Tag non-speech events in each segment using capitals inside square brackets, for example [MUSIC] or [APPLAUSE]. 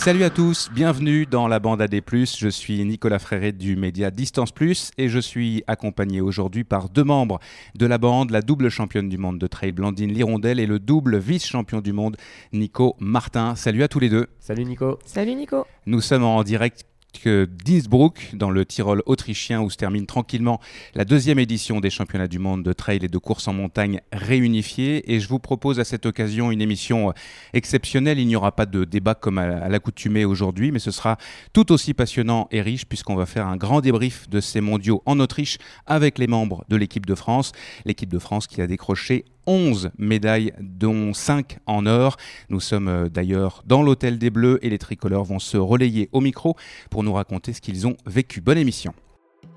Salut à tous, bienvenue dans la bande AD+. Je suis Nicolas Fréret du média Distance Plus et je suis accompagné aujourd'hui par deux membres de la bande, la double championne du monde de trail Blandine Lirondelle et le double vice-champion du monde Nico Martin. Salut à tous les deux. Salut Nico. Salut Nico. Nous sommes en direct que d'Innsbruck, dans le Tyrol autrichien, où se termine tranquillement la deuxième édition des championnats du monde de trail et de course en montagne réunifiés. Et je vous propose à cette occasion une émission exceptionnelle. Il n'y aura pas de débat comme à l'accoutumée aujourd'hui, mais ce sera tout aussi passionnant et riche, puisqu'on va faire un grand débrief de ces mondiaux en Autriche avec les membres de l'équipe de France. L'équipe de France qui a décroché 11 médailles, dont 5 en or. Nous sommes euh, d'ailleurs dans l'hôtel des Bleus et les tricolores vont se relayer au micro pour nous raconter ce qu'ils ont vécu. Bonne émission.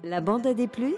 La bande à des plus,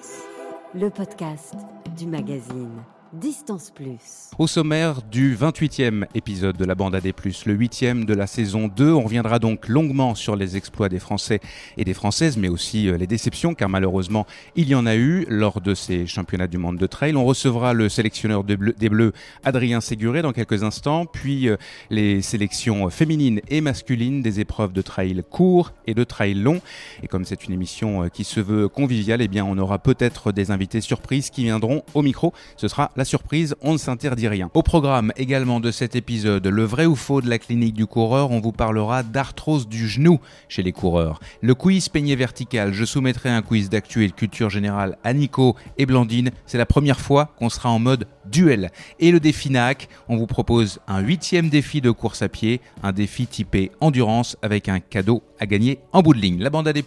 le podcast du magazine. Distance Plus. Au sommaire du 28e épisode de la bande AD+, le 8e de la saison 2, on reviendra donc longuement sur les exploits des Français et des Françaises, mais aussi euh, les déceptions, car malheureusement, il y en a eu lors de ces championnats du monde de trail. On recevra le sélectionneur des Bleus, Adrien Séguré, dans quelques instants, puis euh, les sélections féminines et masculines des épreuves de trail court et de trail long. Et comme c'est une émission euh, qui se veut conviviale, eh bien, on aura peut-être des invités surprises qui viendront au micro. Ce sera la surprise, on ne s'interdit rien. Au programme également de cet épisode, le vrai ou faux de la clinique du coureur, on vous parlera d'arthrose du genou chez les coureurs. Le quiz peigné vertical, je soumettrai un quiz d'actu et de culture générale à Nico et Blandine. C'est la première fois qu'on sera en mode duel. Et le défi NAC, on vous propose un huitième défi de course à pied, un défi typé endurance avec un cadeau à gagner en bout de ligne. La bande AD+,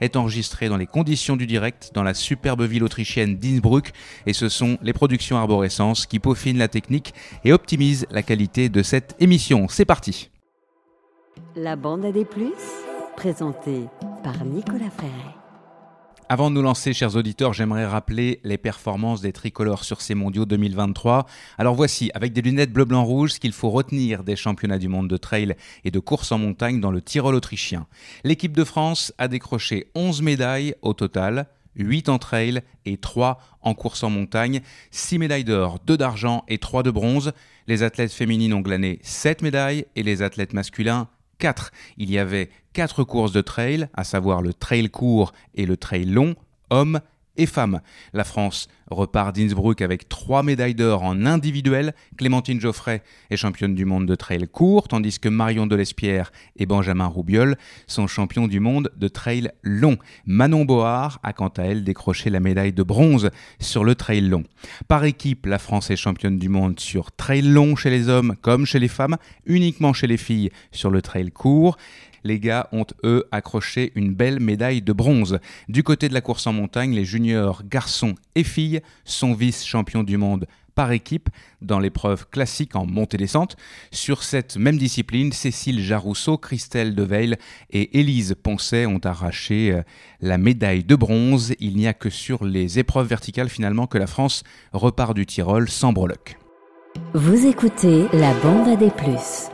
est enregistrée dans les conditions du direct dans la superbe ville autrichienne d'Innsbruck et ce sont les productions Qui peaufinent la technique et optimisent la qualité de cette émission. C'est parti La bande AD+, présentée par Nicolas Ferret. Avant de nous lancer, chers auditeurs, j'aimerais rappeler les performances des tricolores sur ces mondiaux 2023. Alors voici, avec des lunettes bleu-blanc-rouge, ce qu'il faut retenir des championnats du monde de trail et de course en montagne dans le Tyrol autrichien. L'équipe de France a décroché 11 médailles au total, 8 en trail et 3 en course en montagne, 6 médailles d'or, 2 d'argent et 3 de bronze. Les athlètes féminines ont glané 7 médailles et les athlètes masculins 4. Il y avait 4 courses de trail, à savoir le trail court et le trail long, hommes et femmes. La France repart d'Innsbruck avec trois médailles d'or en individuel. Clémentine Geoffrey est championne du monde de trail court, tandis que Marion Delespierre et Benjamin Roubiol sont champions du monde de trail long. Manon Board a quant à elle décroché la médaille de bronze sur le trail long. Par équipe, la France est championne du monde sur trail long chez les hommes comme chez les femmes, uniquement chez les filles sur le trail court les gars ont eux accroché une belle médaille de bronze. Du côté de la course en montagne, les juniors garçons et filles sont vice-champions du monde par équipe dans l'épreuve classique en montée-descente. Sur cette même discipline, Cécile Jarousseau, Christelle Deveil et Élise Poncet ont arraché euh, la médaille de bronze. Il n'y a que sur les épreuves verticales finalement que la France repart du Tyrol sans breloque. Vous écoutez la bande à des plus.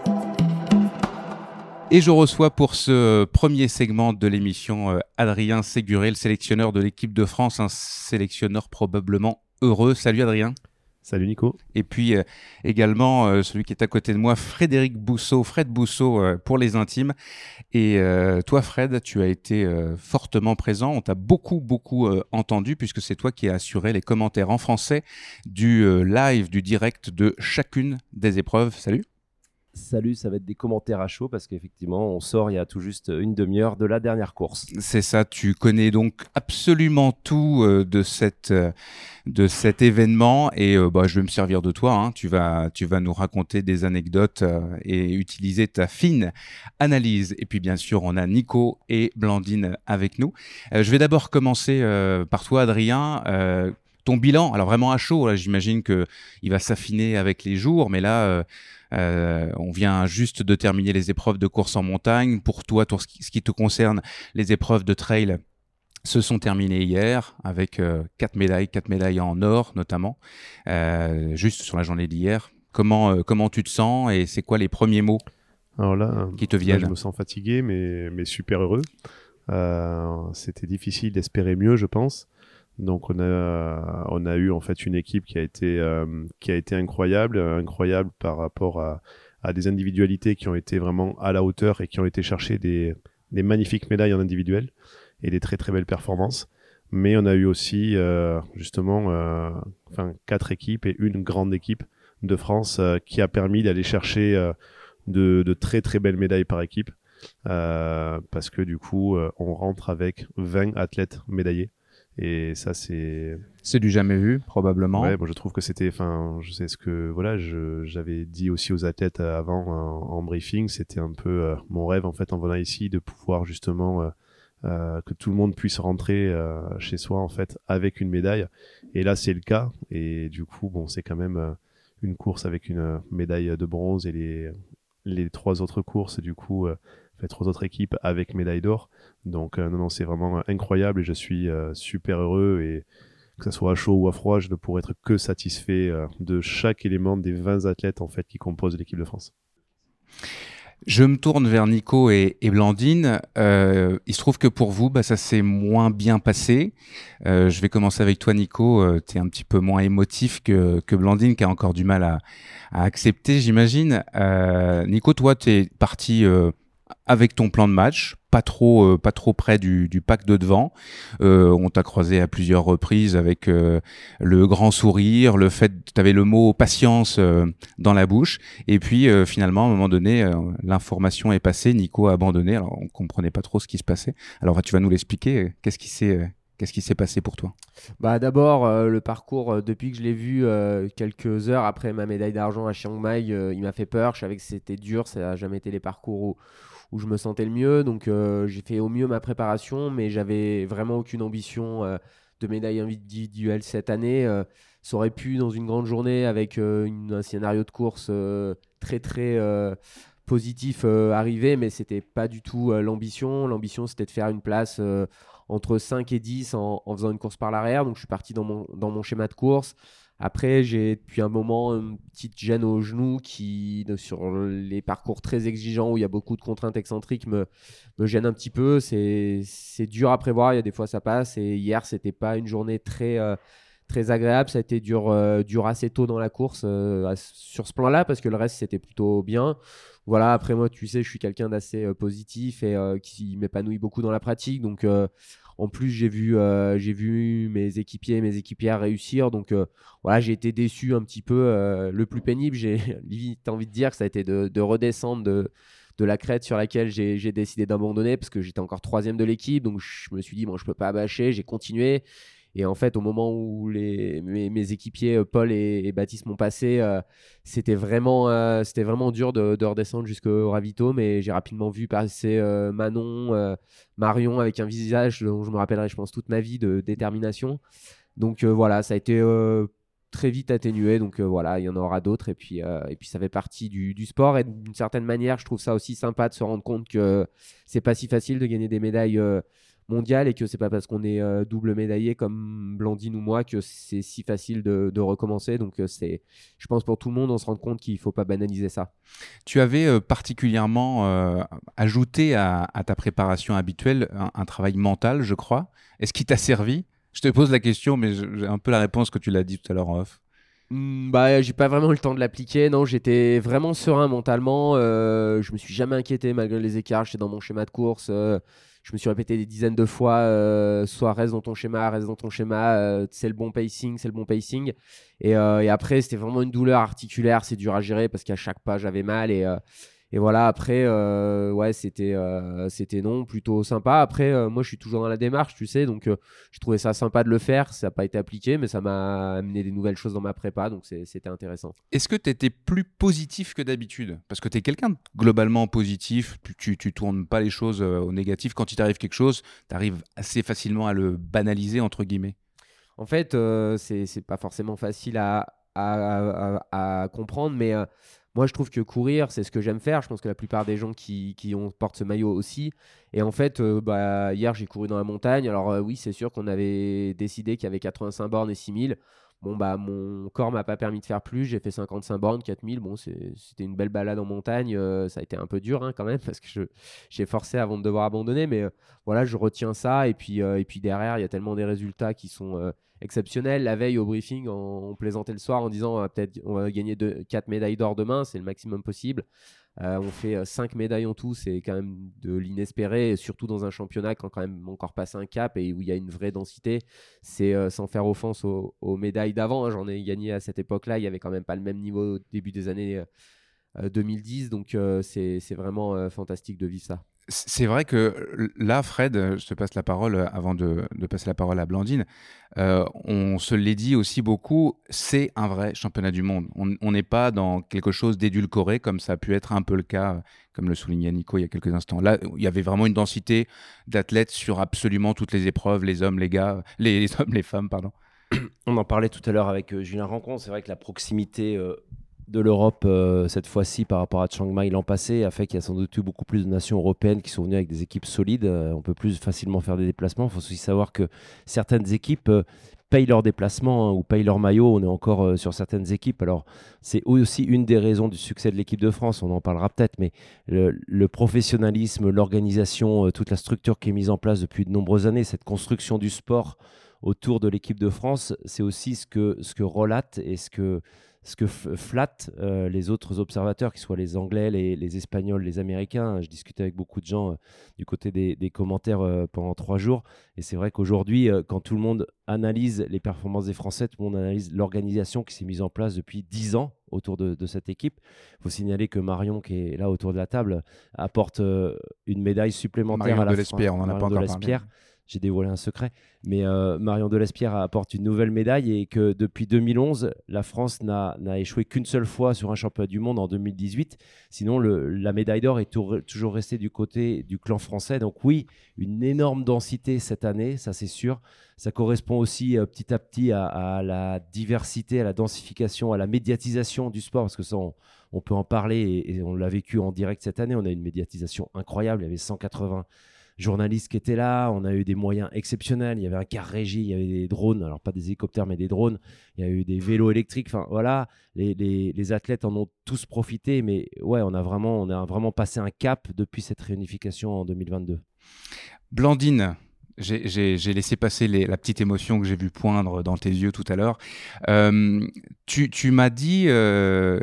Et je reçois pour ce premier segment de l'émission euh, Adrien Séguré, le sélectionneur de l'équipe de France, un sélectionneur probablement heureux. Salut Adrien. Salut Nico. Et puis euh, également euh, celui qui est à côté de moi, Frédéric Bousseau, Fred Bousseau pour les intimes. Et toi Fred, tu as été fortement présent, on t'a beaucoup beaucoup entendu puisque c'est toi qui as assuré les commentaires en français du live, du direct de chacune des épreuves. Salut. Salut, ça va être des commentaires à chaud parce qu'effectivement, on sort il y a tout juste une demi-heure de la dernière course. C'est ça, tu connais donc absolument tout euh, euh, de cet événement et euh, bah, je vais me servir de toi. Hein. Tu, vas, nous raconter des anecdotes et utiliser ta fine analyse. Et puis bien sûr, on a Nico et Blandine avec nous. je vais d'abord commencer par toi, Adrien ton bilan, alors vraiment à chaud, j'imagine que il va s'affiner avec les jours, mais là, on vient juste de terminer les épreuves de course en montagne. Pour toi, tout ce qui, te concerne, les épreuves de trail se sont terminées hier avec euh, quatre médailles, quatre médailles en or notamment, euh, juste sur la journée d'hier. Comment, comment tu te sens et c'est quoi les premiers mots Alors là, qui te viennent Je me sens fatigué, mais, mais super heureux. C'était difficile d'espérer mieux, je pense. Donc on a on a eu en fait une équipe qui a été euh, qui a été incroyable, incroyable par rapport à, à des individualités qui ont été vraiment à la hauteur et qui ont été chercher des, des magnifiques médailles en individuel et des très très belles performances. Mais on a eu aussi euh, justement euh, enfin, quatre équipes et une grande équipe de France qui a permis d'aller chercher de, de, très très belles médailles par équipe. Parce que du coup, on rentre avec 20 athlètes médaillés. Et ça, c'est. C'est du jamais vu, probablement. Ouais, moi je trouve que c'était. Enfin, je sais ce que. Voilà, j'avais dit aussi aux athlètes avant en, en briefing, c'était un peu mon rêve en fait en venant ici de pouvoir justement euh, que tout le monde puisse rentrer euh, chez soi en fait avec une médaille. Et là, c'est le cas. Et du coup, bon, c'est quand même euh, une course avec une médaille de bronze et les, les trois autres courses, du coup, fait trois autres équipes avec médaille d'or. Donc, non, non, c'est vraiment incroyable et je suis super heureux et que ce soit à chaud ou à froid, je ne pourrais être que satisfait de chaque élément des 20 athlètes en fait qui composent l'équipe de France. Je me tourne vers Nico et, Blandine. Euh, il se trouve que pour vous, bah, ça s'est moins bien passé. Euh, je vais commencer avec toi, Nico. Euh, tu es un petit peu moins émotif que, que Blandine, qui a encore du mal à, à accepter, j'imagine. Euh, Nico, toi, tu es parti euh, avec ton plan de match, pas trop, euh, pas trop près du, pack de devant. Euh, on t'a croisé à plusieurs reprises avec euh, le grand sourire, le fait, tu avais le mot patience dans la bouche. Et puis finalement, à un moment donné, l'information est passée. Nico a abandonné. Alors on comprenait pas trop ce qui se passait. Alors tu vas nous l'expliquer. Qu'est-ce qui s'est Qu'est-ce qui s'est passé pour toi? Bah, D'abord, le parcours, depuis que je l'ai vu quelques heures après ma médaille d'argent à Chiang Mai, il m'a fait peur. Je savais que c'était dur, ça n'a jamais été les parcours où, où je me sentais le mieux. Donc euh, j'ai fait au mieux ma préparation, mais j'avais vraiment aucune ambition euh, de médaille individuelle cette année. Euh, ça aurait pu, dans une grande journée, avec un scénario de course très très positif arriver, mais c'était pas du tout l'ambition. L'ambition, c'était de faire une place entre 5 et 10 en, en, faisant une course par l'arrière. Donc je suis parti dans mon, dans mon schéma de course. Après, j'ai depuis un moment une petite gêne au genou qui, sur les parcours très exigeants où il y a beaucoup de contraintes excentriques, me, me gêne un petit peu. C'est dur à prévoir. Il y a des fois, ça passe. Et hier, c'était pas une journée très, euh, très agréable. Ça a été dur, euh, dur assez tôt dans la course euh, sur ce plan-là parce que le reste, c'était plutôt bien. Voilà, après moi, tu sais, je suis quelqu'un d'assez positif et qui m'épanouit beaucoup dans la pratique. Donc, en plus, j'ai vu, euh, vu mes équipiers, mes équipières réussir. Donc euh, voilà, j'ai été déçu un petit peu. Euh, le plus pénible, j'ai [LAUGHS] limite envie de dire que ça a été de, redescendre de, de la crête sur laquelle j'ai décidé d'abandonner parce que j'étais encore troisième de l'équipe. Donc je me suis dit, bon, je peux pas bâcher. J'ai continué. Et en fait, au moment où les, mes, équipiers Paul et, Baptiste m'ont passé, c'était vraiment, c'était vraiment dur de, de redescendre jusqu'au ravito. Mais j'ai rapidement vu passer Manon, Marion avec un visage dont je me rappellerai, je pense, toute ma vie de détermination. Donc euh, voilà, ça a été euh, très vite atténué. Donc euh, voilà, il y en aura d'autres. Et puis, et puis ça fait partie du, du sport. Et d'une certaine manière, je trouve ça aussi sympa de se rendre compte que c'est pas si facile de gagner des médailles mondial et que c'est pas parce qu'on est euh, double médaillé comme Blandine ou moi que c'est si facile de, recommencer. Donc euh, c'est, je pense pour tout le monde, on se rend compte qu'il faut pas banaliser ça. Tu avais euh, particulièrement ajouté à, ta préparation habituelle un, travail mental, je crois. Est-ce qui t'a servi? Je te pose la question, mais j'ai un peu la réponse que tu l'as dit tout à l'heure en off. Hmm, bah, j'ai pas vraiment eu le temps de l'appliquer. Non, j'étais vraiment serein mentalement. je me suis jamais inquiété malgré les écarts. J'étais dans mon schéma de course je me suis répété des dizaines de fois, euh, soit reste dans ton schéma, reste dans ton schéma, euh, c'est le bon pacing, c'est le bon pacing. Et, euh, et après, c'était vraiment une douleur articulaire, c'est dur à gérer parce qu'à chaque pas, j'avais mal. Et, et voilà, après, euh, ouais, c'était euh, c'était non, plutôt sympa. Après, euh, moi, je suis toujours dans la démarche, tu sais, donc j'ai trouvé ça sympa de le faire. Ça n'a pas été appliqué, mais ça m'a amené des nouvelles choses dans ma prépa, donc c'était intéressant. Est-ce que tu étais plus positif que d'habitude? Parce que tu es quelqu'un de globalement positif, tu, tu tournes pas les choses au négatif. Quand il t'arrive quelque chose, tu arrives assez facilement à le banaliser, entre guillemets. En fait, c'est pas forcément facile à, à, à, à comprendre, mais moi, je trouve que courir, c'est ce que j'aime faire. Je pense que la plupart des gens qui, portent ce maillot aussi. Et en fait, euh, bah, hier, j'ai couru dans la montagne. Alors, euh, oui, c'est sûr qu'on avait décidé qu'il y avait 85 bornes et 6000. Bon, bah, mon corps m'a pas permis de faire plus. J'ai fait 55 bornes, 4000. Bon, c'était une belle balade en montagne. ça a été un peu dur hein, quand même [LAUGHS] parce que j'ai forcé avant de devoir abandonner. Mais voilà, je retiens ça. Et puis, et puis derrière, il y a tellement des résultats qui sont exceptionnels. La veille au briefing, on, plaisantait le soir en disant peut-être on va gagner 4 médailles d'or demain. C'est le maximum possible. Euh, on fait 5 euh, médailles en tout, c'est quand même de l'inespéré, surtout dans un championnat a quand même encore passé un cap et où il y a une vraie densité. C'est euh, sans faire offense aux, médailles d'avant. Hein. J'en ai gagné à cette époque-là, il n'y avait quand même pas le même niveau au début des années 2010, donc c'est vraiment fantastique de vivre ça. C'est vrai que là, Fred, je te passe la parole avant de, passer la parole à Blandine. Euh, on se l'est dit aussi beaucoup, c'est un vrai championnat du monde. On n'est pas dans quelque chose d'édulcoré comme ça a pu être un peu le cas, comme le soulignait Nico il y a quelques instants. Là, il y avait vraiment une densité d'athlètes sur absolument toutes les épreuves, les hommes, les gars, [LAUGHS] les, hommes, les femmes, pardon. On en parlait tout à l'heure avec euh, Julien Rancon. C'est vrai que la proximité euh, de l'Europe euh, cette fois-ci par rapport à Chiang Mai l'an passé a fait qu'il y a sans doute eu beaucoup plus de nations européennes qui sont venues avec des équipes solides. Euh, on peut plus facilement faire des déplacements. Il faut aussi savoir que certaines équipes euh, payent leurs déplacements hein, ou payent leur maillot. On est encore sur certaines équipes. Alors c'est aussi une des raisons du succès de l'équipe de France. On en parlera peut-être, mais le, professionnalisme, l'organisation, toute la structure qui est mise en place depuis de nombreuses années, cette construction du sport autour de l'équipe de France, c'est aussi ce que, ce que relate et ce que ce que flatte euh, les autres observateurs, qu'ils soient les Anglais, les, Espagnols, les Américains. Je discutais avec beaucoup de gens euh, du côté des, commentaires euh, pendant trois jours. Et c'est vrai qu'aujourd'hui, quand tout le monde analyse les performances des Français, tout le monde analyse l'organisation qui s'est mise en place depuis dix ans autour de, cette équipe. Il faut signaler que Marion, qui est là autour de la table, apporte une médaille supplémentaire à la France. on en a pas encore parlé j'ai dévoilé un secret, mais euh, Marion Delespierre apporte une nouvelle médaille et que depuis 2011, la France n'a échoué qu'une seule fois sur un championnat du monde en 2018. Sinon, la médaille d'or est toujours restée du côté du clan français. Donc oui, une énorme densité cette année, ça c'est sûr. Ça correspond aussi euh, petit à petit à, la diversité, à la densification, à la médiatisation du sport, parce que ça, on, peut en parler et, et on l'a vécu en direct cette année. On a une médiatisation incroyable. Il y avait 180 journalistes qui étaient là. On a eu des moyens exceptionnels. Il y avait un car régie, il y avait des drones, alors pas des hélicoptères, mais des drones. Il y a eu des vélos électriques. Enfin, voilà, les, les, athlètes en ont tous profité. Mais ouais, on a vraiment, on a vraiment passé un cap depuis cette réunification en 2022. Blandine, j'ai laissé passer la petite émotion que j'ai vu poindre dans tes yeux tout à l'heure. Euh, tu, tu m'as dit, euh,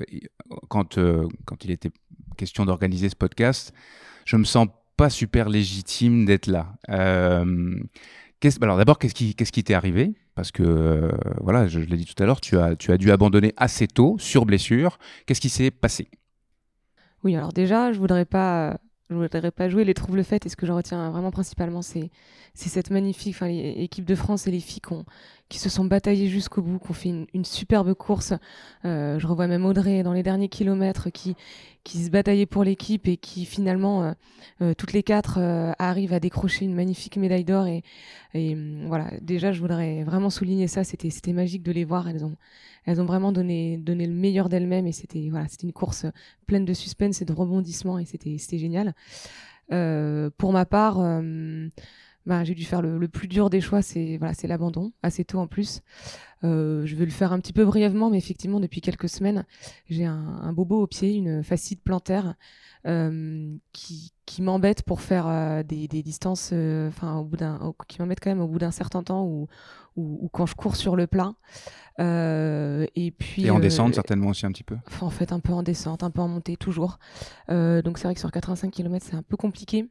quand, euh, quand il était question d'organiser ce podcast, je me sens pas super légitime d'être là. Euh, alors d'abord, qu'est-ce qui t'est arrivé? Parce que euh, voilà, je, l'ai dit tout à l'heure, tu as dû abandonner assez tôt sur blessure. Qu'est-ce qui s'est passé? Oui, alors déjà, je voudrais pas je voudrais pas jouer les troubles faits et ce que je retiens vraiment principalement c'est cette magnifique enfin l'équipe de France et les filles qui se sont bataillées jusqu'au bout qui ont fait une, superbe course. Euh, je revois même Audrey dans les derniers kilomètres qui qui se bataillaient pour l'équipe et qui finalement euh, euh, toutes les quatre arrivent à décrocher une magnifique médaille d'or. Et, et voilà. Déjà je voudrais vraiment souligner ça. C'était magique de les voir. Elles ont elles ont vraiment donné, donné le meilleur d'elles-mêmes. Et c'était voilà, une course pleine de suspense et de rebondissements. Et c'était, c'était génial. Pour ma part, bah, j'ai dû faire le, plus dur des choix, c'est voilà, c'est l'abandon, assez tôt en plus. Euh, je vais le faire un petit peu brièvement, mais effectivement, depuis quelques semaines, j'ai un, un bobo au pied, une fascite plantaire, qui, qui m'embête pour faire des, des, distances, enfin au bout d'un, qui m'embête quand même au bout d'un certain temps ou, ou, quand je cours sur le plat. Euh, et puis. Et en descente euh, certainement aussi un petit peu. En fait, un peu en descente, un peu en montée toujours. Euh, donc c'est vrai que sur 85 km c'est un peu compliqué.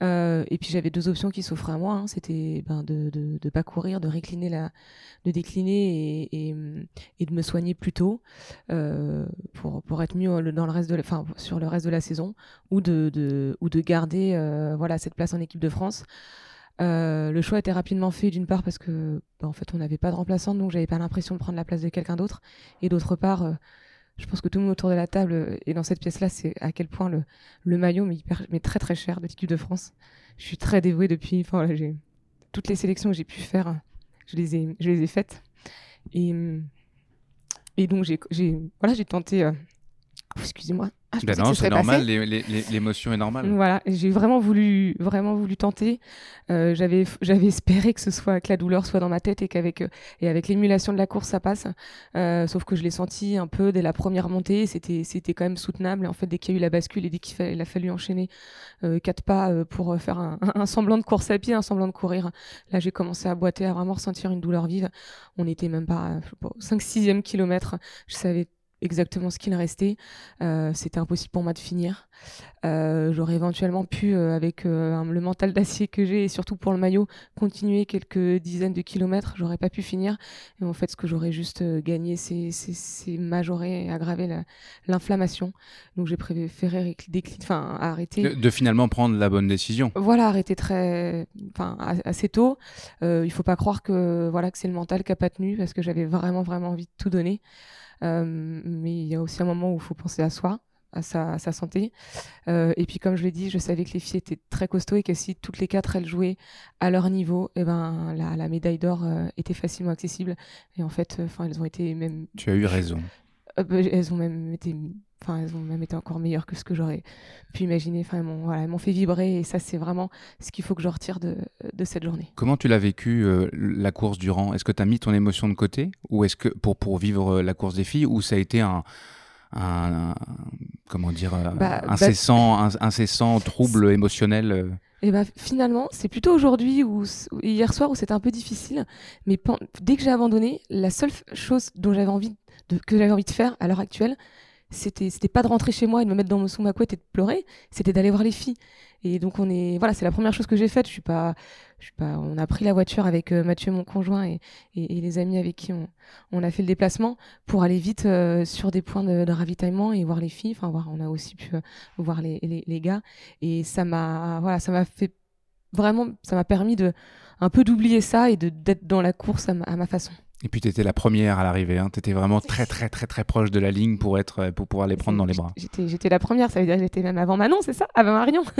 et puis j'avais deux options qui s'offraient à moi. Hein. C'était ben, de, de, pas courir, de récliner la, de décliner et, de me soigner plus tôt pour, pour être mieux dans le reste de, sur le reste de la saison, ou de, de ou de garder voilà cette place en équipe de France. Euh, le choix était rapidement fait d'une part parce que bah, en fait on n'avait pas de remplaçante donc j'avais pas l'impression de prendre la place de quelqu'un d'autre. Et d'autre part euh, je pense que tout le monde autour de la table euh, et dans cette pièce là c'est à quel point le, le maillot m'est très très cher de l'équipe de France. Je suis très dévouée depuis toutes les sélections que j'ai pu faire je les ai les ai faites et et donc j'ai voilà j'ai tenté excusez-moi. Ah, Ben non, ce c'est normal, l'émotion est normale. Voilà, j'ai vraiment voulu, vraiment voulu tenter. Euh, j'avais, espéré que ce soit que la douleur soit dans ma tête et qu'avec euh, et avec l'émulation de la course ça passe. Euh, sauf que je l'ai senti un peu dès la première montée. C'était, quand même soutenable. Et en fait, dès qu'il y a eu la bascule et dès qu'il fa- a fallu enchaîner euh, quatre pas euh, pour faire un, un semblant de course à pied, un semblant de courir, là j'ai commencé à boiter, à vraiment ressentir une douleur vive. On était même pas, au 5-6e kilomètre. Je savais exactement ce qu'il restait. Euh, c'était impossible pour moi de finir. Euh, J'aurais éventuellement pu, euh, avec le mental d'acier que j'ai et surtout pour le maillot, continuer quelques dizaines de kilomètres. J'aurais pas pu finir. Et en fait, ce que j'aurais juste gagné, c'est- majorer et aggraver la- l'inflammation. Donc j'ai préféré enfin, arrêter. De, de finalement prendre la bonne décision. Voilà, arrêter très, enfin, assez tôt. Il faut pas croire que voilà que c'est le mental qui a pas tenu parce que j'avais vraiment vraiment envie de tout donner. Euh, mais il y a aussi un moment où il faut penser à soi, à sa, à sa santé. Euh, et puis comme je l'ai dit, je savais que les filles étaient très costauds et que si toutes les quatre elles jouaient à leur niveau, et ben la, médaille d'or euh, était facilement accessible. Et en fait, elles ont été même, Tu as eu raison. Euh, bah, elles ont même été enfin elles ont même été encore meilleures que ce que j'aurais pu imaginer. Enfin elles m'ont voilà, elles m'ont fait vibrer et ça c'est vraiment ce qu'il faut que je retire de, de cette journée. Comment tu l'as vécu euh, la course durant? Est-ce que tu as mis ton émotion de côté? Ou est-ce que pour pour vivre euh, la course des filles ou ça a été un un, un- comment dire Bah, bah- incessant [LAUGHS] un- incessant trouble émotionnel euh, et ben finalement c'est plutôt aujourd'hui ou hier soir où c'était un peu difficile mais dès que j'ai abandonné la seule chose dont j'avais envie que j'avais envie de faire à l'heure actuelle c'était pas de rentrer chez moi et de me mettre dans mon sous ma couette et de pleurer c'était d'aller voir les filles. Et donc on est voilà c'est la première chose que j'ai faite. Je suis pas je suis pas on a pris la voiture avec euh, Mathieu mon conjoint et, les amis avec qui on, a fait le déplacement pour aller vite euh, sur des points de, ravitaillement et voir les filles. Enfin voir on a aussi pu euh, voir les, les, gars. Et ça m'a voilà ça m'a fait vraiment ça m'a permis de un peu d'oublier ça et d'être dans la course à ma façon et puis tu étais la première à l'arrivée hein. tu étais vraiment très très très très proche de la ligne pour être euh, pour pouvoir les prendre dans les bras. j'étais la première ça veut dire que j'étais même avant Manon c'est ça? Avant Marion [LAUGHS]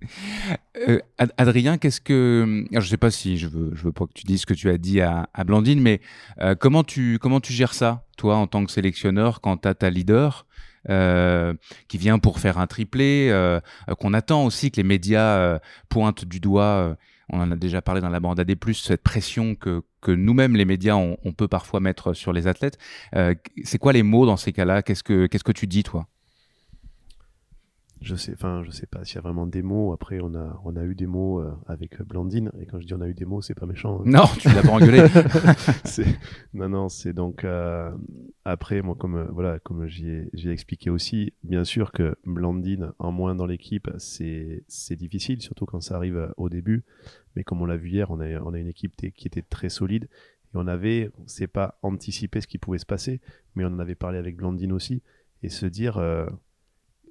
[LAUGHS] Euh, Ad- Adrien, qu'est-ce que alors, je sais pas si je veux je veux pas que tu dises ce que tu as dit à, à Blandine, mais euh, comment tu comment tu gères ça, toi, en tant que sélectionneur, quand tu as ta leader euh, qui vient pour faire un triplé, qu'on attend aussi que les médias pointent du doigt. On en a déjà parlé dans la bande AD+, cette pression que, que nous-mêmes, les médias, on, on peut parfois mettre sur les athlètes. Euh, c'est quoi les mots dans ces cas-là? Qu'est-ce que Qu'est-ce que tu dis, toi? Je sais, enfin, je sais pas s'il y a vraiment des mots. Après, on a, on a eu des mots euh, avec Blandine. Et quand je dis on a eu des mots, c'est pas méchant. hein. Non, tu l'as pas engueulé. [LAUGHS] [LAUGHS] Non, non, c'est donc euh, après, moi, comme euh, voilà, comme j'y ai, j'y ai expliqué aussi, bien sûr que Blandine en moins dans l'équipe, c'est c'est difficile, surtout quand ça arrive euh, au début. Mais comme on l'a vu hier, on a on a une équipe qui était très solide et on avait, c'est pas anticipé ce qui pouvait se passer, mais on en avait parlé avec Blandine aussi et se dire, euh,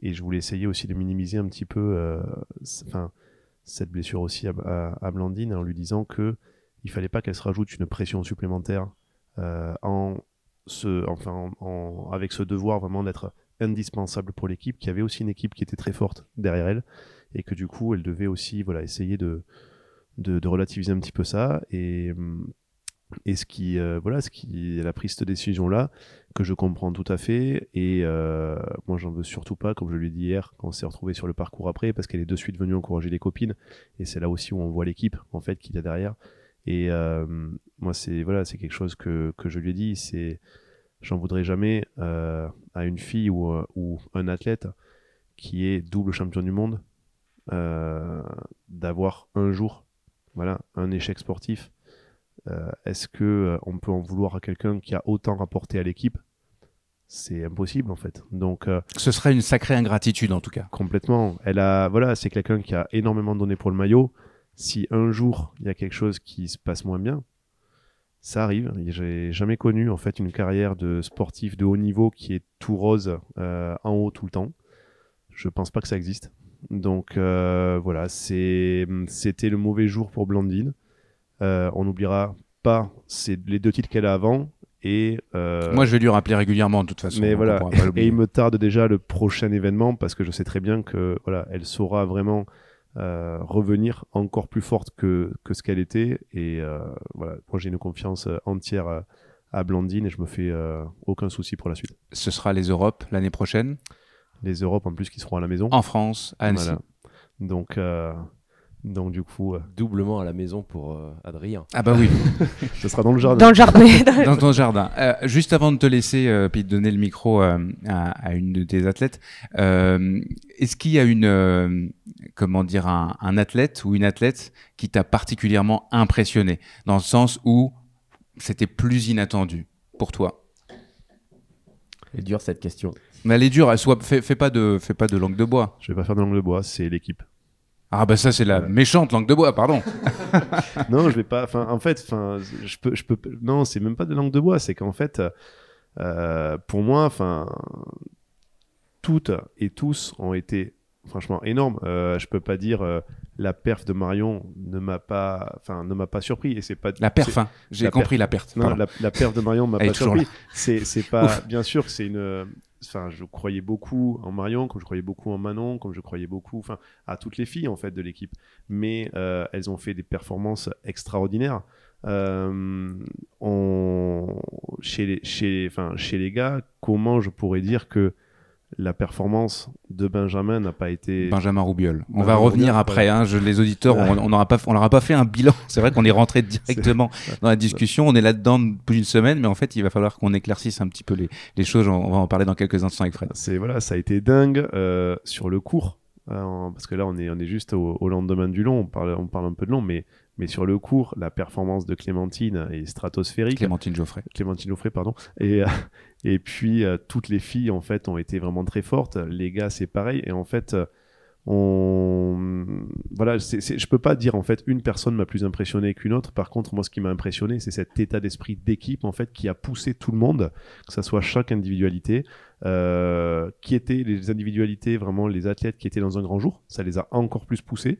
et je voulais essayer aussi de minimiser un petit peu, euh, enfin cette blessure aussi à, à, Blandine en lui disant que il fallait pas qu'elle se rajoute une pression supplémentaire euh, en ce, enfin, en- en- avec ce devoir vraiment d'être indispensable pour l'équipe, qui avait aussi une équipe qui était très forte derrière elle, et que du coup, elle devait aussi voilà, essayer de, de, relativiser un petit peu ça. Et, et ce qui, euh, voilà, ce qui, elle a pris cette décision-là, que je comprends tout à fait. Et euh, moi, j'en veux surtout pas, comme je lui ai dit hier, quand on s'est retrouvé sur le parcours après, parce qu'elle est de suite venue encourager les copines. Et c'est là aussi où on voit l'équipe, en fait, qu'il y a derrière. Et euh, moi, c'est voilà, c'est quelque chose que, que je lui ai dit. C'est, j'en voudrais jamais euh, à une fille ou, ou un athlète qui est double champion du monde d'avoir un jour, voilà, un échec sportif. Euh, Est-ce que euh, on peut en vouloir à quelqu'un qui a autant rapporté à l'équipe? C'est impossible en fait. Donc euh, Ce serait une sacrée ingratitude, en tout cas. Complètement. Elle a, voilà, c'est quelqu'un qui a énormément donné pour le maillot. Si un jour il y a quelque chose qui se passe moins bien, ça arrive. J'ai jamais connu en fait une carrière de sportif de haut niveau qui est tout rose euh, en haut tout le temps. Je pense pas que ça existe. Donc euh, voilà, c'est, c'était le mauvais jour pour Blandine. Euh, on n'oubliera pas c'est les deux titres qu'elle a avant et euh, Moi, je vais lui rappeler régulièrement, de toute façon. mais voilà, et il me tarde déjà le prochain événement parce que je sais très bien que voilà, elle saura vraiment euh, revenir encore plus forte que, que ce qu'elle était. Et euh, voilà, moi j'ai une confiance entière à, à Blandine et je me fais euh, aucun souci pour la suite. Ce sera les Europes l'année prochaine, Les Europes en plus qui seront à la maison. en France, à Annecy. Voilà. Donc, donc du coup, euh, Doublement à la maison pour euh, Adrien. Ah bah oui, [LAUGHS] ce sera dans le jardin. Dans le jardin. [LAUGHS] Dans ton jardin. Euh, juste avant de te laisser euh, puis de donner le micro euh, à, à une de tes athlètes, euh, est-ce qu'il y a une euh, comment dire un, un athlète ou une athlète qui t'a particulièrement impressionné? Dans le sens où c'était plus inattendu pour toi? Elle est dure cette question. Mais elle est dure, elle soit fais, fais pas de fais pas de langue de bois. Je vais pas faire de langue de bois, c'est l'équipe. Ah bah ça c'est la méchante langue de bois, pardon. [LAUGHS] non, je vais pas. Enfin, en fait, enfin, je peux, je peux. Non, c'est même pas de langue de bois. C'est qu'en fait, euh, pour moi, enfin, toutes et tous ont été franchement énormes. Euh, je peux pas dire euh, la perf de Marion ne m'a pas, enfin, ne m'a pas surpris. Et c'est pas La perf, hein. j'ai compris la perte. Non, la, la perf de Marion m'a pas surpris. C'est, c'est [LAUGHS] pas. Bien sûr que c'est une. Enfin, je croyais beaucoup en Marion, comme je croyais beaucoup en Manon, comme je croyais beaucoup, enfin, à toutes les filles en fait de l'équipe. Mais euh, elles ont fait des performances extraordinaires. Euh, chez, les, chez, enfin, chez les gars, comment je pourrais dire que la performance de Benjamin n'a pas été. Benjamin Roubiol. On Benjamin va revenir Roubiol, après. Hein, je, les auditeurs, on on n'aura pas, on pas fait un bilan. [LAUGHS] C'est vrai qu'on est rentré directement dans la discussion. On est là-dedans depuis une semaine, mais en fait, il va falloir qu'on éclaircisse un petit peu les, les choses. On va en parler dans quelques instants avec Fred. C'est voilà, ça a été dingue euh, sur le court, euh, en- parce que là on est on est juste au, au lendemain du long, on parle on parle un peu de long, mais mais sur le court, la performance de Clémentine est stratosphérique. Clémentine Geoffrey. Clémentine Offray, pardon. Et euh, et puis euh, toutes les filles en fait ont été vraiment très fortes. Les gars c'est pareil. Et en fait euh, on voilà, c'est, c'est- je peux pas dire en fait une personne m'a plus impressionné qu'une autre. Par contre, moi, ce qui m'a impressionné, c'est cet état d'esprit d'équipe en fait qui a poussé tout le monde, que ça soit chaque individualité, euh, qui étaient les individualités vraiment les athlètes qui étaient dans un grand jour. Ça les a encore plus poussés.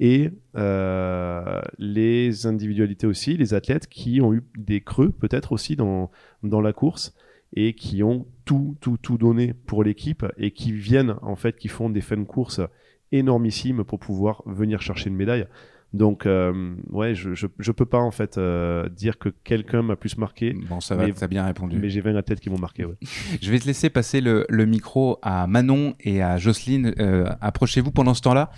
Et euh, les individualités aussi, les athlètes qui ont eu des creux peut-être aussi dans, la course et qui ont tout, tout, tout donné pour l'équipe et qui viennent en fait, qui font des fins de course énormissimes pour pouvoir venir chercher une médaille. Donc, euh, ouais, je, je, je peux pas en fait euh, dire que quelqu'un m'a plus marqué, Bon, ça va, t'as bien répondu. mais j'ai 20 athlètes qui m'ont marqué. Ouais. [LAUGHS] Je vais te laisser passer le, le micro à Manon et à Jocelyne. Euh, Approchez-vous pendant ce temps-là.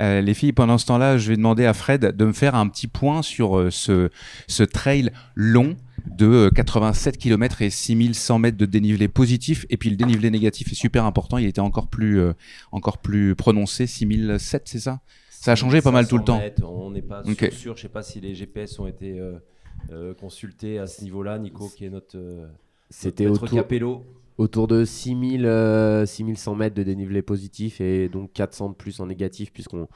Les filles, pendant ce temps-là, je vais demander à Fred de me faire un petit point sur ce, ce trail long de euh, 87 km et 6100 mètres de dénivelé positif. Et puis le dénivelé négatif est super important. Il était encore plus, euh, encore plus prononcé. 6007, c'est ça? Ça a changé pas mal tout le 500 temps. mètres, on n'est pas sûr, sûr. Je sais pas si les GPS ont été euh, euh, consultés à ce niveau-là. Nico, qui est notre, euh, C'était notre autour, capello. autour de 6000, euh, 6100 mètres de dénivelé positif et donc 400 de plus en négatif puisqu'on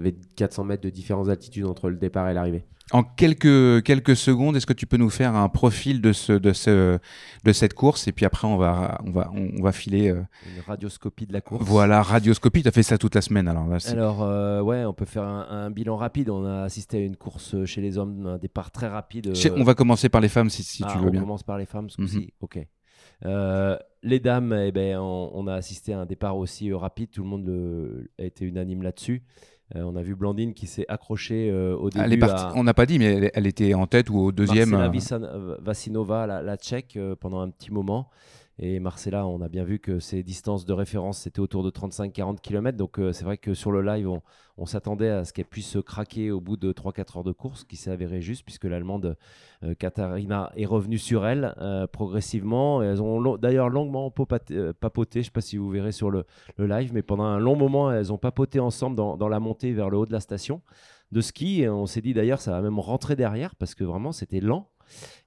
avait 400 mètres de différentes altitudes entre le départ et l'arrivée. En quelques, quelques secondes, est-ce que tu peux nous faire un profil de, ce, de, ce, de cette course? Et puis après, on va, on va, on va filer. euh, Une radioscopie de la course. Voilà, radioscopie, tu as fait ça toute la semaine. Alors là, Alors, euh, ouais, on peut faire un, un bilan rapide. On a assisté à une course chez les hommes, un départ très rapide. Euh, on va commencer par les femmes si, si Ah, tu veux on bien. commence par les femmes ce Mhm. coup-ci Ok. Euh, les dames, eh ben, on, on a assisté à un départ aussi rapide. Tout le monde le- a été unanime là-dessus. Euh, on a vu Blandine qui s'est accrochée euh, au début Elle est partie, à on n'a pas dit, mais elle, elle était en tête ou au deuxième. Marcela euh, Vasinova, la, la tchèque, pendant un petit moment. Et Marcela, on a bien vu que ses distances de référence, c'était autour de 35-40 km. Donc euh, c'est vrai que sur le live, on, s'attendait à ce qu'elle puisse se craquer au bout de 3-4 heures de course, ce qui s'est avéré juste, puisque l'Allemande euh, Katharina est revenue sur elle euh, progressivement. Elles ont d'ailleurs longuement papoté, je ne sais pas si vous verrez sur le, live, mais pendant un long moment, elles ont papoté ensemble dans, dans la montée vers le haut de la station de ski. Et on s'est dit d'ailleurs, ça va même rentrer derrière, parce que vraiment, c'était lent.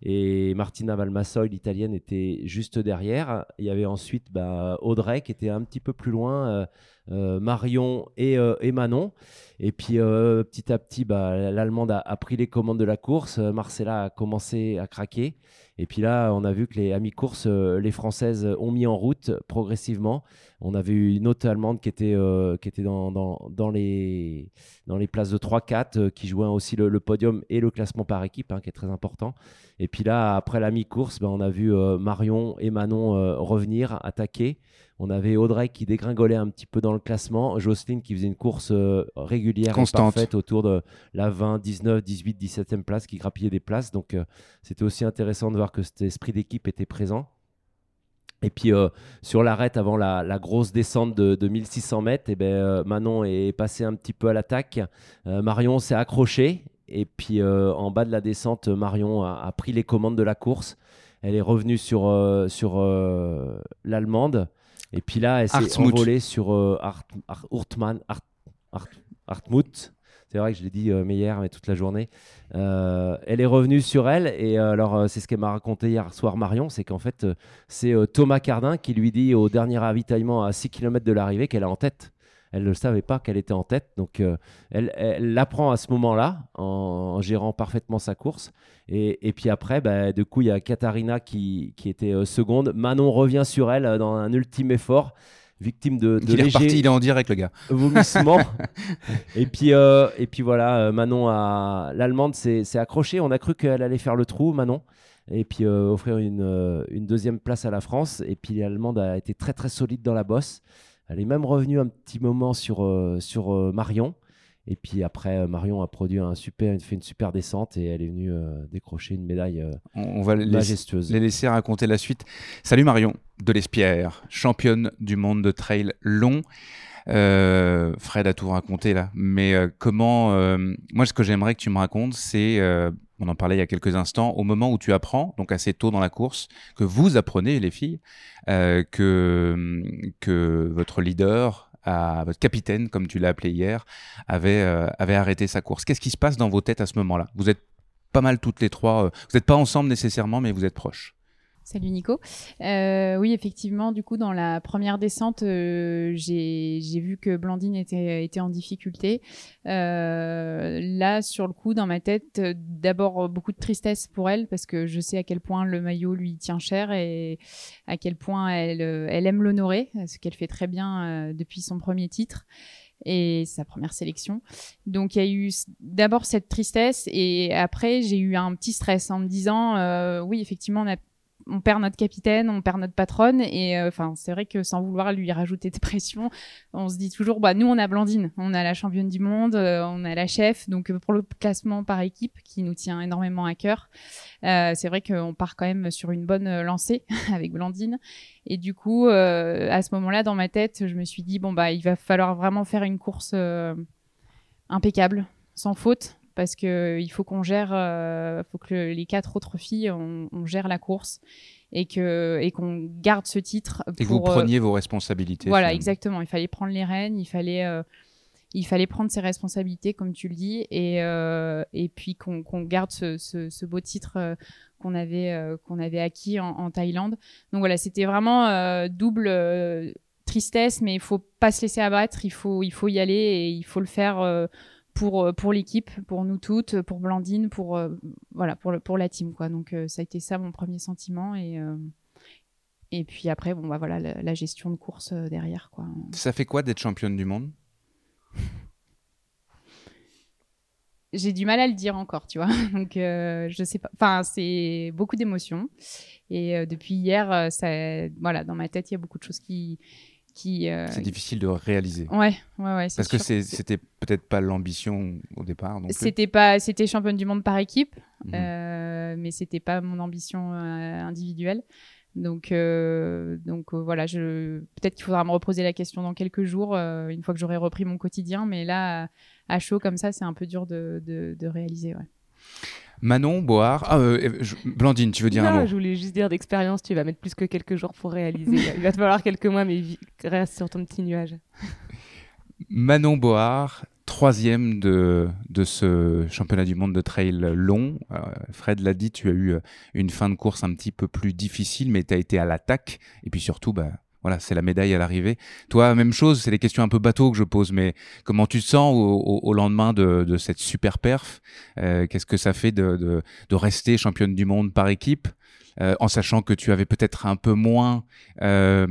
Et Martina Valmassoi, l'italienne, était juste derrière. Il y avait ensuite bah, Audrey qui était un petit peu plus loin, euh, euh, Marion et, euh, et Manon. Et puis petit à petit, bah, l'Allemande a, a pris les commandes de la course. Marcella a commencé à craquer. Et puis là, on a vu que les amis courses, euh, les Françaises, ont mis en route progressivement. On avait eu une autre Allemande qui était, euh, qui était dans, dans, les, dans les places de 3-4, euh, qui jouait aussi le, podium et le classement par équipe, hein, qui est très important. Et puis là, après la mi-course, ben, on a vu euh, Marion et Manon euh, revenir, attaquer. On avait Audrey qui dégringolait un petit peu dans le classement, Jocelyne qui faisait une course euh, régulière Constante. et parfaite autour de la 20, 19, 18, 17e place qui grappillait des places. Donc euh, c'était aussi intéressant de voir que cet esprit d'équipe était présent. Et puis euh, sur l'arête avant la, la grosse descente de, de 1600 mètres, eh ben, Manon est passé un petit peu à l'attaque. Marion s'est accroché. Et puis euh, en bas de la descente, Marion a, a pris les commandes de la course. Elle est revenue sur, euh, sur euh, l'allemande. Et puis là, elle s'est envolée sur euh. C'est vrai que je l'ai dit euh, mais hier, mais toute la journée. Euh, elle est revenue sur elle. Et euh, alors, c'est ce qu'elle m'a raconté hier soir, Marion c'est qu'en fait, c'est Thomas Cardin qui lui dit au dernier ravitaillement à 6 km de l'arrivée qu'elle est en tête. Elle ne savait pas qu'elle était en tête. Donc, euh, elle l'apprend à ce moment-là en, en gérant parfaitement sa course. Et, et puis après, bah, du coup, il y a Katharina qui, qui était euh, seconde. Manon revient sur elle euh, dans un ultime effort, victime de, de Il est reparti, il est en direct, le gars. vomissements. [LAUGHS] et, puis, euh, et puis voilà, Manon, a... l'Allemande s'est accrochée. On a cru qu'elle allait faire le trou, Manon. Et puis euh, offrir une, une deuxième place à la France. Et puis l'Allemande a été très très solide dans la bosse. Elle est même revenue un petit moment sur, euh, sur euh, Marion. Et puis après, euh, Marion a produit un super, fait une super descente et elle est venue euh, décrocher une médaille euh, On, va majestueuse. les laisser raconter la suite. Salut Marion de l'Espierre, championne du monde de trail long. Euh, Fred a tout raconté là, mais euh, comment euh, Moi, ce que j'aimerais que tu me racontes, c'est, euh, on en parlait il y a quelques instants, au moment où tu apprends, donc assez tôt dans la course, que vous apprenez les filles, euh, que que votre leader, à, votre capitaine, comme tu l'as appelé hier, avait euh, avait arrêté sa course. Qu'est-ce qui se passe dans vos têtes à ce moment-là? Vous êtes pas mal toutes les trois. vous n'êtes pas ensemble nécessairement, mais vous êtes proches. Salut Nico. Euh, oui, effectivement, du coup, dans la première descente, euh, j'ai vu que Blandine était, était en difficulté. Euh, là, sur le coup, dans ma tête, euh, d'abord euh, beaucoup de tristesse pour elle parce que je sais à quel point le maillot lui tient cher et à quel point elle, euh, elle aime l'honorer, ce qu'elle fait très bien depuis son premier titre et sa première sélection. Donc il y a eu d'abord cette tristesse et après j'ai eu un petit stress en me disant euh, oui effectivement on a on perd notre capitaine, on perd notre patronne, et euh, enfin c'est vrai que sans vouloir lui rajouter de [LAUGHS] pression, on se dit toujours bah nous on a Blandine, on a la championne du monde, euh, on a la chef, donc euh, pour le classement par équipe qui nous tient énormément à cœur, c'est vrai qu'on part quand même sur une bonne lancée [LAUGHS] avec Blandine, et du coup à ce moment-là dans ma tête je me suis dit bon bah il va falloir vraiment faire une course impeccable, sans faute, parce que il faut qu'on gère, euh, faut que le- les quatre autres filles, on, on gère la course et que et qu'on garde ce titre. Et que vous euh, preniez vos responsabilités. voilà, finalement. exactement. Il fallait prendre les rênes, il fallait, euh, il fallait prendre ses responsabilités, comme tu le dis, et, euh, et puis qu'on garde ce, ce, ce beau titre euh, qu'on avait, euh, qu'on avait acquis en, en Thaïlande. Donc voilà, c'était vraiment euh, double euh, tristesse, mais il faut pas se laisser abattre, il faut, il faut y aller et il faut le faire. Pour, euh, pour l'équipe, pour nous toutes, pour Blandine, pour, euh, voilà, pour, le- pour la team. Quoi. Donc euh, ça a été ça mon premier sentiment. Et, euh, et puis après, bon, bah, voilà, la, la gestion de course derrière. Quoi. Ça fait quoi d'être championne du monde? J'ai du mal à le dire encore, tu vois. [LAUGHS] Donc je sais pas. Enfin, c'est beaucoup d'émotions. Et depuis hier, ça, voilà, dans ma tête, il y a beaucoup de choses qui. Qui euh, C'est difficile de réaliser. Ouais, ouais, ouais. Parce que sûr. c'est- c'était peut-être pas l'ambition au départ. C'était pas, c'était championne du monde par équipe, Mhm. euh, mais c'était pas mon ambition euh, individuelle. Donc, euh, donc voilà, je peut-être qu'il faudra me reposer la question dans quelques jours, une fois que j'aurai repris mon quotidien. Mais là, à, à chaud comme ça, c'est un peu dur de, de, de réaliser. Ouais. Manon, Board. Ah, euh, je- Blandine, tu veux dire non, un mot je voulais juste dire d'expérience, tu vas mettre plus que quelques jours pour réaliser. [LAUGHS] Il va te falloir quelques mois, mais reste sur ton petit nuage. Manon Board, troisième de, de ce championnat du monde de trail long. Euh, Fred l'a dit, tu as eu euh, une fin de course un petit peu plus difficile, mais tu as été à l'attaque. Et puis surtout, bah, voilà, c'est la médaille à l'arrivée. Toi, même chose, c'est des questions un peu bateau que je pose, mais comment tu te sens au, lendemain de, cette super perf? Euh, Qu'est-ce que ça fait de, rester championne du monde par équipe euh, en sachant que tu avais peut-être un peu moins euh,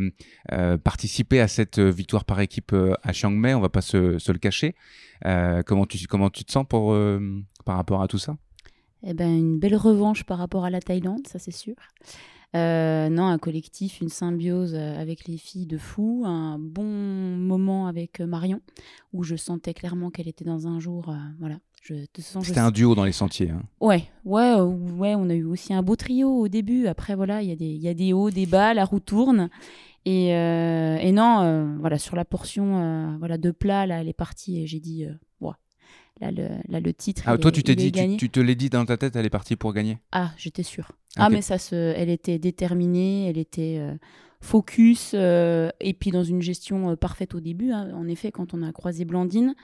participé à cette victoire par équipe à Chiang Mai, on va pas se, le cacher. Comment, tu, comment tu te sens par rapport à tout ça? Eh ben, une belle revanche par rapport à la Thaïlande, ça c'est sûr. Euh, non, un collectif, une symbiose euh, avec les filles de fou, un bon moment avec euh, Marion, où je sentais clairement qu'elle était dans un jour, euh, voilà. C'était un duo dans les sentiers. hein. Ouais, ouais, ouais, on a eu aussi un beau trio au début. Après, voilà, il y, a des- il y a des hauts, des bas, la roue tourne. Et, euh, et non, voilà, sur la portion voilà, de plat, là, elle est partie et j'ai dit, Ouah, là, le, là, le titre. Ah, il toi, est- tu t'es dit, tu, te l'es dit dans ta tête, elle est partie pour gagner? Ah, j'étais sûre. Ah, mais ça se, elle était déterminée, elle était euh, focus, euh, et puis dans une gestion euh, parfaite au début. hein. En effet, quand on a croisé Blandine,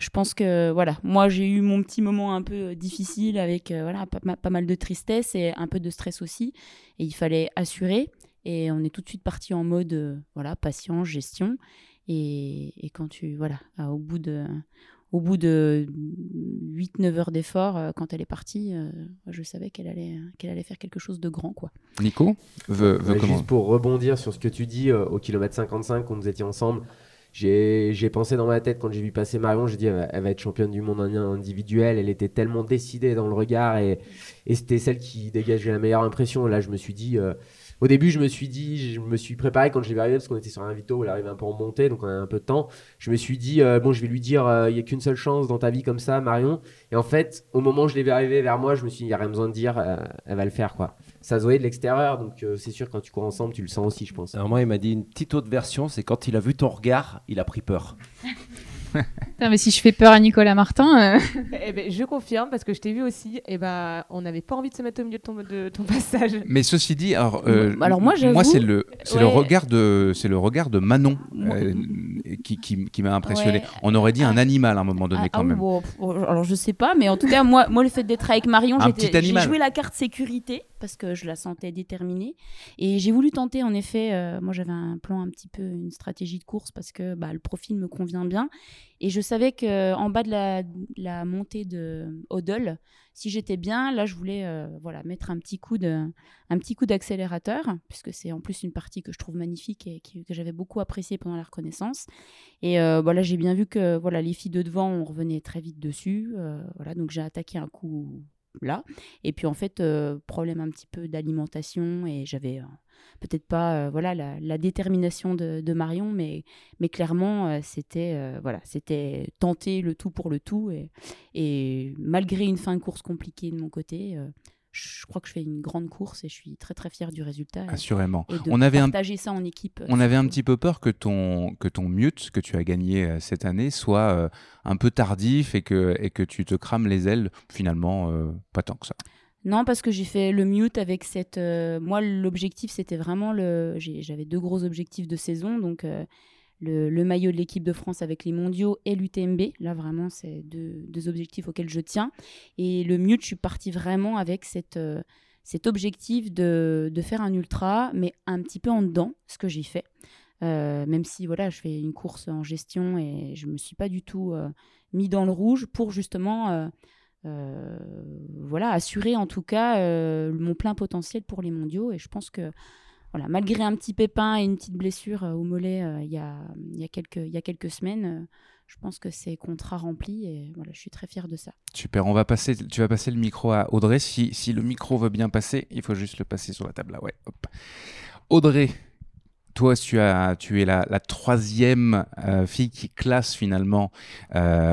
je pense que voilà, moi j'ai eu mon petit moment un peu difficile avec voilà pas, pas mal de tristesse et un peu de stress aussi, et il fallait assurer. Et on est tout de suite parti en mode voilà patience, gestion. Et, et quand tu voilà, au bout de au bout de 8-9 heures d'effort, euh, quand elle est partie, euh, je savais qu'elle allait, qu'elle allait faire quelque chose de grand. quoi. Nico veut, veut comment Juste pour rebondir sur ce que tu dis euh, au kilomètre 55 quand nous étions ensemble, j'ai j'ai pensé dans ma tête quand j'ai vu passer Marion, j'ai dit elle va, elle va être championne du monde individuel. Elle était tellement décidée dans le regard et, et c'était celle qui dégageait la meilleure impression. Là, je me suis dit, euh, au début, je me suis dit, je me suis préparé quand je l'ai vu arriver parce qu'on était sur un vito où elle arrivait un peu en montée, donc on a un peu de temps. Je me suis dit, euh, bon, je vais lui dire, euh, il y a qu'une seule chance dans ta vie comme ça, Marion. Et en fait, au moment où je l'ai vu arriver vers moi, je me suis dit, il n'y a rien besoin de dire, euh, elle va le faire quoi. Ça se voyait de l'extérieur, donc euh, c'est sûr quand tu cours ensemble, tu le sens aussi, je pense. Alors moi, il m'a dit une petite autre version, c'est quand il a vu ton regard, il a pris peur. [LAUGHS] [LAUGHS] Putain, mais si je fais peur à Nicolas Martin, euh, Eh ben, je confirme parce que je t'ai vu aussi. Et ben, on n'avait pas envie de se mettre au milieu de ton, de ton passage. Mais ceci dit, alors, euh, Alors moi, j'avoue- c'est le, c'est le regard de, c'est le regard de Manon Moi- euh, qui, qui, qui m'a impressionné. Ouais. On aurait dit un Ah. animal à un moment donné Ah, quand ah, même. bon, pff, alors je sais pas, mais en tout cas, moi, moi le fait d'être avec Marion, j'ai joué la carte sécurité parce que je la sentais déterminée. Et j'ai voulu tenter, en effet, euh, moi j'avais un plan un petit peu, une stratégie de course parce que bah, le profil me convient bien. Et je savais qu'en bas de la, montée de Odol, si j'étais bien, là je voulais euh, voilà, mettre un petit coup de, un petit coup d'accélérateur, puisque c'est en plus une partie que je trouve magnifique et que j'avais beaucoup appréciée pendant la reconnaissance. Et euh, voilà, j'ai bien vu que voilà, les filles de devant, on revenait très vite dessus. voilà, donc j'ai attaqué un coup là. Et puis en fait, euh, problème un petit peu d'alimentation et j'avais euh, peut-être pas euh, voilà la, détermination de, Marion, mais mais clairement c'était voilà c'était tenter le tout pour le tout et, et malgré une fin de course compliquée de mon côté. Je crois que je fais une grande course et je suis très très fière du résultat. Assurément. Et de On avait un partager ça en équipe. euh, On avait un petit peu peur que ton, que ton mute que tu as gagné euh, cette année soit euh, un peu tardif et que, et que tu te crames les ailes. Finalement, euh, pas tant que ça. Non, parce que j'ai fait le mute avec cette. moi, l'objectif, c'était vraiment le. J'avais deux gros objectifs de saison, donc le, maillot de l'équipe de France avec les mondiaux et l'UTMB. Là, vraiment, c'est deux, objectifs auxquels je tiens. Et le mute, je suis partie vraiment avec cette, euh, cet objectif de, de faire un ultra, mais un petit peu en dedans, ce que j'ai fait. Euh, même si voilà, je fais une course en gestion et je me suis pas du tout euh, mis dans le rouge pour justement voilà, assurer en tout cas mon plein potentiel pour les mondiaux. Et je pense que voilà, malgré un petit pépin et une petite blessure euh, au mollet euh, il y, a, y, a quelques, y a quelques semaines, euh, je pense que c'est contrat rempli et voilà, je suis très fière de ça. Super, on va passer, tu vas passer le micro à Audrey. Si, si le micro veut bien passer, il faut juste le passer sur la table là. Hop. Audrey, toi, tu, as, tu es la, la troisième fille qui classe finalement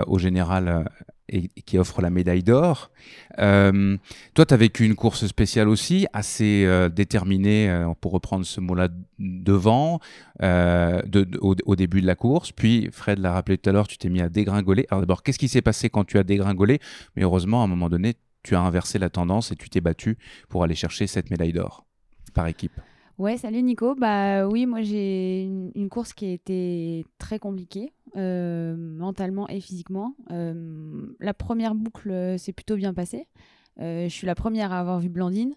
au général et, qui offre la médaille d'or. Euh, toi, tu as vécu une course spéciale aussi, assez euh, déterminée, euh, pour reprendre ce mot-là, devant, de, de- au, au début de la course. Puis, Fred l'a rappelé tout à l'heure, tu t'es mis à dégringoler. Alors d'abord, qu'est-ce qui s'est passé quand tu as dégringolé? Mais heureusement, à un moment donné, tu as inversé la tendance et tu t'es battu pour aller chercher cette médaille d'or par équipe. Ouais, salut Nico. Bah oui, moi j'ai une, course qui a été très compliquée, euh, mentalement et physiquement. Euh, la première boucle euh, s'est plutôt bien passée. Je suis la première à avoir vu Blandine.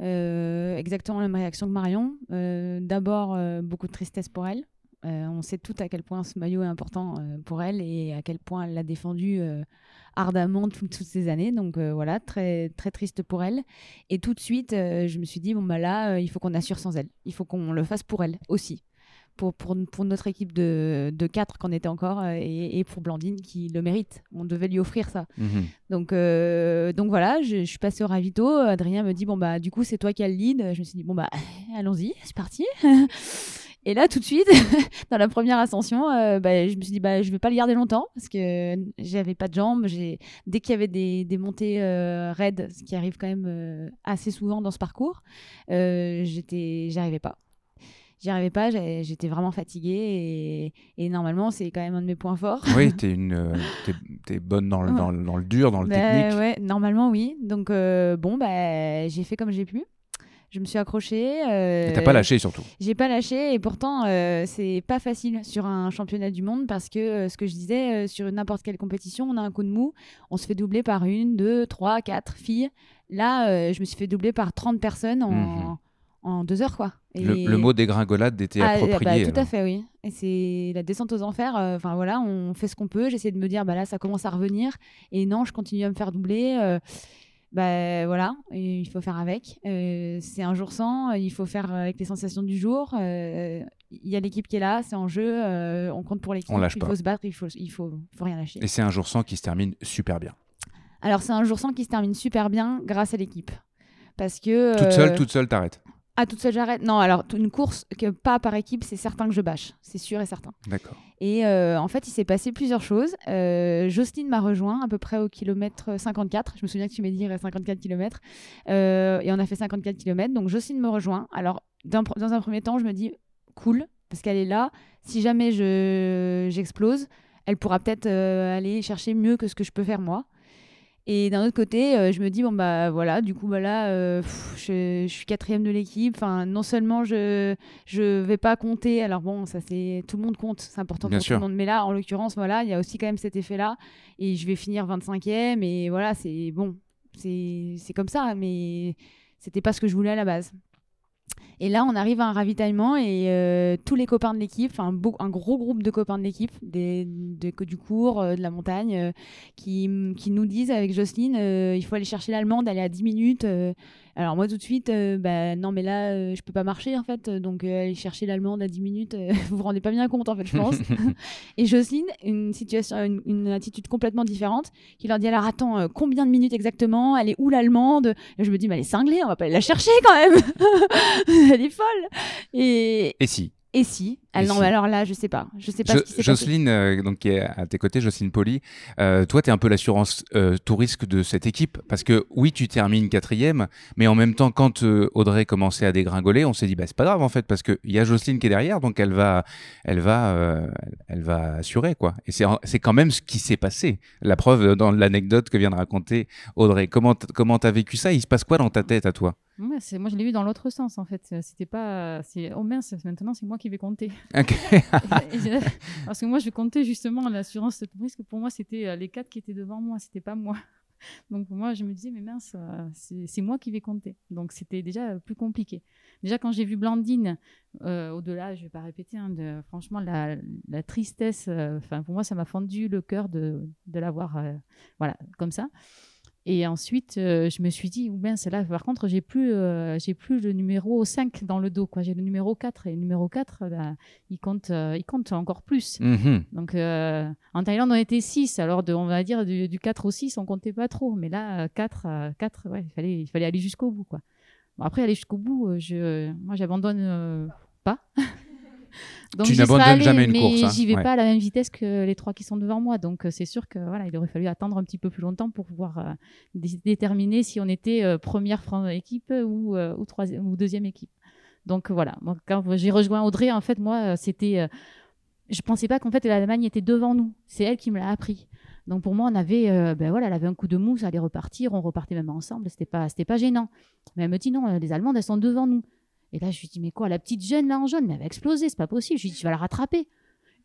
Exactement la même réaction que Marion. D'abord, beaucoup de tristesse pour elle. Euh, on sait tout à quel point ce maillot est important euh, pour elle et à quel point elle l'a défendu euh, ardemment tout- toutes ces années. Donc voilà, très, très triste pour elle. Et tout de suite, je me suis dit, bon, bah là, il faut qu'on assure sans elle. Il faut qu'on le fasse pour elle aussi. pour, pour, pour notre équipe de, de 4 qu'on était encore et, et, pour Blandine qui le mérite. On devait lui offrir ça. Mhm. Donc, donc voilà, je, je, suis passée au ravito. Adrien me dit Bon, bah, du coup, c'est toi qui as le lead. Je me suis dit Bon, bah, allons-y, c'est parti. [LAUGHS] Et là, tout de suite, [LAUGHS] dans la première ascension, euh, bah, je me suis dit, bah, je vais pas le garder longtemps parce que j'avais pas de jambes. Dès qu'il y avait des, des montées euh, raides, ce qui arrive quand même euh, assez souvent dans ce parcours, euh, j'étais, j'y arrivais pas. J'y arrivais pas, j'étais vraiment fatiguée et, et normalement, c'est quand même un de mes points forts. Oui, tu es, es, bonne dans le, dans, le, dans le dur, dans le bah, technique. Ouais, normalement, oui. Donc, bon, bah, j'ai fait comme j'ai pu je me suis accrochée. Euh, et t'as pas lâché surtout. J'ai pas lâché et pourtant euh, c'est pas facile sur un championnat du monde parce que euh, ce que je disais, euh, sur n'importe quelle compétition, on a un coup de mou, on se fait doubler par une, deux, trois, quatre filles. Là, euh, je me suis fait doubler par 30 personnes en, Mhm. en deux heures quoi. Et- Le, le mot dégringolade était ah, approprié. bah, tout à fait, oui. Et c'est la descente aux enfers. euh, Enfin voilà, on fait ce qu'on peut. J'essaie de me dire, bah là, ça commence à revenir. Et non, je continue à me faire doubler. euh, bah voilà, il faut faire avec. Euh, c'est un jour sans. Il faut faire avec les sensations du jour. euh, Il y a l'équipe qui est là, c'est en jeu. euh, on compte pour l'équipe. On lâche Il pas. faut se battre. Il faut, il faut, faut rien lâcher. Et c'est un jour sans qui se termine super bien. Alors c'est un jour sans qui se termine super bien grâce à l'équipe. Parce que Toute seule, euh, toute seule, t'arrêtes. Ah toute seule j'arrête. Non alors une course que pas par équipe, c'est certain que je bâche, c'est sûr et certain. D'accord. Et euh, en fait, il s'est passé plusieurs choses. Euh, Jocelyne m'a rejoint à peu près au kilomètre 54. Je me souviens que tu m'as dit il reste 54 km. et on a fait 54 km. Donc Jocelyne me rejoint. Alors, dans un premier temps, je me dis cool, parce qu'elle est là. Si jamais je, j'explose, elle pourra peut-être euh, aller chercher mieux que ce que je peux faire moi. Et d'un autre côté, euh, je me dis, bon, bah voilà, du coup, bah là, euh, pff, je, je suis quatrième de l'équipe. Enfin, non seulement je je vais pas compter, alors bon, ça c'est tout le monde compte, c'est important Bien pour sûr. tout le monde. Mais là, en l'occurrence, voilà, il y a aussi quand même cet effet-là. Et je vais finir 25e, et voilà, c'est bon, c'est c'est comme ça, mais c'était pas ce que je voulais à la base. Et là, on arrive à un ravitaillement et euh, tous les copains de l'équipe, un gros groupe de copains de l'équipe, des, du cours, euh, de la montagne, euh, qui, qui nous disent avec Jocelyne, il faut aller chercher l'allemande, est à 10 minutes. Alors moi tout de suite, euh, bah, non mais là, euh, je peux pas marcher en fait, donc euh, aller chercher l'allemande à 10 minutes, euh, [LAUGHS] vous vous rendez pas bien compte en fait, je pense. [LAUGHS] [LAUGHS] et Jocelyne, une situation, une, une attitude complètement différente, qui leur dit alors attends, combien de minutes exactement? Elle est où l'allemande? Et je me dis, mais elle est cinglée, on va pas aller la chercher quand même. elle est folle. Et, Et si? Et si Ah Et Non, si alors là, je sais pas. Je sais pas ce qui. Jocelyne, euh, donc, qui est à tes côtés, Jocelyne Poli, euh, toi, tu es un peu l'assurance euh, tout risque de cette équipe. Parce que oui, tu termines quatrième, mais en même temps, quand Audrey commençait à dégringoler, on s'est dit, bah, c'est pas grave en fait, parce qu'il y a Jocelyne qui est derrière, donc elle va, elle va, elle va assurer. quoi. Et c'est quand même ce qui s'est passé. La preuve dans l'anecdote que vient de raconter Audrey. Comment comment t'as vécu ça? Il se passe quoi dans ta tête à toi? Ouais, c'est- moi, je l'ai vu dans l'autre sens, en fait. C'était pas. c'est Oh mince, maintenant, c'est moi qui vais compter. [LAUGHS] Parce que moi, je comptais justement l'assurance de risque. Pour moi, c'était euh, les quatre qui étaient devant moi, c'était pas moi. [LAUGHS] Donc, moi, je me disais, mais mince, euh, c'est c'est moi qui vais compter. Donc, c'était déjà euh, plus compliqué. Déjà, quand j'ai vu Blandine, euh, au-delà, je vais pas répéter, hein, de, franchement, la, la tristesse, euh, enfin, pour moi, ça m'a fendu le cœur de, de la voir, euh, voilà, comme ça. Et ensuite, euh, je me suis dit, ou bien c'est là, par contre, j'ai plus, euh, j'ai plus le numéro 5 dans le dos, quoi. J'ai le numéro 4 et le numéro 4, bah, il compte, euh, il compte encore plus. Mhm. Donc, euh, en Thaïlande, on était 6. Alors, de, on va dire du, du 4 au 6, on comptait pas trop. Mais là, 4, euh, 4 ouais, il fallait, il fallait aller jusqu'au bout, quoi. Bon, après, aller jusqu'au bout, euh, je, moi, j'abandonne euh, pas. [LAUGHS] Donc, Tu n'abandonnes jamais une mais course, hein. J'y vais Ouais. pas à la même vitesse que les trois qui sont devant moi. Donc, euh, c'est sûr que voilà, il aurait fallu attendre un petit peu plus longtemps pour pouvoir euh, dé- déterminer si on était euh, première équipe ou, euh, ou, troisième, ou deuxième équipe. Donc, voilà. Quand j'ai rejoint Audrey, en fait, moi, c'était. je pensais pas qu'en fait l'Allemagne était devant nous. C'est elle qui me l'a appris. Donc pour moi, on avait, euh, ben voilà, elle avait un coup de mou, ça allait repartir, on repartait même ensemble, c'était pas, c'était pas gênant. Mais elle me dit non, les Allemandes, elles sont devant nous. Et là, je lui dis mais quoi, la petite jeune là en jaune, mais elle va exploser, c'est pas possible. Je lui dis tu vas la rattraper.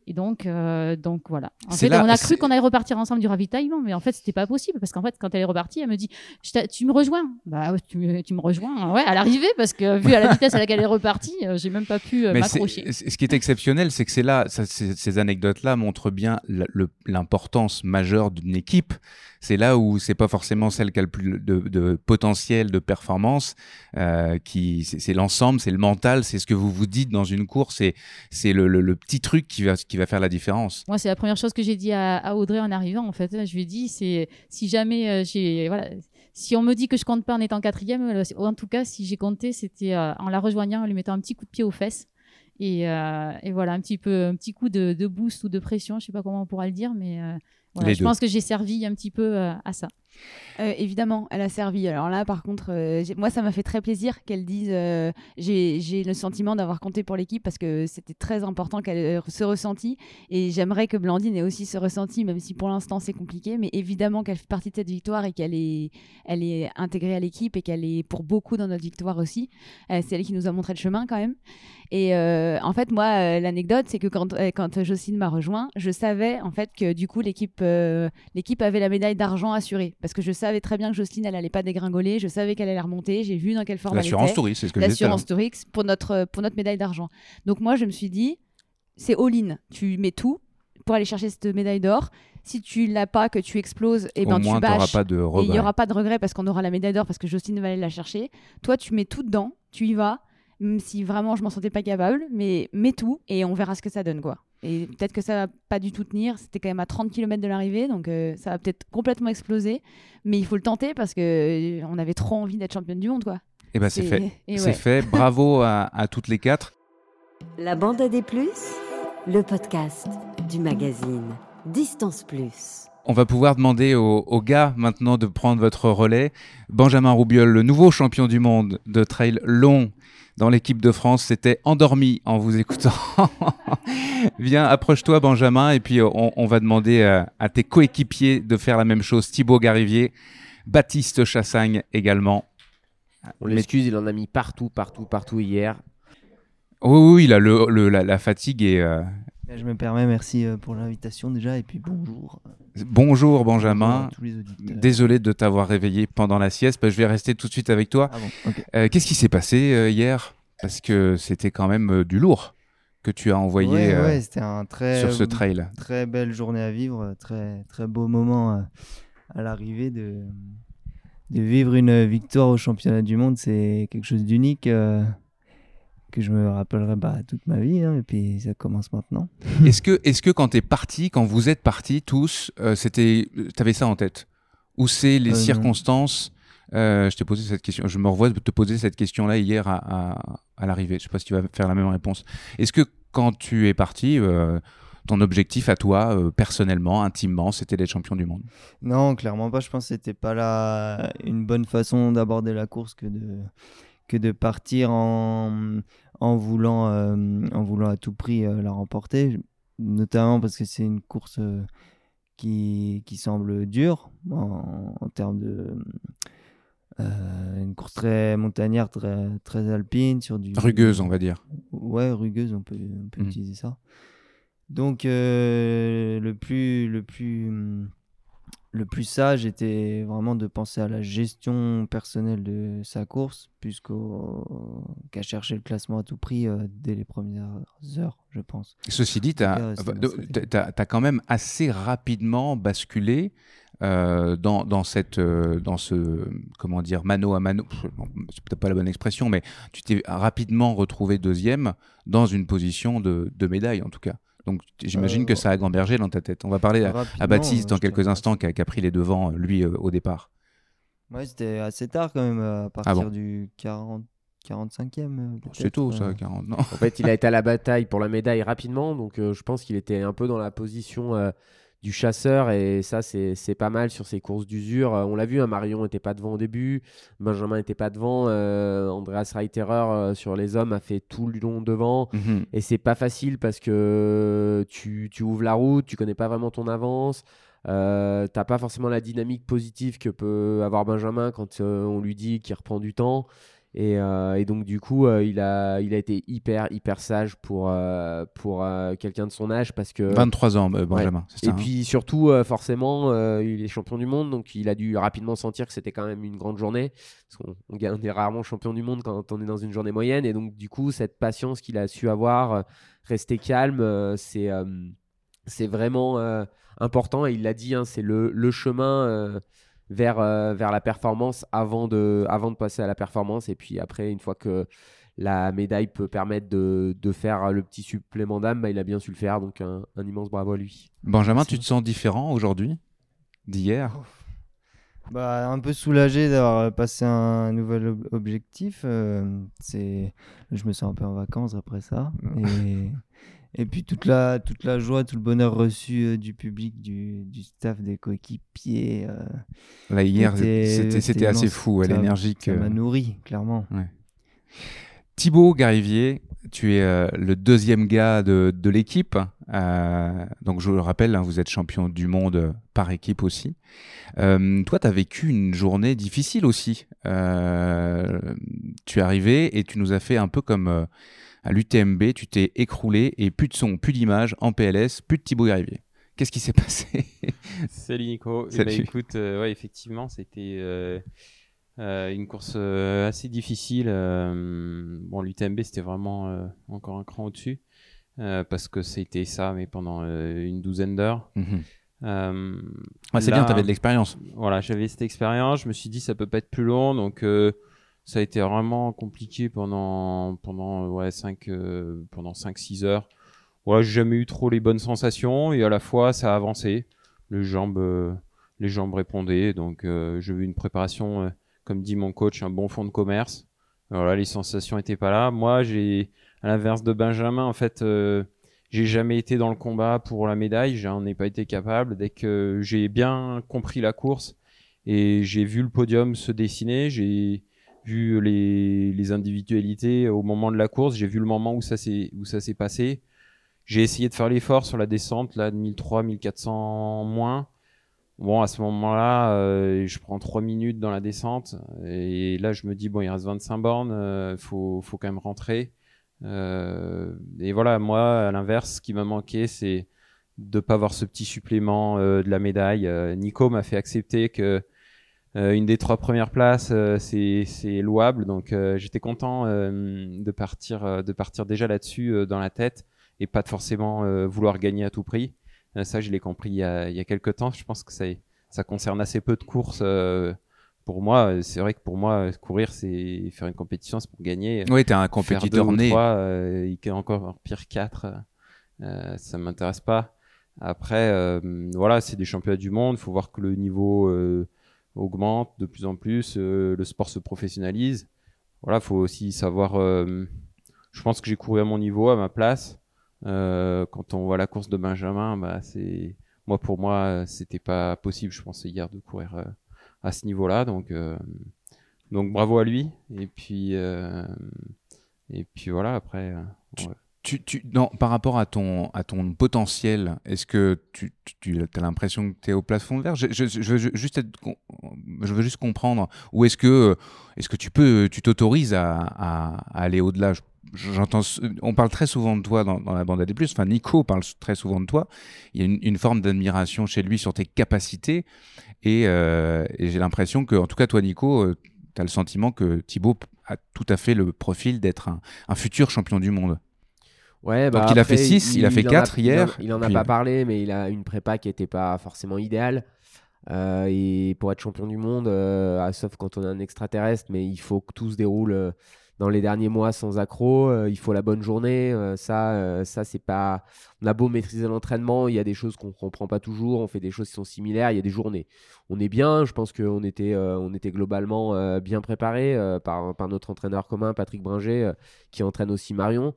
Et donc, euh, donc voilà. En fait, là- on a cru qu'on allait repartir ensemble du ravitaillement, mais en fait, c'était pas possible parce qu'en fait, quand elle est repartie, elle me dit Tu me rejoins? Bah tu, me- tu me rejoins, ouais, à l'arrivée, parce que vu à la vitesse à laquelle elle est repartie, euh, j'ai même pas pu euh, m'accrocher. ce qui est exceptionnel, c'est que c'est là, ça, ces anecdotes-là montrent bien l'importance majeure d'une équipe. C'est là où c'est pas forcément celle qui a le plus de, potentiel de performance, euh, qui c'est l'ensemble, c'est le mental, c'est ce que vous vous dites dans une course, et c'est le, le, petit truc qui va qui va faire la différence. Moi, c'est la première chose que j'ai dit à, Audrey en arrivant. En fait, je lui ai dit, c'est si jamais euh, j'ai voilà, si on me dit que je compte pas en étant quatrième, euh, en tout cas, si j'ai compté, c'était en la rejoignant, en lui mettant un petit coup de pied aux fesses. Et, et, voilà, un petit peu, un petit coup de, boost ou de pression, je sais pas comment on pourra le dire, mais voilà, je deux. pense que j'ai servi un petit peu euh, à ça. Euh, évidemment, elle a servi. Alors là, par contre, euh, moi, ça m'a fait très plaisir qu'elle dise euh, j'ai le sentiment d'avoir compté pour l'équipe parce que c'était très important qu'elle se ressentit. Et j'aimerais que Blandine ait aussi ce ressenti, même si pour l'instant c'est compliqué. Mais évidemment qu'elle fait partie de cette victoire et qu'elle est, elle est intégrée à l'équipe et qu'elle est pour beaucoup dans notre victoire aussi. c'est elle qui nous a montré le chemin quand même. Et en fait, moi, l'anecdote, c'est que quand, quand Jocelyne m'a rejoint, je savais en fait que du coup, l'équipe l'équipe avait la médaille d'argent assurée que je savais très bien que Jocelyne, elle allait pas dégringoler. Je savais qu'elle allait remonter. J'ai vu dans quelle forme elle était. L'assurance c'est ce que j'ai L'assurance Tourix pour notre, pour notre médaille d'argent. Donc moi, je me suis dit, c'est all-in. Tu mets tout pour aller chercher cette médaille d'or. Si tu l'as pas, que tu exploses, et eh ben moins, tu bâches. Pas de il n'y aura pas de regret parce qu'on aura la médaille d'or parce que Jocelyne va aller la chercher. Toi, tu mets tout dedans. Tu y vas même si vraiment je m'en sentais pas capable, mais mets tout et on verra ce que ça donne quoi. Et peut-être que ça va pas du tout tenir, c'était quand même à 30 km de l'arrivée, donc euh, ça va peut-être complètement exploser, mais il faut le tenter parce que euh, on avait trop envie d'être championne du monde quoi. Et ben c'est fait, [LAUGHS] c'est ouais. fait. Bravo à, à, toutes les quatre. La bande à des plus, le podcast du magazine Distance Plus. On va pouvoir demander aux, aux, gars maintenant de prendre votre relais. Benjamin Roubiol, le nouveau champion du monde de trail long dans l'équipe de France, s'était endormi en vous écoutant. [LAUGHS] Viens, approche-toi Benjamin, et puis on, on va demander à, à tes coéquipiers de faire la même chose. Thibaut Garivier, Baptiste Chassagne également. On l'excuse, il en a mis partout, partout, partout hier. Oui, oui, là, le, le, la, la, fatigue est... Euh... Je me permets, merci euh, pour l'invitation déjà, et puis bonjour. Bonjour Benjamin. Bonjour Désolé de t'avoir réveillé pendant la sieste. Je vais rester tout de suite avec toi. Ah bon, okay. euh, Qu'est-ce qui s'est passé euh, hier? Parce que c'était quand même euh, du lourd que tu as envoyé ouais, ouais, c'était un très, sur ce trail. Très belle journée à vivre, très, très beau moment à l'arrivée de, de vivre une victoire au championnat du monde. C'est quelque chose d'unique que je me rappellerai bah, toute ma vie, hein, et puis ça commence maintenant. [LAUGHS] est-ce que, est que quand tu es parti, quand vous êtes partis tous, euh, c'était, tu avais ça en tête? Ou c'est les euh, circonstances euh, Je t'ai posé cette question, je me revois te poser cette question-là hier à, à, à l'arrivée. Je sais pas si tu vas faire la même réponse. Est-ce que quand tu es parti, euh, ton objectif à toi, euh, personnellement, intimement, c'était d'être champion du monde? Non, clairement pas. Je pense que c'était pas la... une bonne façon d'aborder la course que de que de partir en, en, voulant, euh, en voulant à tout prix euh, la remporter, notamment parce que c'est une course euh, qui, qui semble dure en, en termes de... une course très montagnard, très, très alpine. Sur du, rugueuse, on va dire. Ouais, rugueuse, on peut, on peut mmh. utiliser ça. Donc, le plus... Le plus le plus sage était vraiment de penser à la gestion personnelle de sa course, puisqu'à chercher le classement à tout prix euh, dès les premières heures, je pense. Ceci dit, tu as, as, quand même assez rapidement basculé euh, dans, dans, cette, euh, dans ce, comment dire, mano à mano, c'est peut-être pas la bonne expression, mais tu t'es rapidement retrouvé deuxième dans une position de, de médaille, en tout cas. Donc j'imagine euh, que ça a gambergé dans ta tête. On va parler à, à, Baptiste dans quelques instants qui a, pris les devants, lui, euh, au départ. Ouais, c'était assez tard quand même, à partir ah bon du 40. 45e C'est tôt ça, 40. Non? En fait, il a [LAUGHS] été à la bataille pour la médaille rapidement, donc euh, je pense qu'il était un peu dans la position euh, du chasseur et ça c'est pas mal sur ces courses d'usure. Euh, on l'a vu, hein, Marion n'était pas devant au début, Benjamin n'était pas devant, euh, Andreas Reiterer euh, sur les hommes a fait tout le long devant mm -hmm. et c'est pas facile parce que tu, tu, ouvres la route, tu connais pas vraiment ton avance. Euh, t'as pas forcément la dynamique positive que peut avoir Benjamin quand on lui dit qu'il reprend du temps. Et, euh, et, donc du coup, euh, il, a, il a été hyper hyper sage pour, euh, pour quelqu'un de son âge parce que 23 ans, Benjamin. Ouais. Ça, et hein. puis surtout, forcément, il est champion du monde, donc il a dû rapidement sentir que c'était quand même une grande journée. Parce qu'on on, est rarement champion du monde quand on est dans une journée moyenne, et donc du coup, cette patience qu'il a su avoir, rester calme, c'est c'est vraiment important. Et il l'a dit, hein, c'est le, le chemin vers, euh, vers la performance avant de, avant de passer à la performance. Et puis après, une fois que la médaille peut permettre de, de faire le petit supplément d'âme, bah, il a bien su le faire. Donc un, un immense bravo à lui. Benjamin, tu te sens différent aujourd'hui d'hier? Bah, un peu soulagé d'avoir passé un nouvel ob- objectif. euh, c'est, je me sens un peu en vacances après ça. Et, [LAUGHS] et puis toute la, toute la joie, tout le bonheur reçu euh, du public, du, du staff, des coéquipiers. euh, Là, hier, était- c'était assez fou, Ça- l'énergie Ça que- m'a nourri, clairement. Ouais. Thibaut Garivier, tu es euh, le deuxième gars de, de l'équipe. Euh, donc, je le rappelle, hein, vous êtes champion du monde par équipe aussi. Toi, tu as vécu une journée difficile aussi. Tu es arrivé et tu nous as fait un peu comme à l'UTMB. Tu t'es écroulé et plus de son, plus d'image en PLS, plus de Thibaut Garivier. Qu'est-ce qui s'est passé? Salut Nico. Eh Salut. ben, écoute, euh, ouais, effectivement, c'était euh, euh, une course euh, assez difficile. bon, l'UTMB, c'était vraiment encore un cran au-dessus parce que c'était ça, mais pendant une douzaine d'heures. Mhm. Ouais, c'est bien, là, t'avais de l'expérience. Voilà, j'avais cette expérience. Je me suis dit, ça peut pas être plus long, donc ça a été vraiment compliqué pendant pendant euh, ouais 5 pendant 5-6 heures. Voilà, j'ai jamais eu trop les bonnes sensations et à la fois ça a avancé. Les jambes euh, les jambes répondaient, donc euh, j'ai eu une préparation, euh, comme dit mon coach, un bon fond de commerce. Voilà, les sensations étaient pas là. Moi, j'ai à l'inverse de Benjamin, en fait. euh, j'ai jamais été dans le combat pour la médaille, j'en ai pas été capable. Dès que j'ai bien compris la course et j'ai vu le podium se dessiner, j'ai vu les, les individualités au moment de la course, j'ai vu le moment où ça s'est où ça s'est passé. J'ai essayé de faire l'effort sur la descente là de 1003 1400 moins. Bon, à ce moment-là, euh, je prends 3 minutes dans la descente et là je me dis bon, il reste 25 bornes, euh, faut faut quand même rentrer. Euh, et voilà, moi, à l'inverse, ce qui m'a manqué, c'est de pas avoir ce petit supplément euh, de la médaille. Euh, Nico m'a fait accepter que une des trois premières places, euh, c'est c'est louable. Donc euh, j'étais content euh, de partir euh, de partir déjà là-dessus euh, dans la tête et pas de forcément euh, vouloir gagner à tout prix. Euh, ça, je l'ai compris il y a il y a quelques temps. Je pense que ça ça concerne assez peu de courses. euh, pour moi, c'est vrai que pour moi, courir, c'est faire une compétition, c'est pour gagner. Oui, t'es un Faire compétiteur deux ou né. trois, euh, encore pire 4 euh, ça m'intéresse pas. Après, euh, voilà, c'est des championnats du monde. Il faut voir que le niveau euh, augmente de plus en plus. euh, le sport se professionnalise. Voilà, faut aussi savoir. euh, je pense que j'ai couru à mon niveau, à ma place. Euh, quand on voit la course de Benjamin, bah, c'est moi pour moi, c'était pas possible. Je pensais hier de courir à ce niveau-là, donc donc bravo à lui. Et puis et puis voilà. Après. Par rapport à ton, à potentiel, est-ce que tu, as l'impression que tu es au plafond de verre? Je, veux juste comprendre. Ou est-ce que, tu peux, tu t'autorises à, à, à aller au-delà? J'entends, on parle très souvent de toi dans, la bande AD+. Enfin, Nico parle très souvent de toi. Il y a une, forme d'admiration chez lui sur tes capacités. Et, euh, j'ai l'impression que, en tout cas, toi, Nico, tu as le sentiment que Thibaut a tout à fait le profil d'être un futur champion du monde. Ouais, bah Donc il a fait après, 6, il, a fait en 4 il en- hier. Il en a puis- pas parlé, mais il a une prépa qui n'était pas forcément idéale. Euh, et pour être champion du monde, euh, ah, sauf quand on est un extraterrestre, mais il faut que tout se déroule euh, dans les derniers mois sans accroc. euh, il faut la bonne journée. ça, ça c'est pas. On a beau maîtriser l'entraînement, il y a des choses qu'on comprend pas toujours. On fait des choses qui sont similaires. Il y a des journées. On est bien. Je pense qu'on était, on était globalement bien préparé par, par notre entraîneur commun, Patrick Bringer, qui entraîne aussi Marion.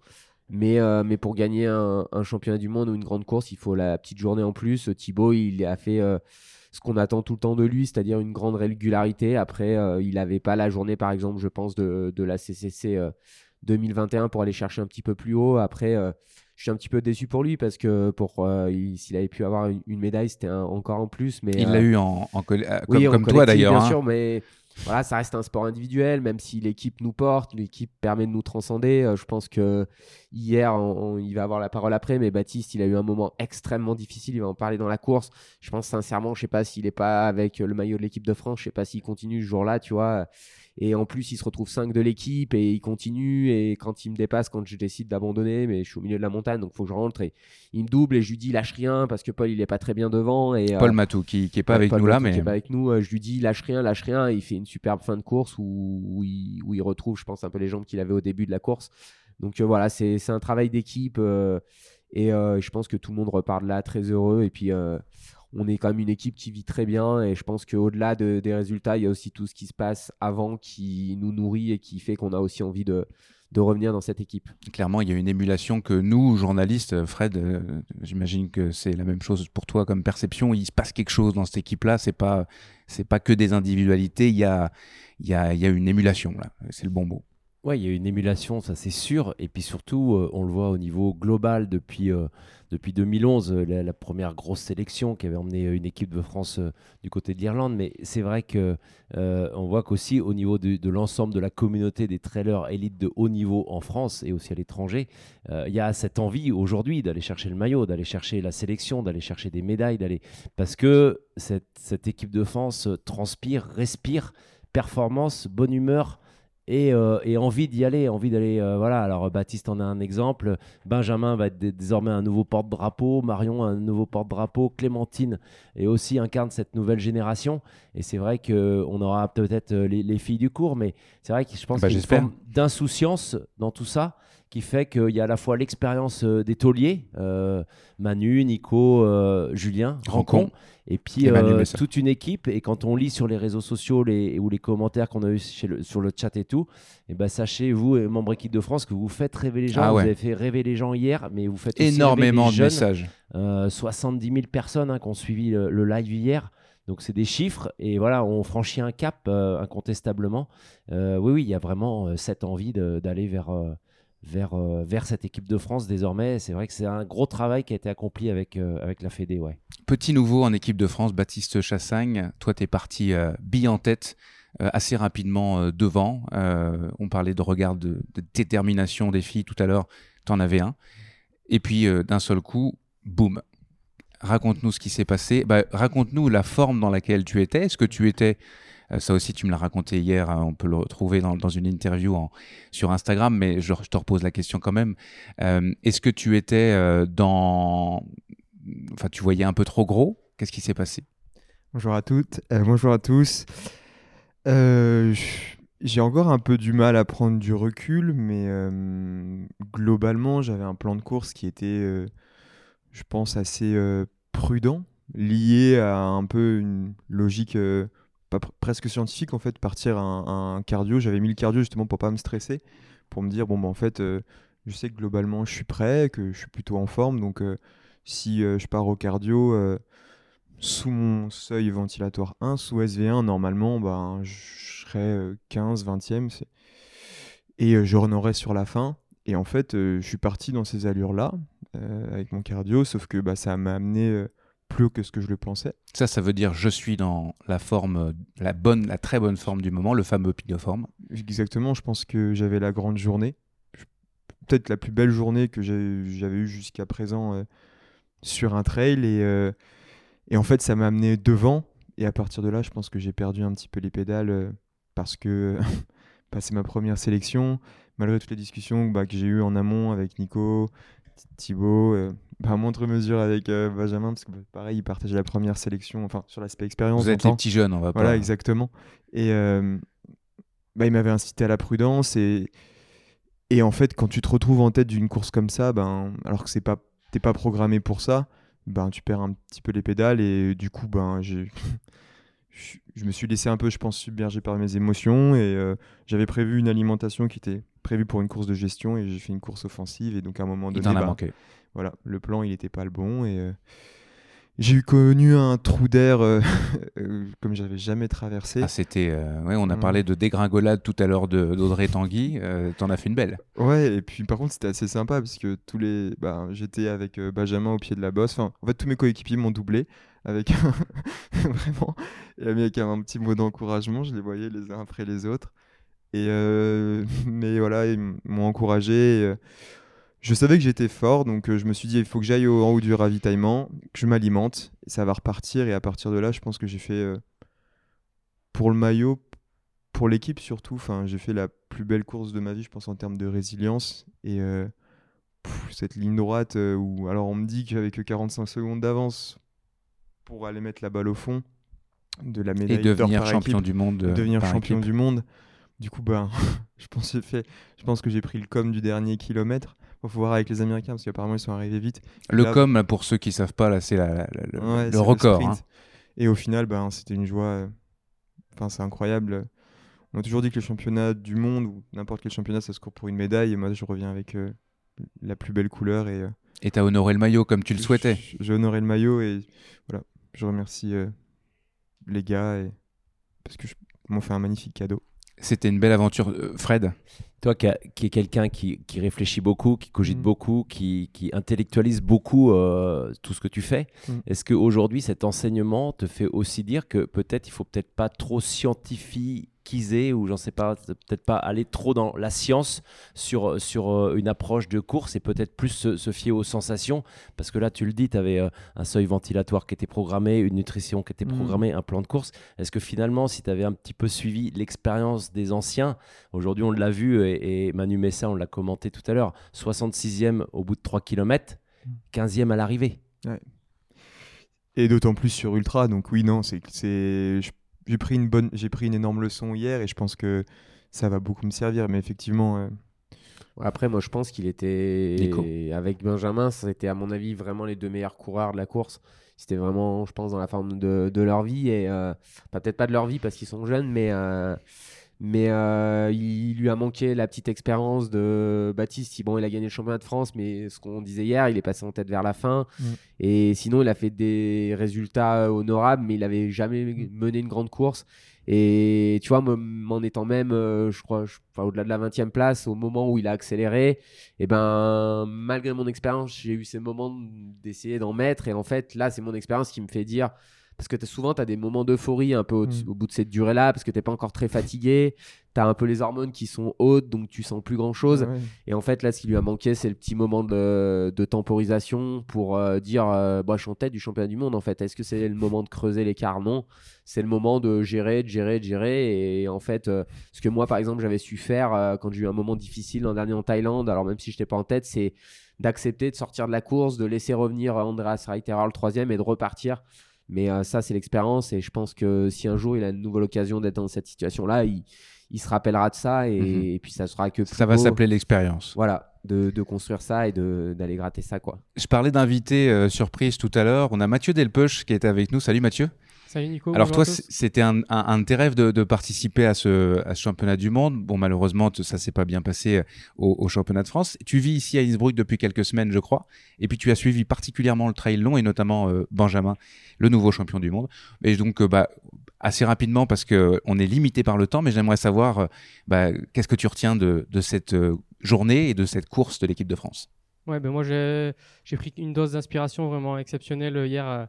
Mais, euh, mais pour gagner un, un championnat du monde ou une grande course, il faut la petite journée en plus. Thibaut, il a fait euh, ce qu'on attend tout le temps de lui, c'est-à-dire une grande régularité. Après, euh, il n'avait pas la journée, par exemple, je pense, de, de la CCC euh, 2021 pour aller chercher un petit peu plus haut. Après, euh, je suis un petit peu déçu pour lui parce que pour euh, il- s'il avait pu avoir une, une médaille, c'était encore en plus. Mais Il euh, l'a eu en, en euh, comme, en comme toi d'ailleurs. Bien hein. sûr, mais voilà, ça reste un sport individuel, même si l'équipe nous porte, l'équipe permet de nous transcender. Euh, je pense que hier, on- on- il va avoir la parole après, mais Baptiste, il a eu un moment extrêmement difficile. Il va en parler dans la course. Je pense sincèrement, je sais pas s'il est pas avec le maillot de l'équipe de France, je sais pas s'il continue ce jour-là, tu vois. Et en plus, il se retrouve 5 de l'équipe et il continue. Et quand il me dépasse, quand je décide d'abandonner, mais je suis au milieu de la montagne, donc il faut que je rentre. Et il me double et je lui dis lâche rien parce que Paul, il est pas très bien devant. Et, Paul Matou, qui, qui est pas avec nous là, mais. Qui est pas avec nous, euh, je lui dis lâche rien, lâche rien. Et il fait une superbe fin de course où, où, il, où il retrouve, je pense, un peu les jambes qu'il avait au début de la course. Donc euh, voilà, c'est un travail d'équipe. euh, et euh, je pense que tout le monde repart de là très heureux. Et puis, euh, on est quand même une équipe qui vit très bien. Et je pense qu'au-delà de, des résultats, il y a aussi tout ce qui se passe avant qui nous nourrit et qui fait qu'on a aussi envie de, de revenir dans cette équipe. Clairement, il y a une émulation que nous, journalistes, Fred, euh, j'imagine que c'est la même chose pour toi comme perception. Il se passe quelque chose dans cette équipe-là. C'est pas, c'est pas que des individualités. Il y a, il y a, il y a une émulation là. C'est le bon mot. Ouais, il y a une émulation, ça c'est sûr. Et puis surtout, euh, on le voit au niveau global depuis, euh, depuis 2011, euh, la, première grosse sélection qui avait emmené une équipe de France du côté de l'Irlande. Mais c'est vrai que euh, on voit qu'aussi au niveau de, de l'ensemble de la communauté des trailers élites de haut niveau en France et aussi à l'étranger, il y a cette envie aujourd'hui d'aller chercher le maillot, d'aller chercher la sélection, d'aller chercher des médailles, d'aller parce que cette, cette équipe de France transpire, respire performance, bonne humeur et, euh, et envie d'y aller, envie d'aller. euh, voilà, alors Baptiste en a un exemple. Benjamin va être dé- désormais un nouveau porte-drapeau. Marion un nouveau porte-drapeau. Clémentine et aussi incarne cette nouvelle génération. Et c'est vrai qu'on aura peut-être euh, les, les filles du cours, mais c'est vrai que je pense Bah, qu'il y a une forme d'insouciance dans tout ça qui fait qu'il y a à la fois l'expérience euh, des tauliers, euh, Manu, Nico, euh, Julien, Rancon. Et puis euh, toute une équipe. Et quand on lit sur les réseaux sociaux les, ou les commentaires qu'on a eu chez le- sur le chat et tout, et ben sachez, vous, membres équipe de France, que vous faites rêver les gens. Ah vous avez fait rêver les gens hier, mais vous faites aussi Énormément rêver les de jeunes. messages. Euh, 70 000 personnes hein, qui ont suivi le, le live hier. Donc c'est des chiffres et voilà, on franchit un cap euh, incontestablement. Euh, oui, oui, il y a vraiment euh, cette envie d'aller vers, vers, euh, vers cette équipe de France désormais. C'est vrai que c'est un gros travail qui a été accompli avec, euh, avec la Fédé. Ouais. Petit nouveau en équipe de France, Baptiste Chassagne. Toi, tu es parti euh, bille en tête euh, assez rapidement devant. On parlait de regard de, détermination des filles tout à l'heure. Tu en avais un. Et puis, d'un seul coup, boum. Raconte-nous ce qui s'est passé. Bah, Raconte-nous la forme dans laquelle tu étais. Est-ce que tu étais. Euh, ça aussi, tu me l'as raconté hier. hein, on peut le retrouver dans, une interview sur Instagram, mais je, te repose la question quand même. Euh, Est-ce que tu étais euh, dans. Enfin, tu voyais un peu trop gros? Qu'est-ce qui s'est passé? Bonjour à toutes, bonjour à tous. J'ai encore un peu du mal à prendre du recul, mais globalement, j'avais un plan de course qui était, je pense, assez prudent, lié à un peu une logique presque scientifique, en fait, partir un, un cardio. J'avais mis le cardio justement pour pas me stresser, pour me dire, bon, bah, en fait, euh, je sais que globalement, je suis prêt, que je suis plutôt en forme, donc euh, si euh, je pars au cardio... sous mon seuil ventilatoire 1, sous SV1, normalement, ben, je serais euh, 15, 20e. c'est- Et je renaurais sur la fin. Et en fait, je suis parti dans ces allures-là, avec mon cardio, sauf que bah, ça m'a amené plus haut que ce que je le pensais. Ça, ça veut dire je suis dans la forme, la bonne, la très bonne forme du moment, le fameux pic de forme. Exactement, je pense que j'avais la grande journée. Peut-être la plus belle journée que j'avais eue jusqu'à présent euh, sur un trail. Et, euh, et en fait, ça m'a amené devant. Et à partir de là, je pense que j'ai perdu un petit peu les pédales euh, parce que [LAUGHS] bah, c'est ma première sélection. Malgré toutes les discussions bah, que j'ai eues en amont avec Nico, Thi- Thibaut, bah, montre mesure avec euh, Benjamin, parce que bah, pareil, il partageait la première sélection, enfin sur l'aspect expérience. Vous êtes les petits jeunes, on va Voilà, pas- exactement. Et euh, bah, il m'avait incité à la prudence et, et en fait, quand tu te retrouves en tête d'une course comme ça, ben, alors que c'est pas, t'es pas programmé pour ça, ben, tu perds un petit peu les pédales et du coup, ben, j'ai, [LAUGHS] je, me suis laissé un peu, je pense, submerger par mes émotions et euh, j'avais prévu une alimentation qui était prévue pour une course de gestion et j'ai fait une course offensive et donc à un moment Il donné, t'en a bah, manqué. Voilà, le plan il n'était pas le bon et euh, j'ai eu connu un trou d'air euh, [LAUGHS] euh, comme j'avais jamais traversé. Ah, c'était, euh, ouais, on a Mm. parlé de dégringolade tout à l'heure de- d'Audrey Tanguy. T'en as fait une belle. Ouais, et puis par contre, c'était assez sympa parce que tous les. Bah, j'étais avec Benjamin au pied de la bosse. Enfin, en fait, tous mes coéquipiers m'ont doublé avec un... [LAUGHS] vraiment. Et avec un petit mot d'encouragement, je les voyais les uns après les autres. Et euh, [LAUGHS] mais voilà, ils m'ont encouragé. et, je savais que j'étais fort, donc euh, je me suis dit il faut que j'aille au- en haut du ravitaillement, que je m'alimente, et ça va repartir. Et à partir de là, je pense que j'ai fait euh, pour le maillot, pour l'équipe surtout, j'ai fait la plus belle course de ma vie, je pense, en termes de résilience. Et euh, pff, cette ligne droite euh, où, alors on me dit que j'avais que 45 secondes d'avance pour aller mettre la balle au fond de la médaille d'or devenir par champion équipe, du monde, de devenir champion équipe. du monde. Du coup, ben, [LAUGHS] je pense que j'ai pris le com du dernier kilomètre. Il faut voir avec les Américains parce qu'apparemment ils sont arrivés vite. Le Là- com, pour ceux qui savent pas, là, c'est la- la- la- le, Ouais, le c'est record. hein. Et au final, ben, c'était une joie. Enfin, c'est incroyable. On a toujours dit que le championnat du monde ou n'importe quel championnat, ça se court pour une médaille. Et moi, je reviens avec euh, la plus belle couleur. Et euh, Et t'as honoré le maillot comme tu le souhaitais. j'ai honoré le maillot et voilà. Je remercie euh, les gars et... parce que je- m'ont fait un magnifique cadeau. C'était une belle aventure. Euh, Fred Toi qui, a- qui est quelqu'un qui, qui réfléchit beaucoup, qui cogite Mm. beaucoup, qui, qui intellectualise beaucoup euh, tout ce que tu fais, Mm. est-ce qu'aujourd'hui cet enseignement te fait aussi dire que peut-être il faut peut-être pas trop scientifiquiser ou j'en sais pas, peut-être pas aller trop dans la science sur, sur euh, une approche de course et peut-être plus se, se fier aux sensations parce que là tu le dis, tu avais un seuil ventilatoire qui était programmé, une nutrition qui était Mm. programmée, un plan de course. Est-ce que finalement si tu avais un petit peu suivi l'expérience des anciens, aujourd'hui on l'a vu et, et Manu Messa on l'a commenté tout à l'heure, 66e au bout de 3 km, 15e à l'arrivée. Ouais. Et d'autant plus sur Ultra. Donc oui, non, c'est c'est je- j'ai pris une bonne j'ai pris une énorme leçon hier et je pense que ça va beaucoup me servir. Mais effectivement, euh, Après, moi, je pense qu'il était Nico. avec Benjamin. C'était à mon avis vraiment les deux meilleurs coureurs de la course. C'était vraiment, je pense, dans la forme de, de leur vie et euh, pas- peut-être pas de leur vie parce qu'ils sont jeunes, mais euh, mais euh, il lui a manqué la petite expérience de Baptiste. Bon, il a gagné le championnat de France, mais ce qu'on disait hier, il est passé en tête vers la fin. Mm. Et sinon, il a fait des résultats honorables, mais il avait jamais mené une grande course. Et tu vois, me- m'en étant même, euh, je crois, je- enfin, au-delà de la 20e place, au moment où il a accéléré, et ben, malgré mon expérience, j'ai eu ces moments d'essayer d'en mettre. Et en fait, là, c'est mon expérience qui me fait dire. Parce que souvent, tu as des moments d'euphorie un peu au, Mm. au bout de cette durée-là, parce que t'es pas encore très fatigué. Tu as un peu les hormones qui sont hautes, donc tu sens plus grand-chose. ouais. Et en fait, là, ce qui lui a manqué, c'est le petit moment de, de temporisation pour euh, dire euh, bah, je suis en tête du championnat du monde. En fait, est-ce que c'est le moment de creuser l'écart Non. C'est le moment de gérer, de gérer, de gérer. Et en fait, euh, ce que moi, par exemple, j'avais su faire euh, quand j'ai eu un moment difficile l'an dernier en Thaïlande, alors même si je n'étais pas en tête, c'est d'accepter de sortir de la course, de laisser revenir Andreas Reiterer le troisième et de repartir. Mais euh, ça, c'est l'expérience. Et je pense que si un jour il a une nouvelle occasion d'être dans cette situation-là, il, il se rappellera de ça. Et, Mhm. et puis ça sera que. Ça va s'appeler l'expérience. Voilà, de, de construire ça et d'aller gratter ça, quoi. Je parlais d'invité euh, surprise tout à l'heure. On a Mathieu Delpeuch qui est avec nous. Salut Mathieu. Salut Nico. Alors toi, c'était un, un- un de tes rêves de, de participer à ce, à ce championnat du monde? Bon, malheureusement, ça s'est pas bien passé euh, au, au championnat de France. Tu vis ici à Innsbruck depuis quelques semaines, je crois. Et puis tu as suivi particulièrement le trail long et notamment euh, Benjamin, le nouveau champion du monde. Et donc, euh, bah, assez rapidement parce que on est limité par le temps, mais j'aimerais savoir, euh, bah, qu'est-ce que tu retiens de, de cette journée et de cette course de l'équipe de France? Ouais, ben moi j'ai pris une dose d'inspiration vraiment exceptionnelle hier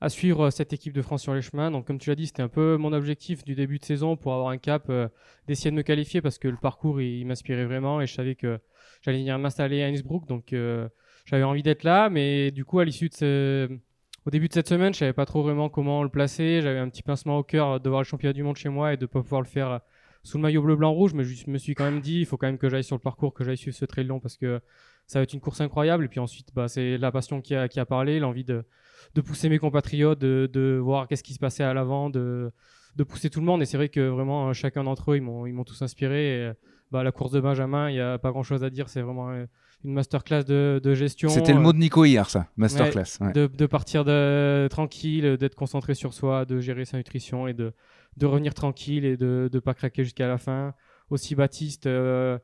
à, suivre euh, cette équipe de France sur les chemins. Donc comme tu l'as dit, c'était un peu mon objectif du début de saison pour avoir un cap, euh, d'essayer de me qualifier parce que le parcours il, m'inspirait vraiment et je savais que j'allais venir m'installer à Innsbruck. Donc euh, j'avais envie d'être là, mais du coup à l'issue de ce... Au début de cette semaine, je savais pas trop vraiment comment le placer. J'avais un petit pincement au cœur de voir le championnat du monde chez moi et de pas pouvoir le faire sous le maillot bleu blanc rouge mais je me suis quand même dit il faut quand même que j'aille sur le parcours que j'aille suivre ce trail long parce que ça va être une course incroyable et puis ensuite bah, c'est la passion qui a parlé l'envie de, de pousser mes compatriotes de, de voir qu'est-ce qui se passait à l'avant de, de pousser tout le monde et c'est vrai que vraiment euh, chacun d'entre eux ils m'ont ils m'ont tous inspiré et, euh, bah, la course de Benjamin il y a pas grand chose à dire c'est vraiment euh, une masterclass de, de gestion C'était le mot de Nico hier, ça, masterclass. Ouais, ouais. de, de partir de, tranquille, d'être concentré sur soi, de gérer sa nutrition et de, de revenir tranquille et de ne pas craquer jusqu'à la fin. Aussi Baptiste, euh,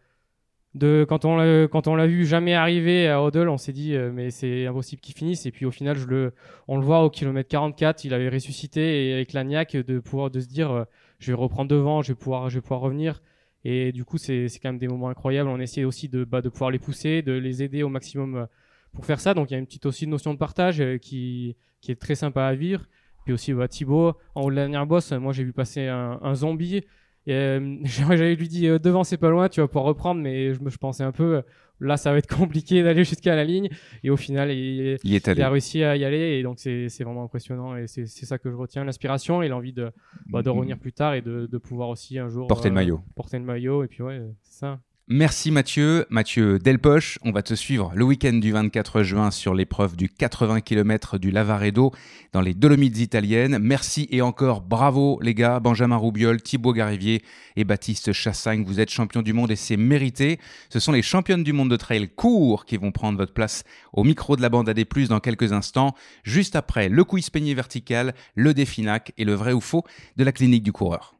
de, quand on l'a quand on l'a vu jamais arriver à Odell, on s'est dit euh, mais c'est impossible qu'il finisse. Et puis au final, je le, on le voit au kilomètre 44, il avait ressuscité et avec l'agnac de pouvoir de se dire euh, je vais reprendre devant, je vais pouvoir, je vais pouvoir revenir. Et du coup, c'est quand même des moments incroyables. On essaie aussi de, bah, de pouvoir les pousser, de les aider au maximum euh, pour faire ça. Donc il y a une petite aussi notion de partage qui, qui est très sympa à vivre. Puis aussi bah, Thibaut, en haut de la dernière bosse, moi j'ai vu passer un zombie. Euh, j'avais lui dit euh, devant c'est pas loin, tu vas pouvoir reprendre, mais je, pensais un peu euh, là, ça va être [LAUGHS] compliqué d'aller jusqu'à la ligne. Et au final, il, Il est allé. a réussi à y aller. Et donc, c'est vraiment impressionnant. Et c'est ça que je retiens l'inspiration et l'envie de, bah, de revenir plus tard et de, de pouvoir aussi un jour. Porter le maillot. Porter le maillot. Et puis, ouais, c'est ça. Merci Mathieu. Mathieu Delpoche, on va te suivre le week-end du 24 juin sur l'épreuve du 80 km du Lavaredo dans les Dolomites italiennes. Merci et encore bravo les gars, Benjamin Roubiol, Thibaut Garivier et Baptiste Chassagne. Vous êtes champions du monde et c'est mérité. Ce sont les championnes du monde de trail court qui vont prendre votre place au micro de la bande AD+, dans quelques instants, juste après le quiz peigné vertical, le définac et le vrai ou faux de la clinique du coureur.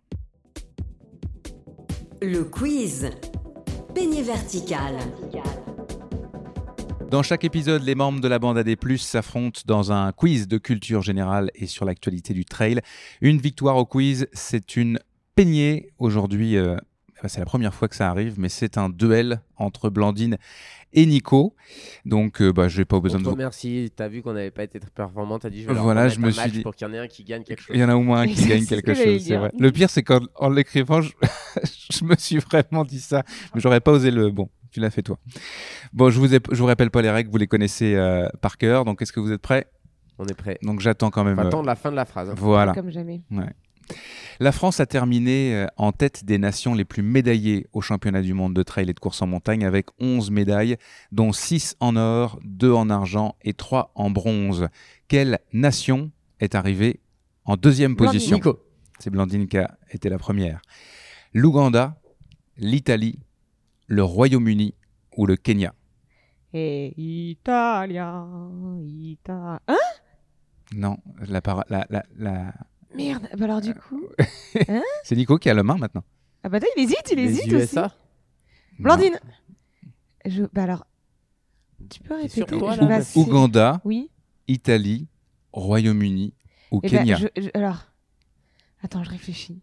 Le quiz. Peigné vertical. Dans chaque épisode, les membres de la bande AD+, s'affrontent dans un quiz de culture générale et sur l'actualité du trail. Une victoire au quiz, c'est une peignée. Aujourd'hui, euh, c'est la première fois que ça arrive, mais c'est un duel entre Blandine et Nico. Donc, euh, bah, je n'ai pas besoin On de vous... remercie, t'as vu qu'on n'avait pas été très performant, t'as dit je vais Voilà, je me un suis match dit- pour qu'il y en ait un qui gagne quelque chose. Il y en a au moins un qui [LAUGHS] gagne ce quelque chose, c'est dire. vrai. Le pire, c'est qu'en en l'écrivant, je... [LAUGHS] je me suis vraiment dit ça, mais j'aurais pas osé le. Bon, tu l'as fait toi. Bon, je vous ai... je vous rappelle pas les règles, vous les connaissez euh, par cœur. Donc, est-ce que vous êtes prêts? On est prêts. Donc, j'attends quand même. Faut euh, attendre la fin de la phrase, hein. Voilà. Comme jamais. Ouais. La France a terminé euh, en tête des nations les plus médaillées au championnat du monde de trail et de course en montagne avec 11 médailles, dont 6 en or, 2 en argent et 3 en bronze. Quelle nation est arrivée en deuxième position? C'est Blandine qui a été la première. L'Ouganda, l'Italie, le Royaume-Uni ou le Kenya? Et Italia, Ita... Hein? Non, la, para- la, la, la- Merde, bah alors du coup... Hein [LAUGHS] c'est Nico qui a la main maintenant. Ah bah attends, il hésite, il Les hésite USA. aussi. Blandine je... Bah alors... Tu peux répéter sur toi, là Ouganda, Oui. Italie, Royaume-Uni ou Eh ben, Kenya je- je- alors... Attends, je réfléchis.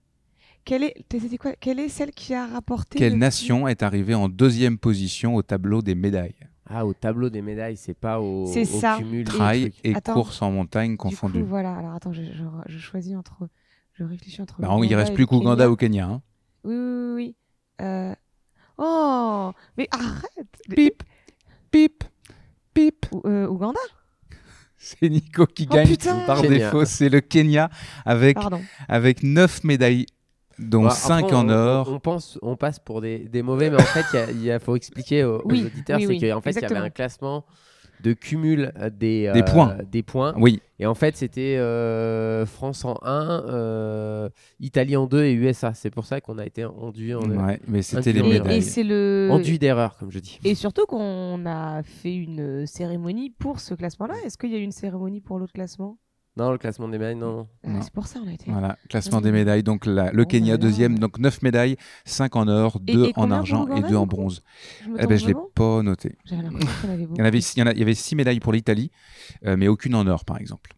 Quelle est... c'était quoi Quelle est celle qui a rapporté... Quelle le- nation est arrivée en deuxième position au tableau des médailles? Ah, au tableau des médailles, c'est pas au, C'est au ça. cumul. Trail et Attends. course en montagne Du confondus. coup, voilà. Alors attends, je, je, je choisis entre... Je réfléchis entre... Bah, il reste plus qu'Ouganda ou Kenya. hein. Oui, oui, oui. Euh... Oh Mais arrête Pip Pip Pip Ou- euh, Ouganda? C'est Nico qui Oh, gagne putain par Kenya. défaut. C'est le Kenya avec, Pardon. avec 9 médailles, Bah, 5 après, en on- or. On, pense, on passe pour des, des mauvais, mais en fait, il y a- il y a- faut expliquer aux, aux Oui, auditeurs, oui, c'est oui, qu'en fait, il y avait un classement de cumul euh, des, points. des points. Oui, Et en fait, c'était euh, France en 1, euh, Italie en 2 et USA. C'est pour ça qu'on a été enduit en ouais, mais c'était les Et, médailles. et c'est le... enduit d'erreur, comme je dis. Et surtout qu'on a fait une cérémonie pour ce classement-là. Est-ce qu'il y a eu une cérémonie pour l'autre classement? Non, le classement des médailles, non. non. Ah, Non. C'est pour ça on a été. Voilà, classement des médailles. Donc la- le Kenya deuxième, donc 9 médailles, 5 en or, Et- 2 et en argent et 2 en bronze. Je me Eh ben, je l'ai pas noté. Il y, en avait, il y en a- il y avait 6 médailles pour l'Italie, euh, mais aucune en or, par exemple.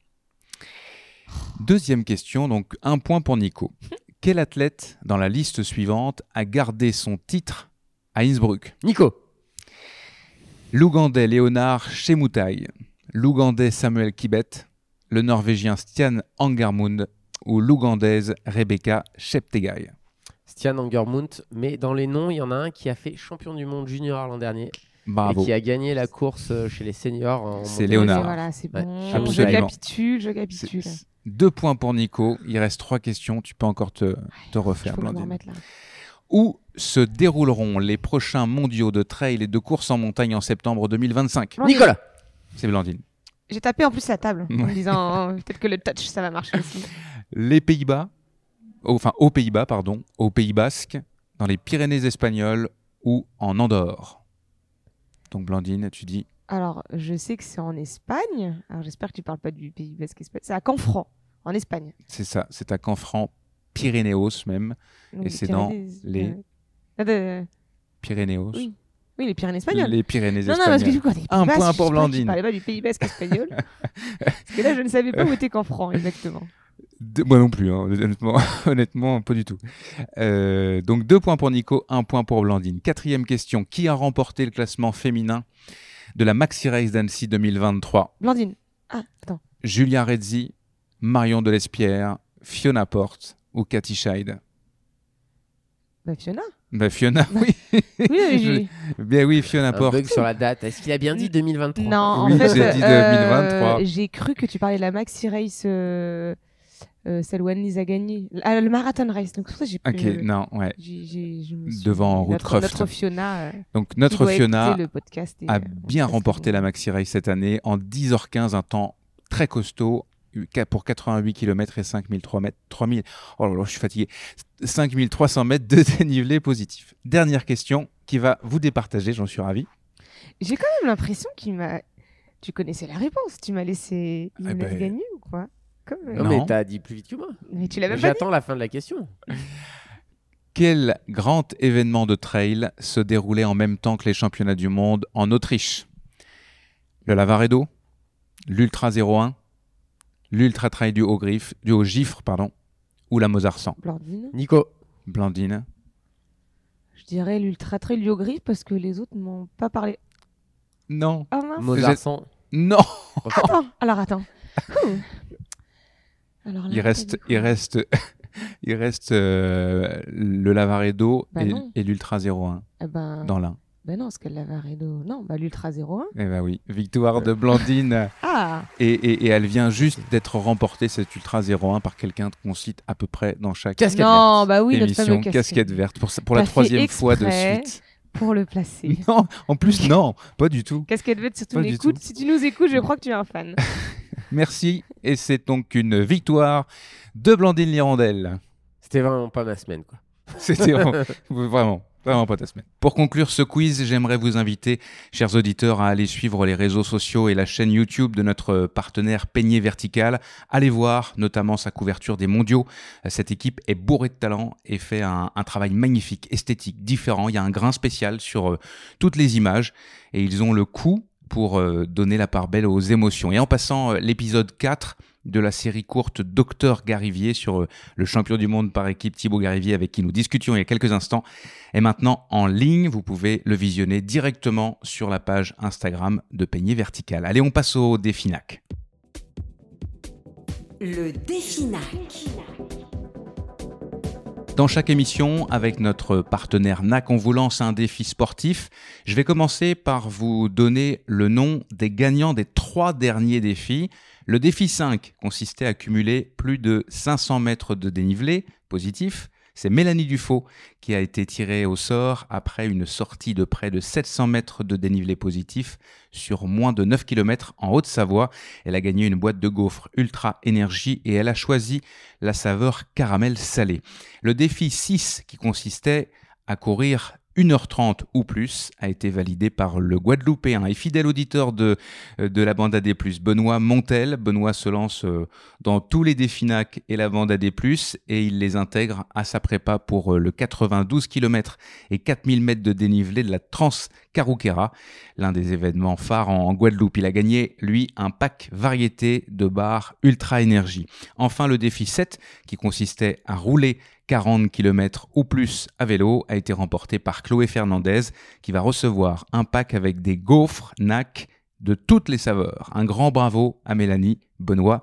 Deuxième question, donc un point pour Nico. [LAUGHS] Quel athlète dans la liste suivante a gardé son titre à Innsbruck? Nico, L'Ougandais Léonard Chemutai, l'Ougandais Samuel Kibet, le Norvégien Stian Angermund ou l'Ougandaise Rebecca Cheptegei. Stian Angermunt. Mais dans les noms, il y en a un qui a fait champion du monde junior l'an dernier Bravo. et qui a gagné la course euh, chez les seniors. en C'est. Léonard. Voilà, c'est bon. je capitule, je capitule. Deux points pour Nico. Il reste trois questions. Tu peux encore te, refaire, Blandine. Où se dérouleront les prochains mondiaux de trail et de course en montagne en septembre 2025 Blandine. Nicolas, C'est Blandine. J'ai tapé en plus la table en me disant oh, peut-être que le touch ça va marcher aussi. [LAUGHS] Les Pays-Bas, enfin aux Pays-Bas, pardon, au Pays Basque, dans les Pyrénées espagnoles ou en Andorre. Donc Blandine, tu dis Alors, je sais que c'est en Espagne. Alors, j'espère que tu parles pas du pays basque espagnol. C'est à Canfranc, en Espagne. c'est ça, c'est à Canfranc, Pyrénéos même, Donc, Et c'est dans Pyrénées- les- euh, de- Pyrénéos. Oui. Oui, les Pyrénées espagnoles. Les Pyrénées Non, non, parce que espagnoles. du coup, on Un point pour je Blandine. parlais pas du Pays basque espagnol. parce que là, je ne savais pas où était Canfranc, exactement. Deux- Moi non plus, hein, honnêtement, [LAUGHS] honnêtement, pas du tout. Euh, donc deux points pour Nico, un point pour Blandine. Quatrième question, qui a remporté le classement féminin de la Maxi Race d'Annecy 2023 Blandine. Ah, attends. Julia Rezzi, Marion Delespierre, Fiona Porte ou Cathy Scheid? Bah, Fiona Bah, Fiona, [LAUGHS] oui. Oui, oui, Je- Bien oui, Fiona Un Porte. bug sur la date. Est-ce qu'il a bien dit 2023 Non, en Oui, fait, j'ai dit euh, 2023. j'ai cru que tu parlais de la Maxi Race, euh, euh, celle où Annelise a gagné. Ah, le Marathon Race. Donc, c'est pour ça que j'ai Ok, pu- non, ouais. me suis- Devant notre, Rootcroft. Notre Fiona. euh, Donc notre Fiona écouter le podcast et, a euh, bien remporté la Maxi Race cette année en 10h15, un temps très costaud euh, pour 88 km et 5003 mètres. 3000, oh là là, je suis fatigué. 5300 mètres de [LAUGHS] dénivelé positif. Dernière question qui va vous départager, j'en suis ravi. J'ai quand même l'impression qu'il m'a. Tu connaissais la réponse. Tu m'as laissé. Il Eh me laisse ben, gagner ou quoi? Comme, euh, Non, mais t'as dit plus vite que moi. Mais tu l'as même pas dit. J'attends la fin de la question. [LAUGHS] Quel grand événement de trail se déroulait en même temps que les championnats du monde en Autriche? Le Lavaredo, l'Ultra 01, l'Ultra Trail du Haut-Griffe, du Haut-Gifre, pardon, ou la Mozart 100 Blandine. Nico. Blandine. Je dirais l'Ultra Trail du Haut-Griffe parce que les autres m'ont pas parlé. Non. Ah mince. Mozart J'ai- 100. Non Attends, alors attends. [LAUGHS] Alors là, Il reste, il [LAUGHS] reste, il reste euh, le Lavaredo Bah et, et l'Ultra 01 Eh ben, dans l'un. Ben non, parce que le Lavaredo. Non, bah l'Ultra 01. Eh ben oui, victoire de Blandine. [LAUGHS] Ah. et, et- et elle vient juste d'être remportée, cette Ultra 01, par quelqu'un qu'on cite à peu près dans chaque Casquette Non, verte. bah oui, notre émission. fameux casquette. casquette verte, pour, pour la troisième fois de suite. Pour le placer. [LAUGHS] Non, en plus, [LAUGHS] non, pas du tout. Casquette verte, si tu Pas nous du écoutes, tout. si tu nous écoutes, je crois que tu es un fan. Merci, et c'est donc une victoire de Blandine Lirandelle. C'était vraiment pas ma semaine, quoi. C'était vraiment, vraiment, Pour conclure ce quiz, j'aimerais vous inviter, chers auditeurs, à aller suivre les réseaux sociaux et la chaîne YouTube de notre partenaire Peigné Vertical. Allez voir notamment sa couverture des mondiaux. Cette équipe est bourrée de talent et fait un, un travail magnifique, esthétique, différent. Il y a un grain spécial sur euh, toutes les images et ils ont le coup pour euh, donner la part belle aux émotions. Et en passant euh, l'épisode 4 de la série courte Docteur Garivier sur euh, le champion du monde par équipe Thibaut Garivier avec qui nous discutions il y a quelques instants est maintenant en ligne. Vous pouvez le visionner directement sur la page Instagram de Peigné Vertical. Allez, on passe au défi NAC. Le défi NAC. Dans chaque émission, avec notre partenaire NAC, on vous lance un défi sportif. Je vais commencer par vous donner le nom des gagnants des trois derniers défis. Le défi 5 consistait à cumuler plus de 500 mètres de dénivelé positif. C'est Mélanie Dufaux qui a été tirée au sort après une sortie de près de 700 mètres de dénivelé positif sur moins de 9 km en Haute-Savoie. Elle a gagné une boîte de gaufres Ultra Énergie et elle a choisi la saveur caramel salé. Le défi 6 qui consistait à courir 1h30 ou plus a été validé par le Guadeloupéen et fidèle auditeur de, euh, la bande AD+, Benoît Montel. Benoît se lance euh, dans tous les défis NAC et la bande AD+, et il les intègre à sa prépa pour euh, le 92 km et 4000 mètres de dénivelé de la Trans-Carouquera, l'un des événements phares en, en Guadeloupe. Il a gagné, lui, un pack variété de barres Ultra Énergie. Enfin, le défi 7, qui consistait à rouler 40 km ou plus à vélo a été remporté par Chloé Fernandez qui va recevoir un pack avec des gaufres NAC de toutes les saveurs. Un grand bravo à Mélanie, Benoît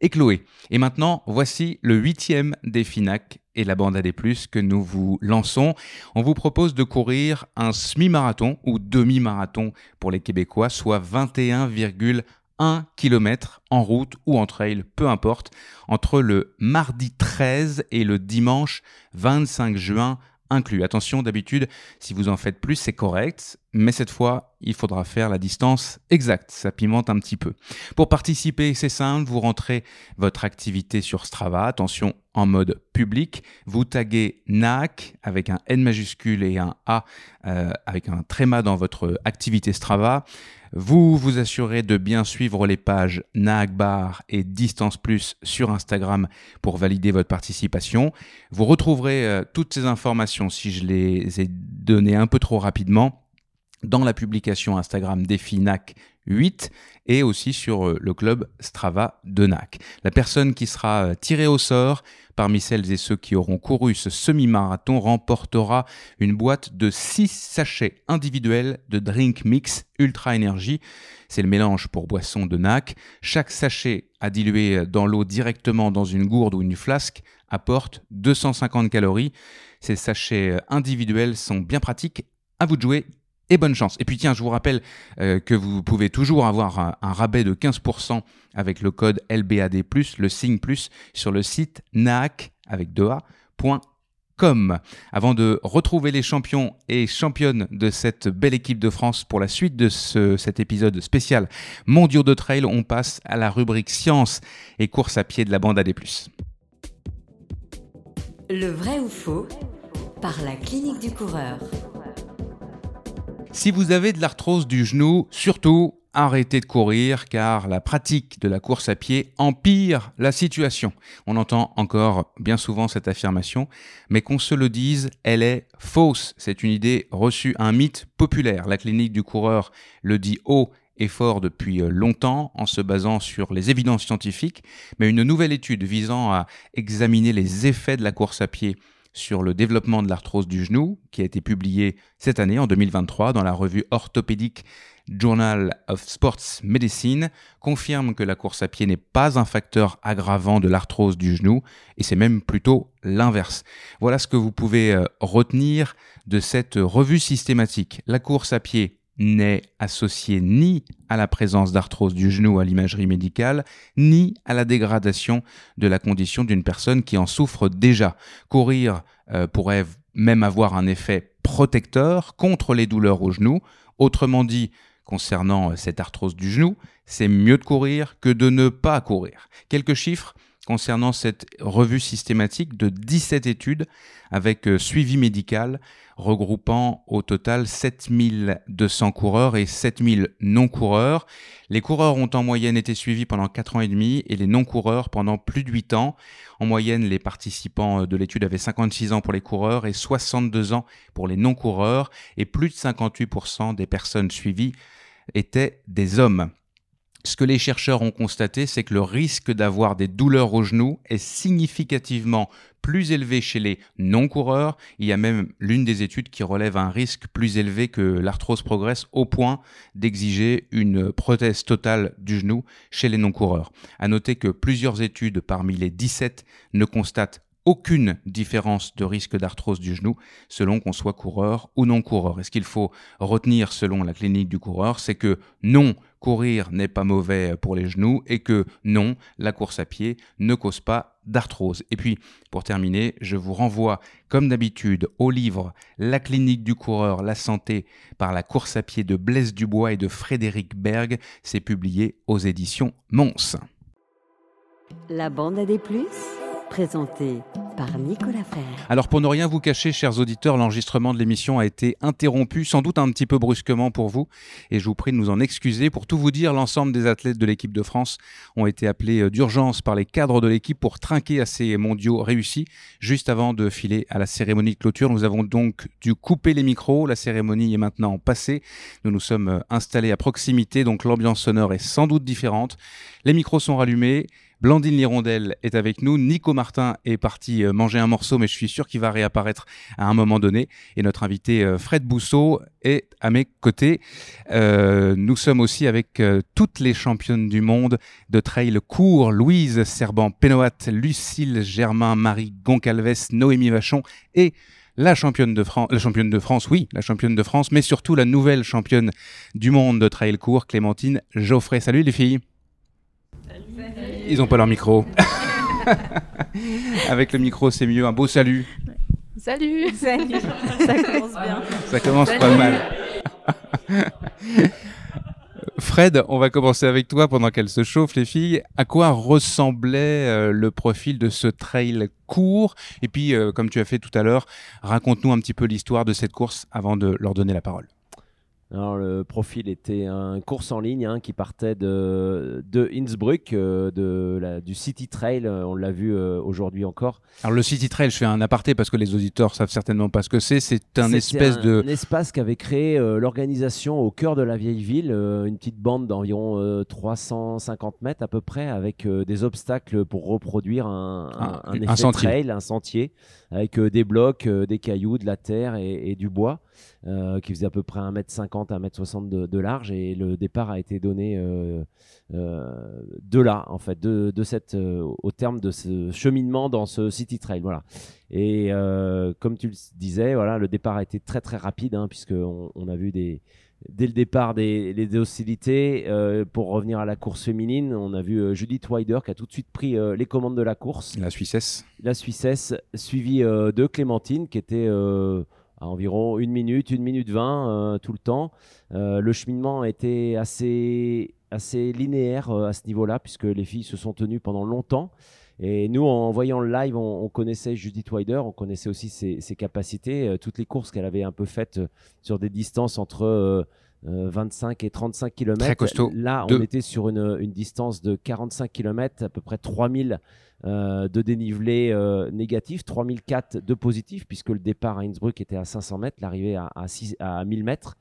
et Chloé. Et maintenant, voici le huitième défi NAC et la bande AD+, que nous vous lançons. On vous propose de courir un semi-marathon ou demi-marathon pour les Québécois, soit 21,1 1 km en route ou en trail, peu importe, entre le mardi 13 et le dimanche 25 juin inclus. Attention, d'habitude, si vous en faites plus, c'est correct, mais cette fois, il faudra faire la distance exacte. Ça pimente un petit peu. Pour participer, c'est simple, vous rentrez votre activité sur Strava, attention, en mode public, vous taguez NAC avec un N majuscule et un A euh, avec un tréma dans votre activité Strava. Vous vous assurez de bien suivre les pages NAC Bar et Distance Plus sur Instagram pour valider votre participation. Vous retrouverez euh, toutes ces informations si je les ai données un peu trop rapidement dans la publication Instagram Défi NAC 8 et aussi sur euh, le club Strava de NAC. La personne qui sera euh, tirée au sort parmi celles et ceux qui auront couru ce semi-marathon remportera une boîte de 6 sachets individuels de drink mix Ultra Énergie. C'est le mélange pour boisson de NAC. Chaque sachet à diluer dans l'eau directement dans une gourde ou une flasque apporte 250 calories. Ces sachets individuels sont bien pratiques. À vous de jouer et bonne chance. Et puis tiens, je vous rappelle euh, que vous pouvez toujours avoir un, rabais de 15% avec le code LBAD+, le signe plus, sur le site nac avec 2a.com. Avant de retrouver les champions et championnes de cette belle équipe de France pour la suite de ce, cet épisode spécial Mondiaux de Trail, on passe à la rubrique science et course à pied de la bande AD+. Le vrai ou faux par la clinique du coureur. Si vous avez de l'arthrose du genou, surtout arrêtez de courir car la pratique de la course à pied empire la situation. On entend encore bien souvent cette affirmation, mais qu'on se le dise, elle est fausse. C'est une idée reçue, un mythe populaire. La clinique du coureur le dit haut et fort depuis longtemps en se basant sur les évidences scientifiques, mais une nouvelle étude visant à examiner les effets de la course à pied sur le développement de l'arthrose du genou, qui a été publié cette année, en 2023, dans la revue orthopédique Journal of Sports Medicine, confirme que la course à pied n'est pas un facteur aggravant de l'arthrose du genou, et c'est même plutôt l'inverse. Voilà ce que vous pouvez retenir de cette revue systématique. La course à pied n'est associée ni à la présence d'arthrose du genou à l'imagerie médicale, ni à la dégradation de la condition d'une personne qui en souffre déjà. Courir euh, pourrait même avoir un effet protecteur contre les douleurs au genou. Autrement dit, concernant cette arthrose du genou, c'est mieux de courir que de ne pas courir. Quelques chiffres concernant cette revue systématique de 17 études avec suivi médical regroupant au total 7200 coureurs et 7000 non-coureurs. Les coureurs ont en moyenne été suivis pendant 4 ans et demi et les non-coureurs pendant plus de 8 ans. En moyenne, les participants de l'étude avaient 56 ans pour les coureurs et 62 ans pour les non-coureurs et plus de 58% des personnes suivies étaient des hommes. Ce que les chercheurs ont constaté, c'est que le risque d'avoir des douleurs au genou est significativement plus élevé chez les non-coureurs. Il y a même l'une des études qui relève un risque plus élevé que l'arthrose progresse au point d'exiger une prothèse totale du genou chez les non-coureurs. À noter que plusieurs études parmi les 17 ne constatent aucune différence de risque d'arthrose du genou selon qu'on soit coureur ou non coureur. Et ce qu'il faut retenir selon la clinique du coureur, c'est que non, courir n'est pas mauvais pour les genoux et que non, la course à pied ne cause pas d'arthrose. Et puis, pour terminer, je vous renvoie, comme d'habitude, au livre La clinique du coureur, la santé par la course à pied de Blaise Dubois et de Frédéric Berg. C'est publié aux éditions Mons. La bande à des plus? Présenté par Nicolas Frère. Alors pour ne rien vous cacher, chers auditeurs, l'enregistrement de l'émission a été interrompu, sans doute un petit peu brusquement pour vous, et je vous prie de nous en excuser. Pour tout vous dire, l'ensemble des athlètes de l'équipe de France ont été appelés d'urgence par les cadres de l'équipe pour trinquer à ces mondiaux réussis. Juste avant de filer à la cérémonie de clôture, nous avons donc dû couper les micros. La cérémonie est maintenant passée. Nous nous sommes installés à proximité, donc l'ambiance sonore est sans doute différente. Les micros sont rallumés. Blandine Lirondelle est avec nous. Nico Martin est parti manger un morceau, mais je suis sûr qu'il va réapparaître à un moment donné. Et notre invité Fred Bousseau est à mes côtés. Euh, nous sommes aussi avec euh, toutes les championnes du monde de trail court Louise Serban-Pénoat, Lucille Germain, Marie Goncalves, Noémie Vachon et la championne de France, la championne de France, oui, la championne de France, mais surtout la nouvelle championne du monde de trail court, Clémentine Geoffrey. Salut les filles. Ils n'ont pas leur micro. [LAUGHS] Avec le micro, c'est mieux. Un beau salut. Salut. Salut. [LAUGHS] Ça commence bien. Ça commence Salut. pas mal. Fred, on va commencer avec toi pendant qu'elle se chauffe, les filles. À quoi ressemblait euh, le profil de ce trail court? Et puis, euh, comme tu as fait tout à l'heure, raconte-nous un petit peu l'histoire de cette course avant de leur donner la parole. Alors, le profil était un course en ligne hein, qui partait de, de Innsbruck, euh, de la- du City Trail. euh, On l'a vu euh, aujourd'hui encore. Alors, le City Trail, je fais un aparté parce que les auditeurs savent certainement pas ce que c'est. C'est un espèce un, de. un espace qu'avait créé euh, l'organisation au cœur de la vieille ville, une petite bande d'environ euh, 350 mètres à peu près, avec des obstacles pour reproduire un, un, Un- un un effet sentier. trail, un sentier, avec des blocs, des cailloux, de la terre et, et du bois. Euh, qui faisait à peu près 1m50, 1m60 de, de large. Et le départ a été donné euh, euh, de là, en fait, de, de cette, au terme de ce cheminement dans ce City Trail. Voilà. Et comme tu le disais, voilà, le départ a été très très rapide, hein, puisqu'on on a vu des, dès le départ des, les hostilités. Euh, pour revenir à la course féminine, on a vu euh, Judith Wider qui a tout de suite pris euh, les commandes de la course. La Suissesse. La Suissesse, suivie de Clémentine qui était environ une minute, une minute vingt euh, tout le temps. Euh, le cheminement été assez, assez linéaire euh, à ce niveau-là puisque les filles se sont tenues pendant longtemps. Et nous, en voyant le live, on, on connaissait Judith Wider, on connaissait aussi ses, capacités, toutes les courses qu'elle avait un peu faites sur des distances entre euh, euh, 25 et 35 km. Très costaud. Là, on était sur une, une distance de 45 km, à peu près 3000 euh, de dénivelé euh, négatif, 3004 de positif, puisque le départ à Innsbruck était à 500 mètres, l'arrivée à, à, 6 à 1000 mètres.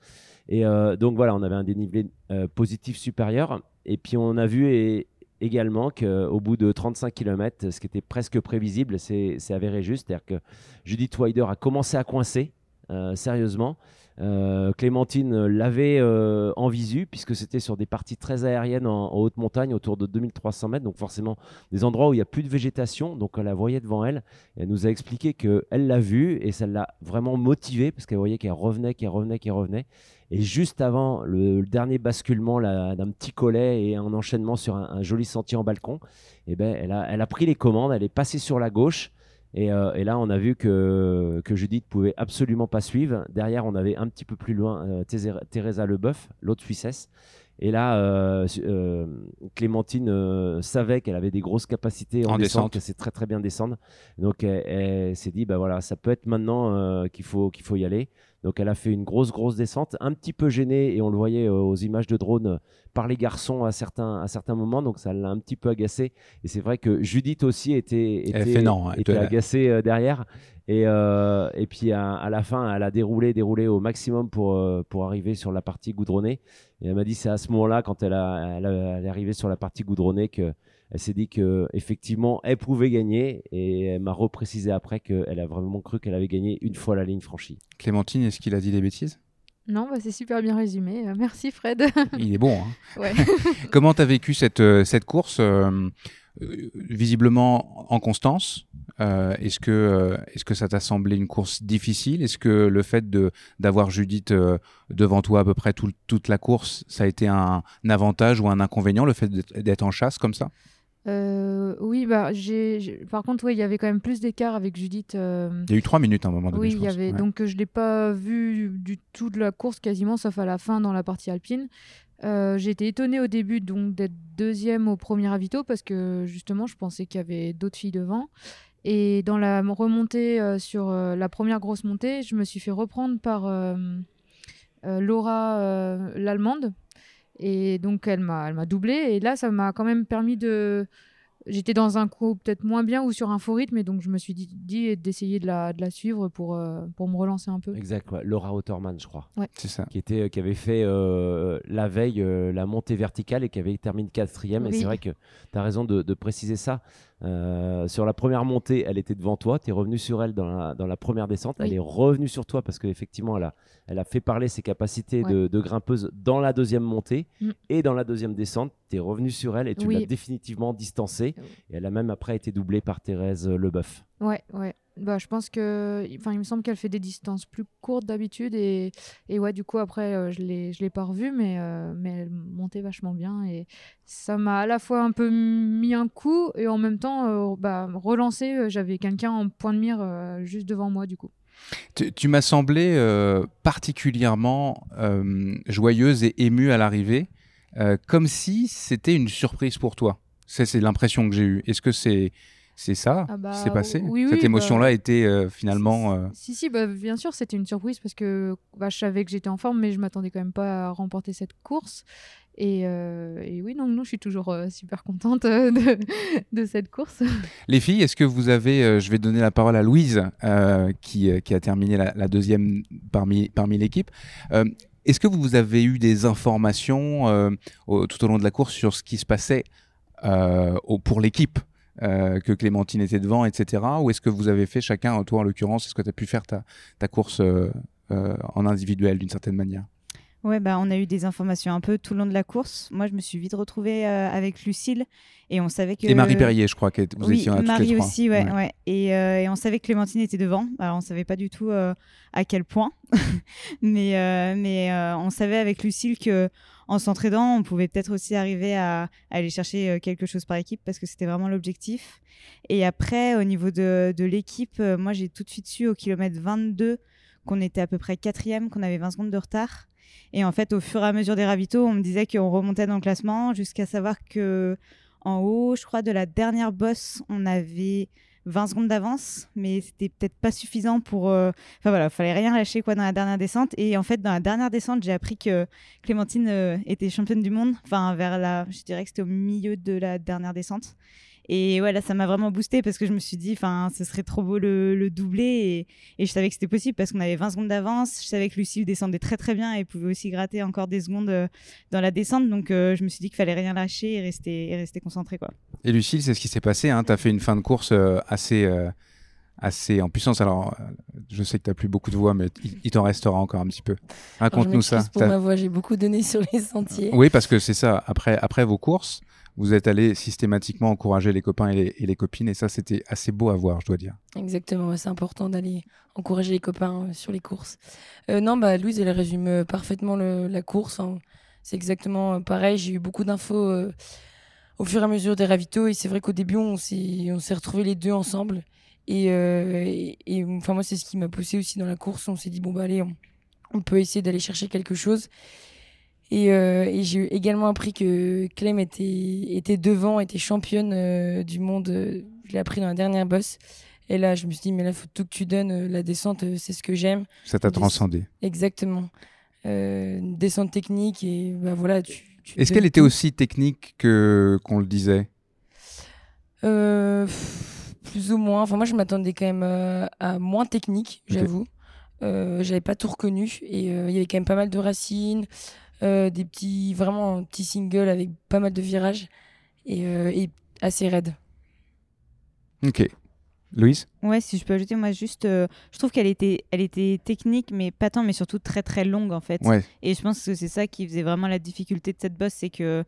Et donc voilà, on avait un dénivelé positif supérieur. Et puis on a vu et- également qu'au bout de 35 km, ce qui était presque prévisible, c'est c'est avéré juste. C'est-à-dire que Judith Wider a commencé à coincer, euh, sérieusement. Euh, Clémentine l'avait euh, en visu, puisque c'était sur des parties très aériennes en, haute montagne, autour de 2300 mètres, donc forcément des endroits où il n'y a plus de végétation. Donc elle la voyait devant elle. Elle nous a expliqué qu'elle l'a vue et ça l'a vraiment motivée, parce qu'elle voyait qu'elle revenait, qu'elle revenait, qu'elle revenait. Et juste avant le, dernier basculement d'un petit collet et un enchaînement sur un, joli sentier en balcon, eh ben, elle a pris les commandes, elle est passée sur la gauche. Et, euh, et là, on a vu que, que Judith pouvait absolument pas suivre. Derrière, on avait un petit peu plus loin euh, Teresa Leboeuf, l'autre Suissesse. Et là, euh, euh, Clémentine savait qu'elle avait des grosses capacités en, En descente, descente. qu'elle sait très très bien descendre. Donc, elle, elle s'est dit, bah voilà, ça peut être maintenant qu'il faut qu'il faut y aller. Donc, elle a fait une grosse grosse descente, un petit peu gênée, et on le voyait euh, aux images de drone euh, par les garçons à certains à certains moments. Donc, ça l'a un petit peu agacée. Et c'est vrai que Judith aussi était était, non, hein, était agacée euh, derrière. Et, euh, et puis à, à la fin, elle a déroulé, déroulé au maximum pour, pour arriver sur la partie goudronnée. Et elle m'a dit c'est à ce moment-là, quand elle, a, elle, a- elle est arrivée sur la partie goudronnée, que elle s'est dit que effectivement elle pouvait gagner. Et elle m'a reprécisé après qu'elle a vraiment cru qu'elle avait gagné une fois la ligne franchie. Clémentine, est-ce qu'il a dit des bêtises? Non, bah, c'est super bien résumé. Euh, merci Fred. Il est bon. hein. [LAUGHS] Ouais. [LAUGHS] Comment tu as vécu cette, euh, cette course euh, Visiblement en constance? Euh, est-ce, que, euh, est-ce que ça t'a semblé une course difficile? Est-ce que le fait de, d'avoir Judith euh, devant toi à peu près tout- toute la course, ça a été un, un avantage ou un inconvénient, le fait d'être en chasse comme ça? Euh, oui, bah, j'ai, par contre, ouais, il y avait quand même plus d'écart avec Judith. euh, Il y a eu trois minutes à un moment donné. Oui, il y avait. Ouais. Donc, euh, je l'ai pas vu du tout de la course quasiment, sauf à la fin dans la partie alpine. Euh, j'ai été étonnée au début donc d'être deuxième au premier avito parce que justement, je pensais qu'il y avait d'autres filles devant. Et dans la remontée sur la première grosse montée, je me suis fait reprendre par Laura, l'allemande. Et donc, elle m'a, doublé. Et là, ça m'a quand même permis de. J'étais dans un coup peut-être moins bien ou sur un faux rythme. Et donc, je me suis dit, dit d'essayer de la, de la suivre pour, euh, pour me relancer un peu. Exact, ouais. Laura Otterman, je crois. Ouais. C'est ça. Qui, était, qui avait fait euh, la veille euh, la montée verticale et qui avait terminé quatrième. Et c'est vrai que tu as raison de, de préciser ça. Euh, sur la première montée, elle était devant toi. Tu es revenu sur elle dans la, dans la première descente. Elle est revenue sur toi parce qu'effectivement, elle a, elle a fait parler ses capacités Ouais. de, de grimpeuse dans la deuxième montée Mm. et dans la deuxième descente. Tu es revenu sur elle et tu Oui. l'as définitivement distancée. Et elle a même après été doublée par Thérèse Leboeuf. Ouais, ouais. Bah, je pense que. Enfin, il me semble qu'elle fait des distances plus courtes d'habitude. Et, et ouais, du coup, après, euh, je l'ai je l'ai pas revue, mais, euh, mais elle montait vachement bien. Et ça m'a à la fois un peu mis un coup et en même temps euh, bah, relancé. Euh, J'avais quelqu'un en point de mire euh, juste devant moi, du coup. Tu, tu m'as semblé euh, particulièrement euh, joyeuse et émue à l'arrivée, euh, comme si c'était une surprise pour toi. C'est, l'impression que j'ai eue. Est-ce que c'est, c'est ça Ah bah, qui s'est passé oui, Cette oui, émotion-là bah, était euh, finalement. euh, Si, si, bah, bien sûr, c'était une surprise parce que bah, je savais que j'étais en forme, mais je m'attendais quand même pas à remporter cette course. Et, euh, et oui, non, non, je suis toujours euh, super contente euh, de, [LAUGHS] de cette course. Les filles, est-ce que vous avez, je vais donner la parole à Louise, qui, qui a terminé la, la deuxième parmi, parmi l'équipe. Est-ce que vous avez eu des informations euh, tout au long de la course sur ce qui se passait euh, pour l'équipe euh, que Clémentine était devant, etc. Ou est-ce que vous avez fait chacun, toi en l'occurrence, est-ce que tu as pu faire ta, course en individuel d'une certaine manière? Ouais, bah, on a eu des informations un peu tout le long de la course. Moi, je me suis vite retrouvée euh, avec Lucille et on savait que. Et Marie Perrier, je crois que vous oui, étiez à toutes Marie les trois. aussi, ouais. Ouais. ouais. Et, euh, et on savait que Clémentine était devant. Alors, on savait pas du tout euh, à quel point, [LAUGHS] mais mais on savait avec Lucille que en s'entraidant, on pouvait peut-être aussi arriver à, à aller chercher quelque chose par équipe parce que c'était vraiment l'objectif. Et après, au niveau de, de l'équipe, moi, j'ai tout de suite su au kilomètre 22 qu'on était à peu près quatrième, qu'on avait 20 secondes de retard. Et en fait, au fur et à mesure des ravitaux, on me disait qu'on remontait dans le classement jusqu'à savoir que en haut, je crois, de la dernière bosse, on avait 20 secondes d'avance, mais c'était peut-être pas suffisant pour. euh, Enfin voilà, fallait rien lâcher quoi dans la dernière descente. Et en fait, dans la dernière descente, j'ai appris que Clémentine euh, était championne du monde. Enfin, vers la. Je dirais que c'était au milieu de la dernière descente. Et ouais, là, ça m'a vraiment boosté parce que je me suis dit, enfin, ce serait trop beau le, le doubler. Et, et je savais que c'était possible parce qu'on avait 20 secondes d'avance. Je savais que Lucille descendait très très bien et pouvait aussi gratter encore des secondes euh, dans la descente. Donc euh, je me suis dit qu'il fallait rien lâcher et rester, et rester concentré. Quoi. Et Lucille, c'est ce qui s'est passé. Hein. Tu as fait une fin de course euh, assez, euh, assez en puissance. Alors, je sais que tu n'as plus beaucoup de voix, mais il, il t'en restera encore un petit peu. Raconte-nous ça. Pour ma voix, j'ai beaucoup donné sur les sentiers. Oui, parce que c'est ça. Après, après vos courses, vous êtes allé systématiquement encourager les copains et les, copines. Et ça, c'était assez beau à voir, je dois dire. Exactement, c'est important d'aller encourager les copains euh, sur les courses. Euh, non, bah, Louise, elle résume euh, parfaitement la course. hein. C'est exactement pareil. J'ai eu beaucoup d'infos au fur et à mesure des ravitaux. Et c'est vrai qu'au début, on s'est retrouvés les deux ensemble. Et, enfin, moi, c'est ce qui m'a poussé aussi dans la course. On s'est dit, bon, bah, allez, on peut essayer d'aller chercher quelque chose. Et, euh, et j'ai également appris que Clem était, était devant, était championne euh, du monde. euh, Je l'ai appris dans la dernière bosse. Et là, je me suis dit, mais là, faut tout que tu donnes. La descente, c'est ce que j'aime. Ça t'a transcendé. Exactement. Une descente technique et bah, voilà. Tu, tu Est-ce qu'elle était aussi technique que qu'on le disait? Euh, pff, Plus ou moins. Enfin, moi, je m'attendais quand même euh, à moins technique, j'avoue. Euh, J'avais pas tout reconnu. Et il y avait quand même pas mal de racines, des petits, vraiment un petit single avec pas mal de virages et, euh, et assez raide. Ok. Louise? Ouais, si je peux ajouter, moi juste, euh, je trouve qu'elle était, elle était technique, mais pas tant, mais surtout très très longue en fait. Ouais. Et je pense que c'est ça qui faisait vraiment la difficulté de cette bosse, c'est que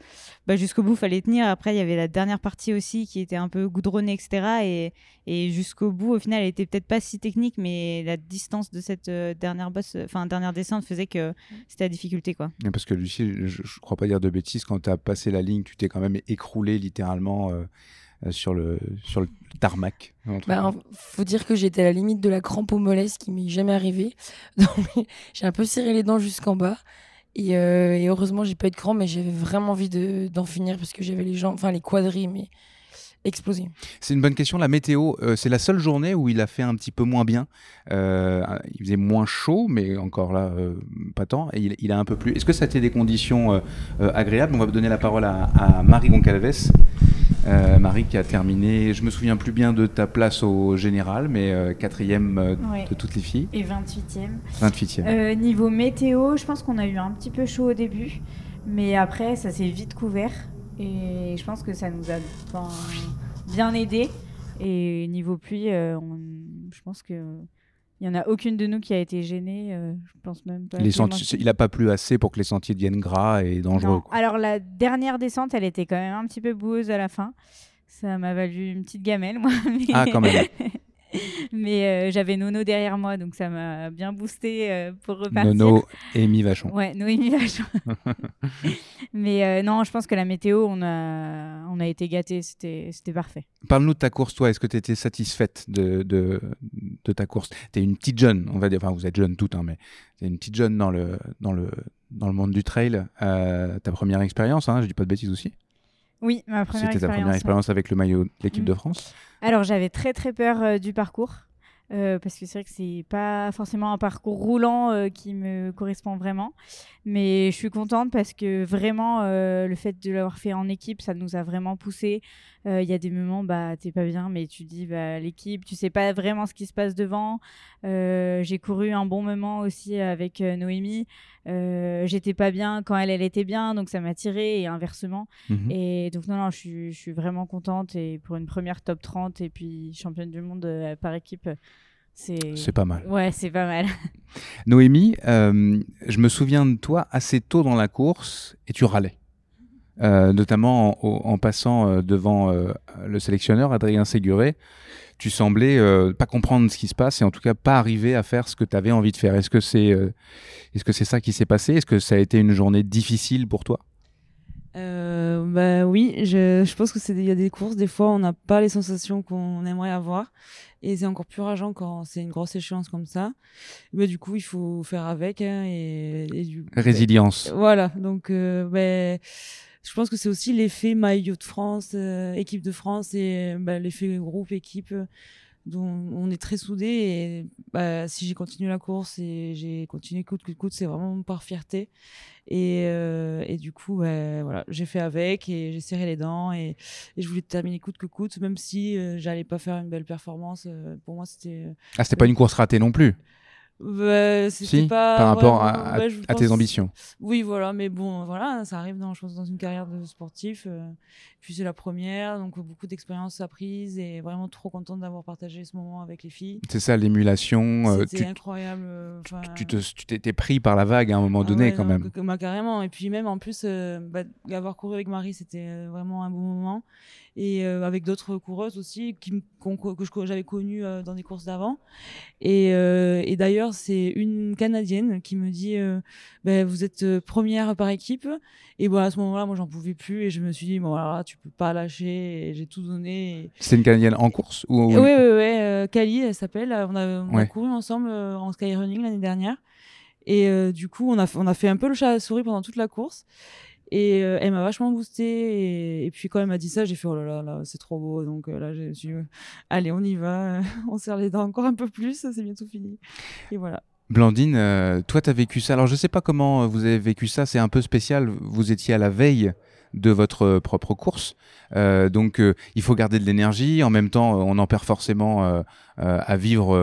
bah, jusqu'au bout fallait tenir. Après, il y avait la dernière partie aussi qui était un peu goudronnée, etc. Et, et jusqu'au bout, au final, elle était peut-être pas si technique, mais la distance de cette euh, dernière bosse, enfin dernière descente, faisait que c'était la difficulté quoi. Parce que Lucie, je, je crois pas dire de bêtises, quand tu as passé la ligne, tu t'es quand même écroulé littéralement euh, sur, le, sur le tarmac. Bah, faut dire que j'étais à la limite de la crampe au mollet, ce qui m'est jamais arrivé. [LAUGHS] J'ai un peu serré les dents jusqu'en bas. Et, euh, et heureusement, j'ai pas eu de crampe, mais j'avais vraiment envie de- d'en finir parce que j'avais les jambes, enfin les quadris, mais C'est une bonne question. La météo, euh, c'est la seule journée où il a fait un petit peu moins bien. Euh, il faisait moins chaud, mais encore là, euh, pas tant. Et il, il a un peu plu. Est-ce que ça a été des conditions euh, euh, agréables? On va donner la parole à, à Marie Goncalves. Euh, Marie qui a terminé, je me souviens plus bien de ta place au général, mais euh, quatrième euh, Ouais. de toutes les filles. Et 28e. 28e. Euh, niveau météo, je pense qu'on a eu un petit peu chaud au début, mais après ça s'est vite couvert et je pense que ça nous a ben, bien aidé. Et niveau pluie, euh, on- je pense que il y en a aucune de nous qui a été gênée. euh, je pense même pas. Les Clémentine. sentiers- il n'a pas plu assez pour que les sentiers deviennent gras et dangereux. Quoi. Alors la dernière descente, elle était quand même un petit peu boueuse à la fin. Ça m'a valu une petite gamelle, moi. [LAUGHS] mais- Ah, quand même. [LAUGHS] mais euh, j'avais Nono derrière moi, donc ça m'a bien boosté euh, pour repartir. Nono et Amy Vachon. Ouais, Noémie Vachon. [LAUGHS] mais euh, non, je pense que la météo, on a, on a été gâtés, c'était c'était parfait. Parle-nous de ta course, toi. Est-ce que tu étais satisfaite de, de, de ta course? Tu es une petite jeune, on va dire. Enfin, vous êtes jeune toutes, hein, mais tu es une petite jeune dans le, dans le, dans le monde du trail. Ta première expérience, hein, je dis pas de bêtises aussi Oui, ma première C'était ta première expérience, expérience avec le maillot de l'équipe Mm. de France Alors j'avais très très peur euh, du parcours euh, parce que c'est vrai que c'est pas forcément un parcours roulant euh, qui me correspond vraiment, mais je suis contente parce que vraiment euh, le fait de l'avoir fait en équipe, ça nous a vraiment poussé. Euh, Il y a des moments bah t'es pas bien, mais tu dis bah l'équipe, tu sais pas vraiment ce qui se passe devant. Euh, J'ai couru un bon moment aussi avec euh, Noémie. J'étais pas bien quand elle elle était bien, donc ça m'a tiré et inversement. Mhm. Et donc non non, je suis, vraiment contente et pour une première top 30 et puis championne du monde par équipe, C'est C'est pas mal. Ouais, c'est pas mal. Noémie, euh, je me souviens de toi assez tôt dans la course et tu râlais. Euh, notamment en, en passant euh, devant euh, le sélectionneur Adrien Séguré, tu semblais euh, pas comprendre ce qui se passe et en tout cas pas arriver à faire ce que tu avais envie de faire. Est-ce que c'est est-ce que c'est ça qui s'est passé? Est-ce que ça a été une journée difficile pour toi? Bah oui, je, je pense que c'est il y a des courses des fois on n'a pas les sensations qu'on aimerait avoir et c'est encore plus rageant quand c'est une grosse échéance comme ça. Mais du coup il faut faire avec hein, et, et du- Résilience. Voilà donc ben, je pense que c'est aussi l'effet maillot de France, euh, équipe de France et bah, l'effet groupe équipe euh, dont on est très soudés et bah, si j'ai continué la course et j'ai continué coûte que coûte c'est vraiment par fierté et, euh, du coup bah, voilà j'ai fait avec et j'ai serré les dents et, je voulais terminer coûte que coûte même si euh, j'allais pas faire une belle performance pour moi c'était Ah, c'était pas une course ratée non plus. Bah, Si, pas par rapport à- ouais, tes ambitions. Oui, voilà, mais bon, voilà, ça arrive dans, je pense, dans une carrière de sportif. euh, puis c'est la première, donc beaucoup d'expérience apprise et vraiment trop contente d'avoir partagé ce moment avec les filles. C'est ça l'émulation. euh, C'était tu- incroyable. euh, tu te- tu t'étais pris par la vague à un moment ah donné ouais, quand non, même. que- bah, carrément. Et puis même en plus, euh, bah, avoir couru avec Marie, c'était vraiment un bon moment. Et avec d'autres coureuses aussi qui, que j'avais connues dans des courses d'avant. Et, et d'ailleurs, c'est une Canadienne qui me dit euh, Ben, Vous êtes euh, première par équipe. Et bon, à ce moment-là, moi, j'en pouvais plus. Et je me suis dit Bon, voilà, tu peux pas lâcher. J'ai tout donné. Et- C'est une Canadienne en course ou oui, oui, oui. euh, Kali, elle s'appelle. On a, on a Ouais. couru ensemble euh, en skyrunning l'année dernière. Et euh, du coup, on a, on a fait un peu le chat à la souris pendant toute la course. Et euh, elle m'a vachement boosté. Et, puis, quand elle m'a dit ça, j'ai fait Oh là là, c'est trop beau. Donc euh, là, suis dit, Allez, on y va. [LAUGHS] on serre les dents encore un peu plus. C'est bientôt fini. Et voilà. Blandine, euh, toi, tu as vécu ça. Alors, je sais pas comment vous avez vécu ça. C'est un peu spécial. Vous étiez à la veille de votre euh, propre course. Euh, donc, euh, il faut garder de l'énergie. En même temps, on en perd forcément euh, à vivre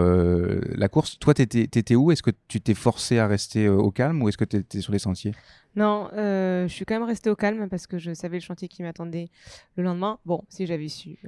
la course. Toi, tu étais, où? Est-ce que tu t'es forcé à rester au calme ou est-ce que tu étais sur les sentiers? Non, je suis quand même restée au calme parce que je savais le chantier qui m'attendait le lendemain. Bon, si j'avais su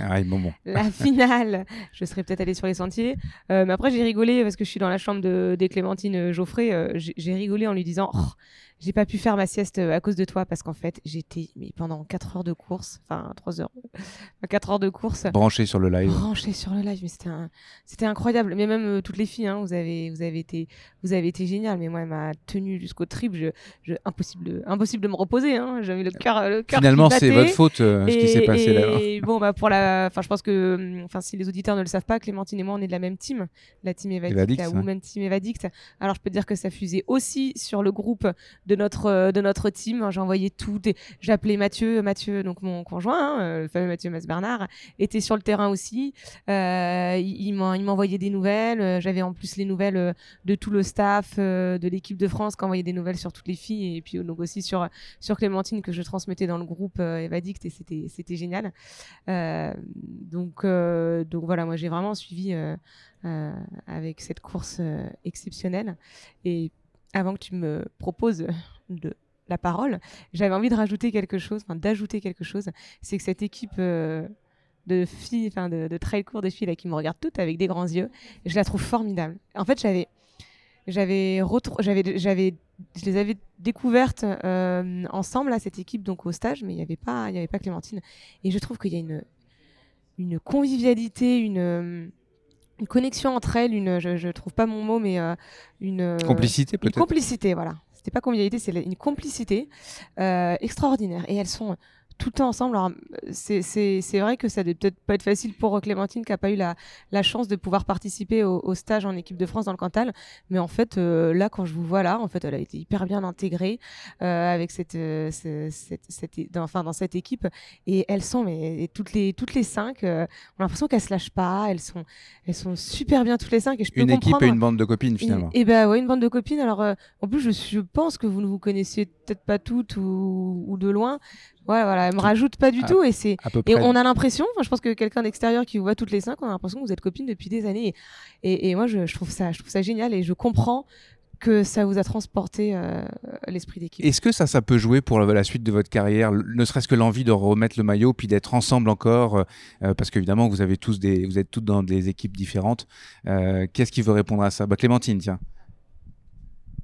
Ah, bon, bon. [LAUGHS] la finale, je serais peut-être allée sur les sentiers. Mais après, j'ai rigolé parce que je suis dans la chambre de, des Clémentine Geoffrey. j'ai j'ai rigolé en lui disant Oh, j'ai pas pu faire ma sieste euh, à cause de toi parce qu'en fait, j'étais mais pendant 4 heures de course, enfin 3 heures, [LAUGHS] 4 heures de course. Branché sur le live. Branché sur le live, mais c'était un- c'était incroyable. Mais même euh, toutes les filles, hein, vous avez vous avez été vous avez été génial. Mais moi, elle m'a tenu jusqu'au trip. Je, je impossible de, impossible de me reposer. Hein. J'avais le cœur le cœur qui Finalement, c'est votre faute, euh, ce qui s'est Et- passé là. Et [LAUGHS] bon, bah pour la, enfin, je pense que, hum, enfin, si les auditeurs ne le savent pas, Clémentine et moi, on est de la même team, la team Evadict, Evadict, la. Women Team Evadict. Alors, je peux te dire que ça fusait aussi sur le groupe de notre euh, de notre team. J'ai envoyé tout. J'appelais Mathieu, Mathieu, donc mon conjoint, hein, euh, le fameux Mathieu Mas Bernard, était sur le terrain aussi. Euh, il il m'en- il m'envoyait des nouvelles. J'avais en plus les nouvelles de tout le staff de l'équipe de France qui envoyait des nouvelles sur toutes les filles et puis donc aussi sur sur Clémentine que je transmettais dans le groupe Evadict et c'était c'était génial. Donc donc voilà, moi j'ai vraiment suivi avec cette course exceptionnelle et avant que tu me proposes de la parole, j'avais envie de rajouter quelque chose, enfin d'ajouter quelque chose, c'est que cette équipe euh, de filles, enfin de, de trail court des filles là qui me regardent toutes avec des grands yeux, je la trouve formidable. En fait, j'avais j'avais j'avais j'avais je les avais découvertes euh, ensemble à cette équipe donc au stage mais il n'y avait pas il y avait pas Clémentine et je trouve qu'il y a une une convivialité une une connexion entre elles une je, je trouve pas mon mot mais euh, une euh, Complicité, une peut-être. complicité voilà c'était pas convivialité c'est une complicité euh, extraordinaire et elles sont tout le temps ensemble. Alors, c'est- vrai que ça doit peut-être pas être facile pour Clémentine qui n'a pas eu la, la chance de pouvoir participer au, au stage en équipe de France dans le Cantal. Mais en fait, euh, là, quand je vous vois là, en fait, elle a été hyper bien intégrée euh, avec cette, euh, ce- cette, cette- dans, enfin, dans cette équipe. Et elles sont, mais toutes les, toutes les cinq, euh, on a l'impression qu'elles se lâchent pas. Elles sont, elles sont super bien toutes les cinq. Et je peux Une équipe et une bande de copines, finalement. Et, et bah ouais, une bande de copines. Alors, euh, en plus, je, je pense que vous ne vous connaissiez peut-être pas toutes ou, ou de loin. Ouais, voilà, elle me rajoute pas du À- tout. Et c'est et on a l'impression, enfin, je pense que quelqu'un d'extérieur qui vous voit toutes les cinq, on a l'impression que vous êtes copines depuis des années. Et, et moi, je, je trouve ça, je trouve ça génial et je comprends que ça vous a transporté euh, l'esprit d'équipe. Est-ce que ça, ça peut jouer pour la, la suite de votre carrière, ne serait-ce que l'envie de remettre le maillot, puis d'être ensemble encore, euh, euh, parce qu'évidemment vous avez tous des, vous êtes toutes dans des équipes différentes. Euh, Qu'est-ce qui veut répondre à ça? Bah, Clémentine, tiens.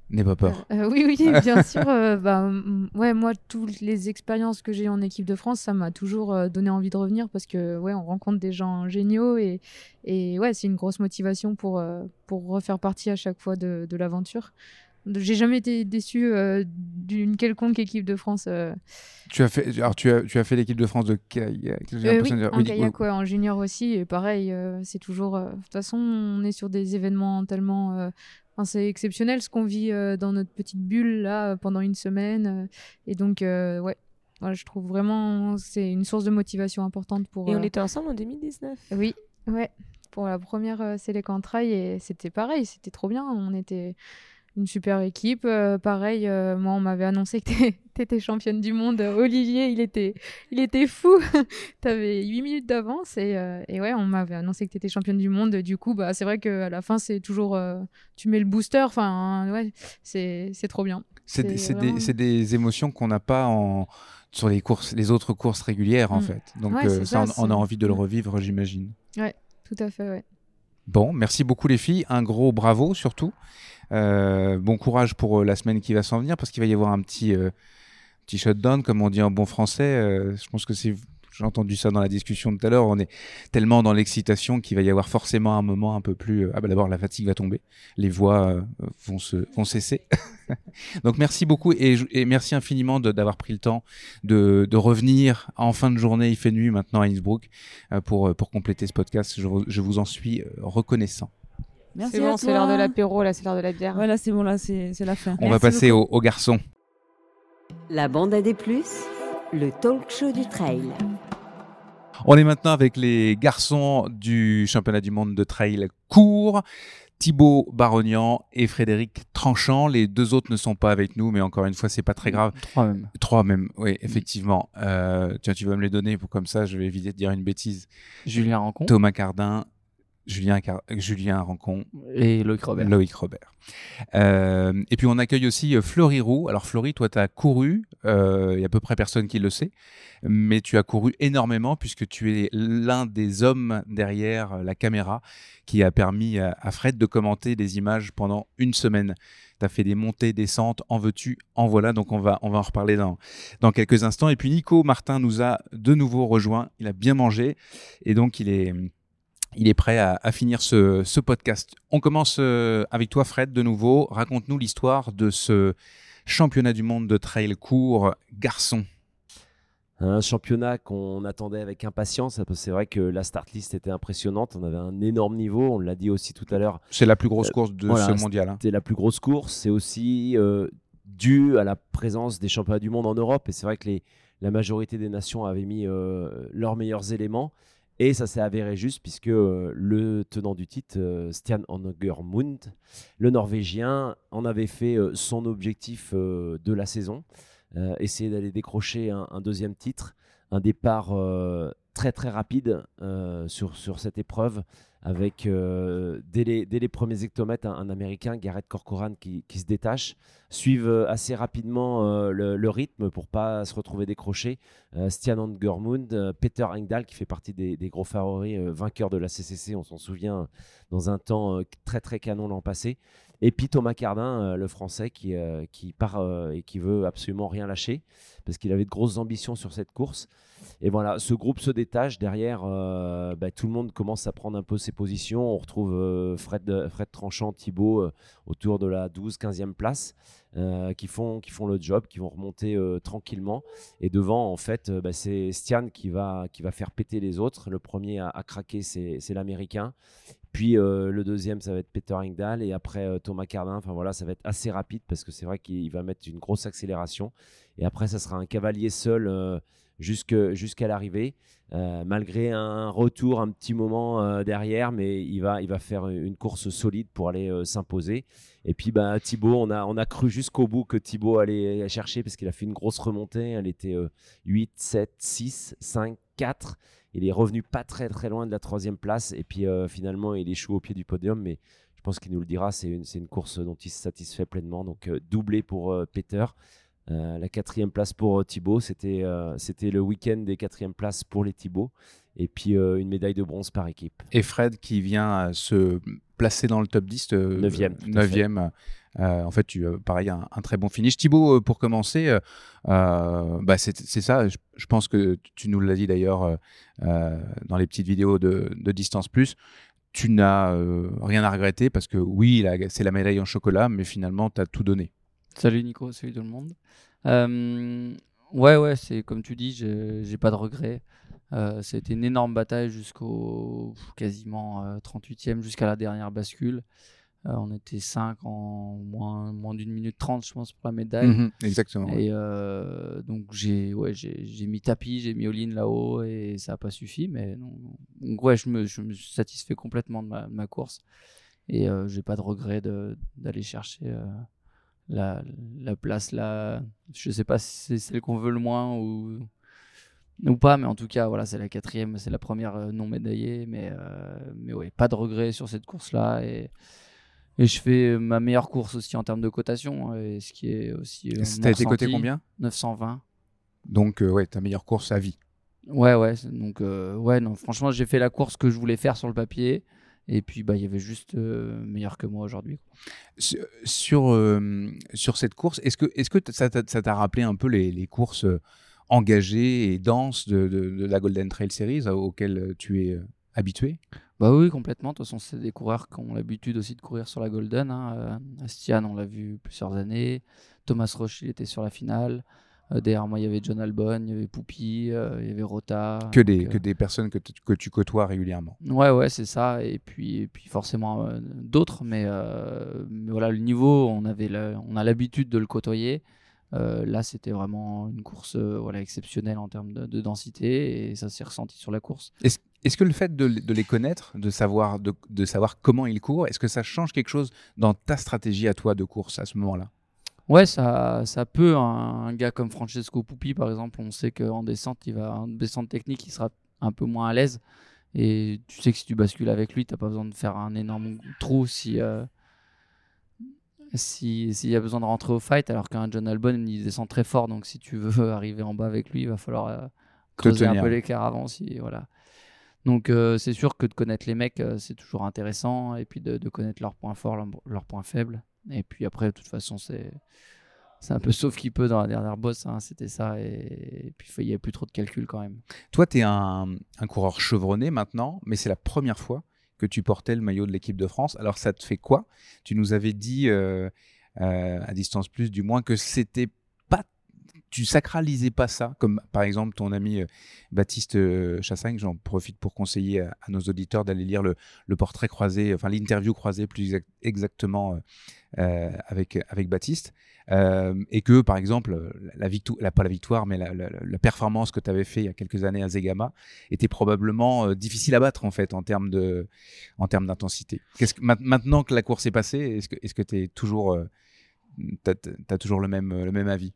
N'aie pas peur. Euh, oui, oui, [LAUGHS] bien sûr. euh, bah, ouais, moi, toutes les expériences que j'ai en équipe de France, ça m'a toujours euh, donné envie de revenir parce que ouais, on rencontre des gens géniaux et, et ouais, c'est une grosse motivation pour, pour refaire partie à chaque fois de, de l'aventure. J'ai jamais été déçu d'une quelconque équipe de France. Tu as fait, alors tu as, tu as fait l'équipe de France de kayak. oui, de dire- en oui, kayak, oui. ouais, en junior aussi. Et pareil, c'est toujours. De toute façon, on est sur des événements tellement. Enfin, c'est exceptionnel ce qu'on vit euh, dans notre petite bulle là euh, pendant une semaine. euh, et donc, euh, ouais. Voilà, je trouve vraiment c'est une source de motivation importante pour. Et on euh, était ensemble en 2019. Oui, ouais. Pour la première en trail et c'était pareil, c'était trop bien. On était une super équipe. Euh, pareil, euh, moi on m'avait annoncé que t'é- [LAUGHS] t'étais championne du monde. Euh, Olivier, il était, il était fou. [LAUGHS] T'avais 8 minutes d'avance et, euh, et ouais, on m'avait annoncé que t'étais championne du monde. Du coup, bah c'est vrai qu'à la fin c'est toujours, tu mets le booster. Enfin, ouais, c'est trop bien. C'est des, vraiment- des, émotions qu'on n'a pas en, sur les courses, les autres courses régulières en Mm. fait. Donc Ouais, ça, ça, on, on a envie de le Mm. revivre, j'imagine. Ouais, tout à fait, ouais. Bon, merci beaucoup les filles. Un gros bravo surtout. Euh, bon courage pour euh, la semaine qui va s'en venir parce qu'il va y avoir un petit, euh, petit shutdown, comme on dit en bon français. Je pense que. J'ai entendu ça dans la discussion tout à l'heure. On est tellement dans l'excitation qu'il va y avoir forcément un moment un peu plus. Ah bah d'abord la fatigue va tomber, les voix vont se vont cesser. [LAUGHS] Donc merci beaucoup et, merci infiniment d'avoir pris le temps de, revenir en fin de journée. Il fait nuit maintenant à Innsbruck pour pour compléter ce podcast. Je, vous- en suis reconnaissant. Merci C'est bon, c'est l'heure de l'apéro, là, c'est l'heure de la bière. Voilà, c'est bon, là, c'est la fin. On va passer aux, aux garçons. La bande à des plus, le talk show du trail. On est maintenant avec les garçons du championnat du monde de trail court. Thibaut Barognan et Frédéric Tranchant. Les deux autres ne sont pas avec nous, mais encore une fois, c'est pas très grave. Trois même. Trois même, oui, effectivement. Euh, tiens, tu vas me les donner pour comme ça, je vais éviter de dire une bêtise. Julien Rancon. Thomas Cardin, Julien, Car- Julien Rancon. Et Loïc Robert. Loïc Robert. Euh, et puis on accueille aussi euh, Florie Roux. Alors Florie, toi, tu as couru, euh, il y a à peu près personne qui le sait, mais tu as couru énormément puisque tu es l'un des hommes derrière euh, la caméra qui a permis à, à Fred de commenter des images pendant une semaine. Tu as fait des montées, descentes, en veux-tu, en voilà. Donc on va, on va en reparler dans, dans quelques instants. Et puis Nico Martin nous a de nouveau rejoint. Il a bien mangé et donc il est il est prêt à, à finir ce, ce podcast. On commence euh, avec toi, Fred, de nouveau. Raconte-nous l'histoire de ce championnat du monde de trail court garçon. Un championnat qu'on attendait avec impatience. C'est vrai que la start list était impressionnante. On avait un énorme niveau. On l'a dit aussi tout à l'heure. C'est la plus grosse Euh, course de voilà, ce mondial. hein. C'était la plus grosse course. C'est aussi euh, dû à la présence des championnats du monde en Europe. Et c'est vrai que les, la majorité des nations avaient mis euh, leurs meilleurs éléments. Et ça s'est avéré juste puisque euh, le tenant du titre, euh, Stian Hongermund, le Norvégien, en avait fait euh, son objectif de la saison. Essayer d'aller décrocher un, deuxième titre, un départ très très rapide sur cette épreuve avec euh, dès, les, premiers hectomètres un, Américain, Garrett Corcoran, qui, se détache, suivent euh, assez rapidement euh, le, rythme pour pas se retrouver décroché. Euh, Stian Peter Engdahl qui fait partie des, gros favoris, euh, vainqueur de la CCC, on s'en souvient, dans un temps très très canon l'an passé. Et puis Thomas Cardin, le français, qui, qui part et qui veut absolument rien lâcher, parce qu'il avait de grosses ambitions sur cette course. Et voilà, ce groupe se détache. Derrière, euh, bah, tout le monde commence à prendre un peu ses positions. On retrouve euh, Fred, Fred Tranchant, Thibaut euh, autour de la 12-15e place, euh, qui, font, qui font le job, qui vont remonter euh, tranquillement. Et devant, en fait, euh, bah, c'est Stian qui va, qui va faire péter les autres. Le premier à, craquer, c'est l'Américain. Puis euh, le deuxième, ça va être Peter Engdahl. Et après, euh, Thomas Cardin. Enfin voilà, ça va être assez rapide parce que c'est vrai qu'il va mettre une grosse accélération. Et après, ça sera un cavalier seul jusqu'à l'arrivée. Euh, malgré un retour un petit moment euh, derrière, mais il va, il va faire une course solide pour aller euh, s'imposer. Et puis bah, Thibaut, on a, on a cru jusqu'au bout que Thibaut allait chercher parce qu'il a fait une grosse remontée. Elle était euh, 8, 7, 6, 5, 4. Il est revenu pas très très loin de la troisième place et puis finalement il échoue au pied du podium. Mais je pense qu'il nous le dira. C'est une, une course dont il se satisfait pleinement. Donc, doublé pour Peter. Euh, la quatrième place pour euh, Thibaut, c'était euh, c'était le week-end des quatrièmes places pour les Thibaut. Et puis euh, une médaille de bronze par équipe. Et Fred qui vient se placer dans le top 10. euh, Neuvième, tout à neuvième. Euh, en fait, tu, pareil, un, un très bon finish. Thibaut, pour commencer, bah c'est ça. Je, je pense que tu nous l'as dit d'ailleurs dans les petites vidéos de, de Distance Plus. Tu n'as euh, rien à regretter parce que oui, c'est la médaille en chocolat, mais finalement, tu as tout donné. Salut Nico, salut tout le monde. Euh, ouais, ouais, c'est comme tu dis, j'ai pas de regrets. Euh, C'était une énorme bataille jusqu'au quasiment euh, 38e, jusqu'à la dernière bascule. Euh, on était 5 en moins, moins d'une minute 30, je pense, pour la médaille. Mhm, exactement, Et euh, donc, j'ai ouais, mis tapis, j'ai mis all-in là-haut et ça n'a pas suffi. Mais non, donc, ouais, je me, je me suis satisfait complètement de ma, de ma course. Et euh, j'ai pas de regret de- d'aller chercher euh, la, la place là. Je sais pas si c'est celle qu'on veut le moins ou, ou pas, mais en tout cas, voilà, c'est la quatrième, c'est la première euh, non médaillée. Mais, euh, mais ouais, pas de regret sur cette course-là. Et, et je fais ma meilleure course aussi en termes de cotation, et ce qui est aussi. euh, T'as été coté combien? 920. Donc, euh, ouais, ta meilleure course à vie. Ouais, ouais. Donc, euh, ouais, non, franchement, j'ai fait la course que je voulais faire sur le papier. Et puis, bah, il y avait juste euh, meilleur que moi aujourd'hui. Sur, sur, euh, sur cette course, est-ce que, est-ce que t- ça t'a rappelé un peu les, les courses euh, engagées et denses de, de- de la Golden Trail Series auxquelles tu es habitué? Bah oui, complètement. De toute façon, c'est des coureurs qui ont l'habitude aussi de courir sur la Golden. Hein. Astian, on l'a vu plusieurs années. Thomas Roche, il était sur la finale. Euh, derrière moi, il y avait John Albon, il y avait Poupy, euh, il y avait Rota. que des, Donc, euh, que des personnes que, que tu côtoies régulièrement. Ouais, ouais, c'est ça. Et puis, et puis forcément d'autres, mais, mais voilà, le niveau, on avait, la- on a l'habitude de le côtoyer. Euh, là, c'était vraiment une course euh, voilà, exceptionnelle en termes de, de densité et ça s'est ressenti sur la course. Est-ce est-ce que le fait de, de les connaître, de savoir, de, de savoir comment ils courent, est-ce que ça change quelque chose dans ta stratégie à toi de course à ce moment-là? Ouais, ça, ça peut. Un, un gars comme Francesco Pupi, par exemple, on sait qu'en descente, il va, en descente technique, il sera un peu moins à l'aise. Et tu sais que si tu bascules avec lui, t'as pas besoin de faire un énorme trou si euh, si- s'il y a besoin de rentrer au fight. Alors qu'un John Albon, il descend très fort. Donc si tu veux [LAUGHS] arriver en bas avec lui, il va falloir euh, creuser un peu l'écart avant. Si, voilà. Donc euh, c'est sûr que de connaître les mecs, euh, c'est toujours intéressant. Et puis de, de connaître leurs points forts, leurs, leurs points faibles. Et puis après, de toute façon, c'est c'est un peu sauf qui peut dans la dernière bosse. hein, C'était ça. Et, puis il n'y a plus trop de calculs quand même. Toi, tu es un, un coureur chevronné maintenant, mais c'est la première fois que tu portais le maillot de l'équipe de France. Alors, ça te fait quoi? Tu nous avais dit, euh, euh, à distance plus du moins, que c'était. Tu sacralisais pas ça, comme par exemple ton ami euh, Baptiste euh, Chassagne. J'en profite pour conseiller à, nos auditeurs d'aller lire le, portrait croisé, enfin l'interview croisée plus exact- exactement euh, avec, avec Baptiste. Et que, par exemple, la victoire, pas la victoire, mais la, performance que tu avais fait il y a quelques années à Zegama était probablement difficile à battre en fait en termes d'intensité. Maintenant que la course est passée, est-ce que, que tu toujours, t'as toujours le même, le même avis?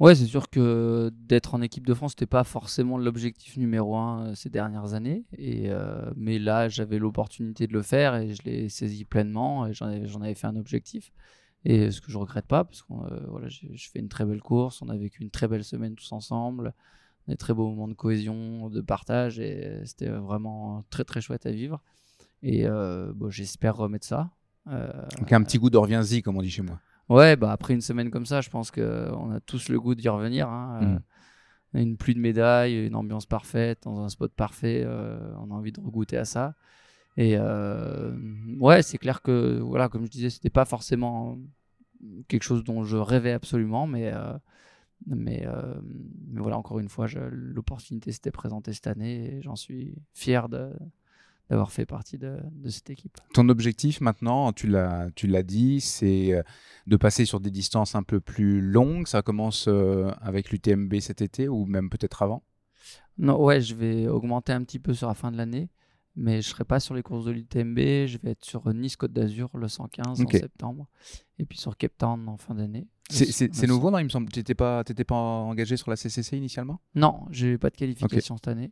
Ouais, c'est sûr que d'être en équipe de France, c'était pas forcément l'objectif numéro un euh, ces dernières années. Et, euh, mais là, j'avais l'opportunité de le faire et je l'ai saisi pleinement. Et j'en avais, fait un objectif. Et ce que je regrette pas, parce que euh, voilà, je fais une très belle course. On a vécu une très belle semaine tous ensemble. Des très beaux moments de cohésion, de partage. Et c'était vraiment très très chouette à vivre. Et euh, bon, j'espère remettre ça. Euh, Donc un petit goût d'Orvienzi, comme on dit chez moi. Ouais, bah après une semaine comme ça, je pense qu'on a tous le goût d'y revenir. hein. Euh, Mm. a une pluie de médailles, une ambiance parfaite, dans un spot parfait. euh, on a envie de regoûter à ça. Et euh, ouais, c'est clair que, voilà, comme je disais, c'était pas forcément quelque chose dont je rêvais absolument, mais, euh, mais, euh, mais voilà, encore une fois, l'opportunité s'était présentée cette année et j'en suis fier de- d'avoir fait partie de, de cette équipe. Ton objectif maintenant, tu l'as, tu l'as dit, c'est euh, de passer sur des distances un peu plus longues. Ça commence euh, avec l'UTMB cet été ou même peut-être avant? Non, ouais, je vais augmenter un petit peu sur la fin de l'année, mais je serai pas sur les courses de l'UTMB. Je vais être sur Nice-Côte d'Azur le 115 Ok. en septembre, et puis sur Cape Town en fin d'année. C'est, nouveau, non Il me semble? Tu n'étais pas, pas engagé sur la CCC initialement? Non, j'ai pas de qualification cette année.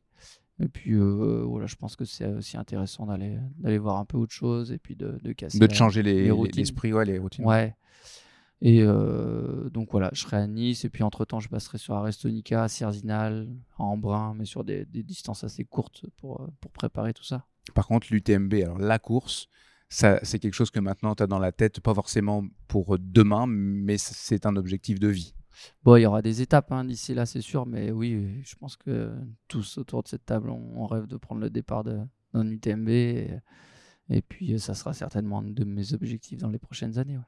Et puis euh, voilà, je pense que c'est aussi intéressant d'aller d'aller voir un peu autre chose et puis de, de casser. De te la- changer les- les- routines. l'esprit, ouais, les routines. Ouais. Et euh, donc voilà, je serai à Nice et puis entre temps, je passerai sur Arestonica, Cerzinal, à Embrun, mais sur des, des distances assez courtes pour, euh, pour préparer tout ça. Par contre, l'UTMB, alors la course, ça, c'est quelque chose que maintenant tu as dans la tête, pas forcément pour demain, mais c'est un objectif de vie. Bon, il y aura des étapes hein, d'ici là, c'est sûr, mais oui, je pense que tous autour de cette table, on, rêve de prendre le départ d'un UTMB. Et, puis, euh, ça sera certainement un de mes objectifs dans les prochaines années.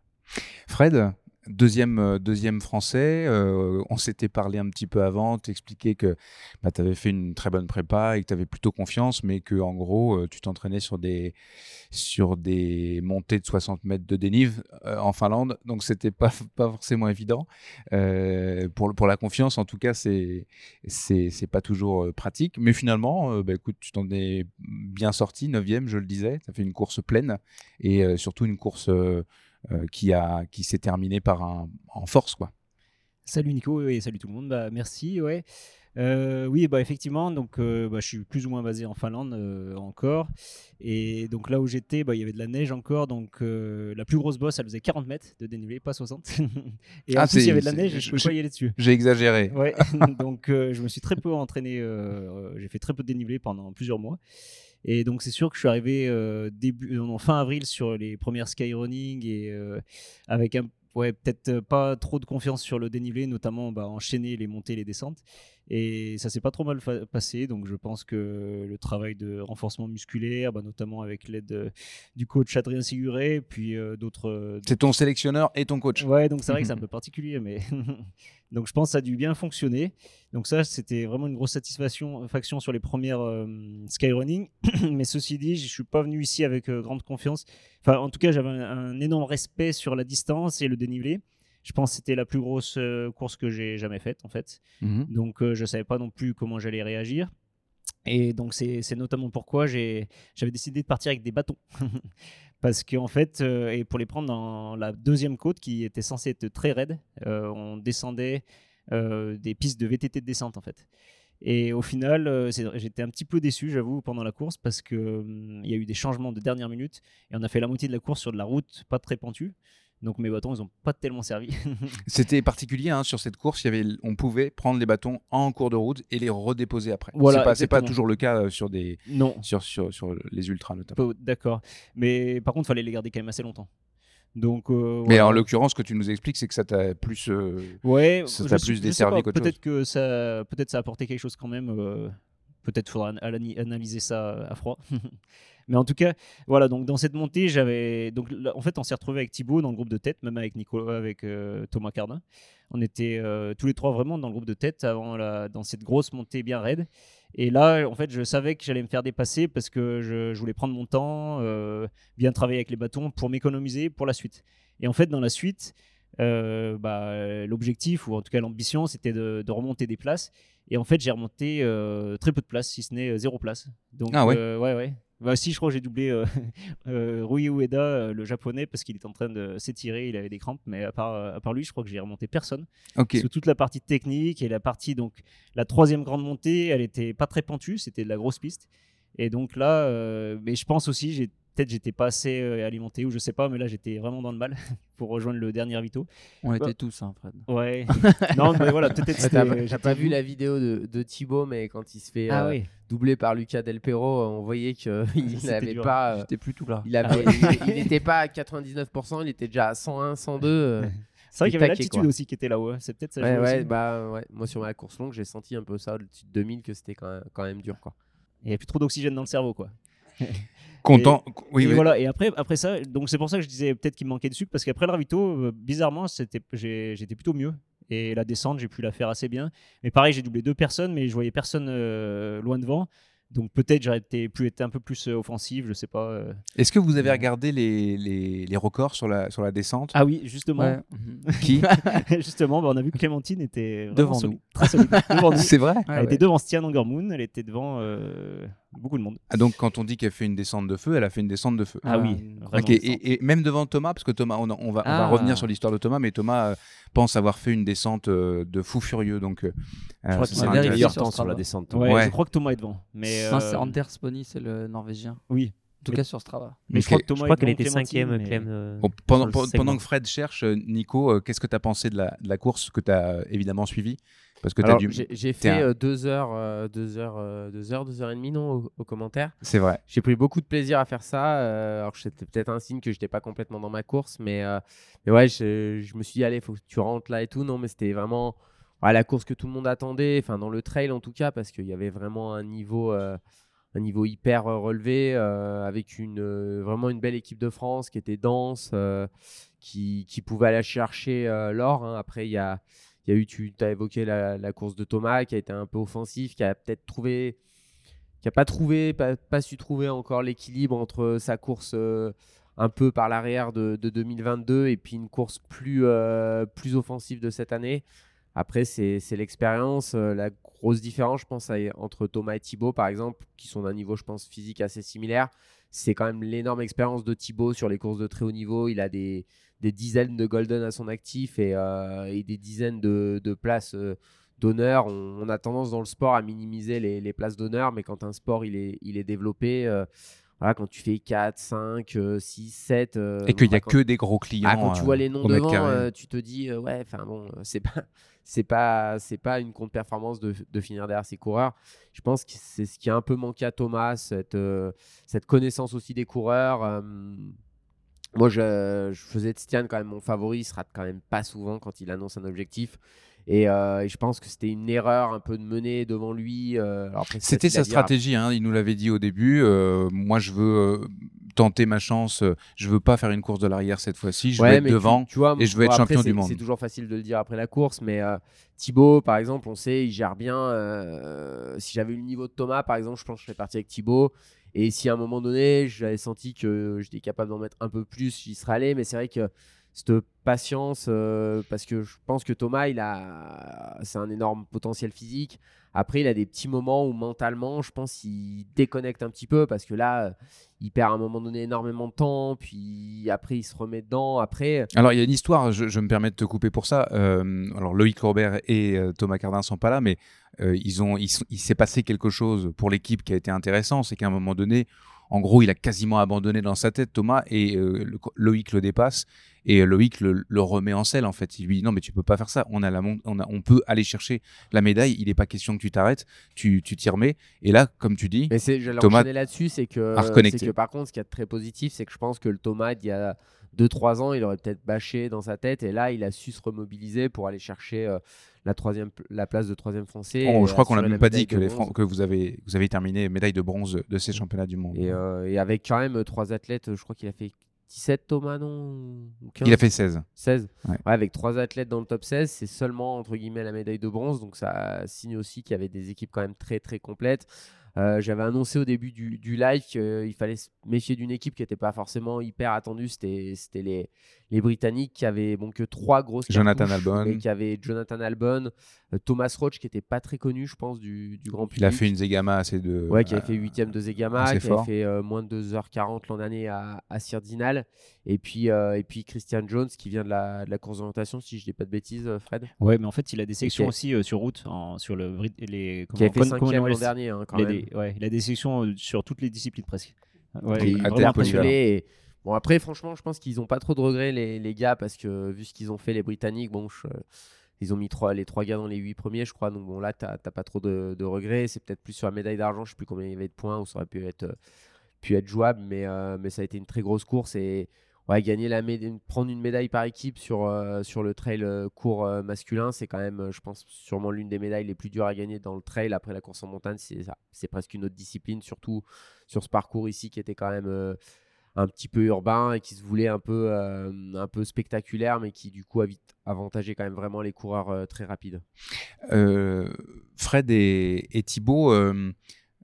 Fred, deuxième, euh, deuxième français, euh, on s'était parlé un petit peu avant, t'expliquais que bah, tu avais fait une très bonne prépa et que tu avais plutôt confiance, mais que en gros, euh, tu t'entraînais sur des, sur des montées de 60 mètres de dénive en Finlande, donc c'était pas, [LAUGHS] pas forcément évident. Pour, pour la confiance, en tout cas, c'est c'est pas toujours pratique, mais finalement, bah, écoute, tu t'en es bien sorti, 9 je le disais, as fait une course pleine et surtout une course qui, a, qui s'est terminée par un, en force. quoi. Salut Nico et salut tout le monde. Bah, merci. Ouais. Euh, oui, bah, effectivement, donc, euh, bah, je suis plus ou moins basé en Finlande euh, encore. Et donc là où j'étais, bah, il y avait de la neige encore. Donc euh, la plus grosse bosse, elle faisait 40 mètres de dénivelé, pas 60. [LAUGHS] et Ah, en plus, il y avait de la neige et je- je pouvais pas y aller dessus. j'ai exagéré. Ouais. [LAUGHS] donc euh, je me suis très peu entraîné. euh, j'ai fait très peu de dénivelé pendant plusieurs mois. Et donc c'est sûr que je suis arrivé euh, début, en fin avril sur les premières skyrunning et euh, avec un peut-être euh, pas trop de confiance sur le dénivelé, notamment bah, enchaîner les montées et les descentes. Et ça s'est pas trop mal passé, donc je pense que le travail de renforcement musculaire, bah, notamment avec l'aide euh, du coach Adrien Siguré, puis euh, d'autres. euh, C'est ton sélectionneur et ton coach. Ouais, donc c'est vrai que c'est un [LAUGHS] peu particulier, mais [LAUGHS] donc je pense que ça a dû bien fonctionner. Donc ça, c'était vraiment une grosse satisfaction faction sur les premières euh, skyrunning. [COUGHS] mais ceci dit, je suis pas venu ici avec euh, grande confiance. Enfin, en tout cas, j'avais un, un énorme respect sur la distance et le dénivelé. Je pense que c'était la plus grosse euh, course que j'ai jamais faite, en fait. Mhm. Donc euh, je savais pas non plus comment j'allais réagir. Et donc c'est notamment pourquoi j'avais décidé de partir avec des bâtons. [LAUGHS] Parce qu'en fait, euh, et pour les prendre dans la deuxième côte qui était censée être très raide, euh, on descendait des pistes de VTT de descente en fait. Et au final, euh, j'étais un petit peu déçu, j'avoue, pendant la course parce que hum, y a eu des changements de dernière minute et on a fait la moitié de la course sur de la route pas très pentue. Donc mes bâtons, ils ont pas tellement servi. [LAUGHS] C'était particulier hein, sur cette course. Il y avait, on pouvait prendre les bâtons en cours de route et les redéposer après. Voilà, c'est pas, toujours le cas euh, sur des Non. sur, sur, sur les ultras notamment. D'accord. Mais par contre, il fallait les garder quand même assez longtemps. Donc, euh, Mais voilà. en l'occurrence, ce que tu nous expliques, c'est que ça t'a plus, euh, Ouais, ça t'a plus desservi. Peut-être que ça, peut-être ça a apporté quelque chose quand même. euh, peut-être faudra ana- analyser ça à froid. [LAUGHS] Mais en tout cas, voilà. Donc dans cette montée, j'avais donc là, en fait, on s'est retrouvé avec Thibaut dans le groupe de tête, même avec Nicolas, avec euh, Thomas Cardin. On était euh, tous les trois vraiment dans le groupe de tête avant la, dans cette grosse montée bien raide. Et là, en fait, je savais que j'allais me faire dépasser parce que je, je voulais prendre mon temps, euh, bien travailler avec les bâtons pour m'économiser pour la suite. Et en fait, dans la suite, euh, bah, l'objectif, ou en tout cas l'ambition, c'était de, de remonter des places. Et en fait, j'ai remonté euh, très peu de places, si ce n'est euh, zéro place. Donc, Ah ouais. euh, ouais, ouais. Bah, si, je crois que j'ai doublé euh, [LAUGHS] euh, Rui Ueda, euh, le japonais, parce qu'il était en train de s'étirer, il avait des crampes. Mais à part, à part lui, je crois que j'ai remonté personne. Ok. Parce que toute la partie technique et la partie, donc, la troisième grande montée, elle était pas très pentue, c'était de la grosse piste. Et donc là, euh, mais je pense aussi, j'ai peut-être j'étais pas assez euh, alimenté ou je sais pas, mais là j'étais vraiment dans le mal [LAUGHS] pour rejoindre le dernier Vito. On Bah, était tous, hein, Fred. Ouais. [LAUGHS] non, mais voilà, peut-être. Ouais, c'était- T'as pas- vu la vidéo de, de Thibaut, mais quand il se fait Ah euh, oui. doubler par Lucas Del Perro, on voyait qu'il [LAUGHS] n'avait pas. euh, J'étais plus tout là. Il avait, Ah ouais. il- il n'était pas à 99%, il était déjà à 101, 102. euh, C'est vrai il qu'il y avait quoi. aussi qui était là-haut. hein. C'est peut-être ça. Ouais, joue ouais, aussi. bah ouais. Moi sur ma course longue, j'ai senti un peu ça au-dessus de 2000 que c'était quand même, quand même dur quoi. Il n'y a plus trop d'oxygène dans le cerveau, quoi. Content. Et, Oui, et oui. voilà. Et après, après ça, donc c'est pour ça que je disais peut-être qu'il me manquait de sucre parce qu'après le ravito, euh, bizarrement, c'était, j'ai- j'étais plutôt mieux. Et la descente, j'ai pu la faire assez bien. Mais pareil, j'ai doublé deux personnes, mais je voyais personne euh, loin devant. Donc peut-être j'aurais été, pu être un peu plus euh, offensif, je sais pas. euh. Est-ce que vous avez regardé les, les, les records sur la, sur la descente? Ah oui, justement. Ouais. [LAUGHS] Qui? [LAUGHS] Justement, bah, on a vu que Clémentine était Devant solide, nous. très solide. devant [LAUGHS] nous. C'est vrai? Elle Ah était ouais. devant Stian Angermoon, elle était devant. euh, beaucoup de monde. Ah, donc quand on dit qu'elle fait une descente de feu, elle a fait une descente de feu. Ah oui, Ok, vraiment et, même devant Thomas, parce que Thomas, on, on va, on va Ah. revenir sur l'histoire de Thomas, mais Thomas euh, pense avoir fait une descente euh, de fou furieux. Donc, euh, Je crois qu'il a meilleur temps sur la descente. Thomas. Ouais, Ouais. je crois que Thomas est devant. Mais c'est Anders Pony, c'est le norvégien. Oui. En tout Mais- cas sur Strava. Mais je crois Je qu'elle était cinquième, mais- Clem. euh, Bon, pendant, que Fred cherche, Nico, euh, qu'est-ce que tu as pensé de la, de la course que tu as évidemment suivi Parce que j'ai fait un- euh, deux heures, euh, deux heures, euh, deux heures, deux heures et demie, non, au, au commentaire. C'est vrai. J'ai pris beaucoup de plaisir à faire ça. euh, alors, c'était peut-être un signe que j'étais pas complètement dans ma course, mais, euh, mais ouais, je, je me suis dit, allez, faut que tu rentres là et tout. Non, mais c'était vraiment ouais, la course que tout le monde attendait, enfin, dans le trail en tout cas, parce qu'il y avait vraiment un niveau. euh, un niveau hyper relevé avec une vraiment une belle équipe de France qui était dense qui, qui pouvait aller chercher l'or hein. après il y a y a eu tu as évoqué la, course de Thomas qui a été un peu offensif qui a peut-être trouvé qui a pas trouvé pas, pas su trouver encore l'équilibre entre sa course euh, un peu par l'arrière de, de 2022 et puis une course plus euh, plus offensive de cette année après, c'est l'expérience. Euh, la grosse différence, je pense, entre Thomas et Thibaut, par exemple, qui sont d'un niveau, je pense, physique assez similaire, c'est quand même l'énorme expérience de Thibaut sur les courses de très haut niveau. Il a des, dizaines de Golden à son actif et, euh, des dizaines de, places euh, d'honneur. On, a tendance dans le sport à minimiser les, places d'honneur, mais quand un sport il est, il est développé, euh, voilà, quand tu fais 4, 5, 6, 7. Et qu'il y a que des gros clients, Ah, quand tu euh, vois les noms devant, euh, tu te dis, euh, ouais, enfin bon, euh, c'est pas, [LAUGHS] c'est pas, c'est pas une contre-performance de, de finir derrière ces coureurs. Je pense que c'est ce qui a un peu manqué à Thomas, cette, euh, cette connaissance aussi des coureurs. euh, moi, je, je faisais de Stian quand même mon favori. Il se rate quand même pas souvent quand il annonce un objectif. Et, euh, et je pense que c'était une erreur un peu de mener devant lui. euh, C'était sa stratégie, hein, il nous l'avait dit au début. euh, moi, je veux tenter ma chance. je veux pas faire une course de l'arrière cette fois-ci. Je Ouais, veux être tu- devant tu vois, et je veux être après, champion du monde. C'est toujours facile de le dire après la course, mais Thibaut, par exemple, on sait, il gère bien. si j'avais eu le niveau de Thomas, par exemple, je pense que je serais parti avec Thibaut. Et si à un moment donné, j'avais senti que j'étais capable d'en mettre un peu plus, j'y serais allé. Mais c'est vrai que cette patience, euh, parce que je pense que Thomas, il a, c'est un énorme potentiel physique. Après, il a des petits moments où mentalement, je pense, il déconnecte un petit peu parce que là, euh, il perd à un moment donné énormément de temps, puis après, il se remet dedans. Après, Alors, il y a une histoire, je, me permets de te couper pour ça. Euh, alors, Loïc Robert et euh, Thomas Cardin sont pas là, mais euh, ils ont, il s'est passé quelque chose pour l'équipe qui a été intéressant. C'est qu'à un moment donné, en gros, il a quasiment abandonné dans sa tête, Thomas, et euh, Loïc le dépasse. Et euh, Loïc le, le remet en selle, en fait. Il lui dit Non, mais tu peux pas faire ça. On, a la on, a- on peut aller chercher la médaille. Il n'est pas question que tu t'arrêtes. Tu tu t'y remets. Et là, comme tu dis, Mais Thomas là-dessus, c'est que, a que par contre, ce qui est très positif, c'est que je pense que le Thomas d'il y a 2-3 ans, il aurait peut-être bâché dans sa tête, et là, il a su se remobiliser pour aller chercher euh, la, troisième, la place de troisième français. Oh, je crois qu'on n'a même pas dit que, de les que vous, avez, vous avez terminé médaille de bronze de ces championnats du monde. Et, euh, et avec quand même trois athlètes, je crois qu'il a fait 17 Thomas, non Ou 15? Il a fait 16. 16. Ouais. Ouais, avec trois athlètes dans le top 16, c'est seulement entre guillemets la médaille de bronze. Donc ça signe aussi qu'il y avait des équipes quand même très très complètes. Euh, J'avais annoncé au début du, du live qu'il fallait se méfier d'une équipe qui n'était pas forcément hyper attendue. C'était c'était les, les Britanniques qui avaient bon, que trois grosses Jonathan Albon. mais qui avaient Jonathan Albon, euh, Thomas Roach qui était pas très connu, je pense, du, du grand public. Il a fait une Zegama assez de. Ouais, qui avait euh, fait 8ème de Zegama, qui fort. avait fait euh, moins de 2h40 l'an dernier à, à Sirdinal. Et puis, euh, et puis Christian Jones qui vient de la, de la course d'orientation, si je dis pas de bêtises, euh, Fred. Ouais, mais en fait, il a des Et a- aussi euh, sur route, en- sur le Brit- les. Qui avait fait cinquième l'an dernier, hein, quand même. Ouais, il a des sections euh, sur toutes les disciplines presque. Ouais, il est impressionné. Bon, après, franchement, je pense qu'ils n'ont pas trop de regrets, les, les gars, parce que vu ce qu'ils ont fait, les Britanniques, bon, je- ils ont mis trois, les trois gars dans les huit premiers, je crois. Donc, bon, là, tu n'as pas trop de, de regrets. C'est peut-être plus sur la médaille d'argent, je sais plus combien il y avait de points, où ça aurait pu être, euh, pu être jouable, mais, euh, mais ça a été une très grosse course. Et ouais, gagner la prendre une médaille par équipe sur, euh, sur le trail euh, court euh, masculin, c'est quand même, je pense, sûrement l'une des médailles les plus dures à gagner dans le trail. Après la course en montagne, c'est presque une autre discipline, surtout sur ce parcours ici qui était quand même un petit peu urbain et qui se voulait un peu, un peu spectaculaire, mais qui du coup a vite avantagé quand même vraiment les coureurs très rapides. Fred et, et Thibaut,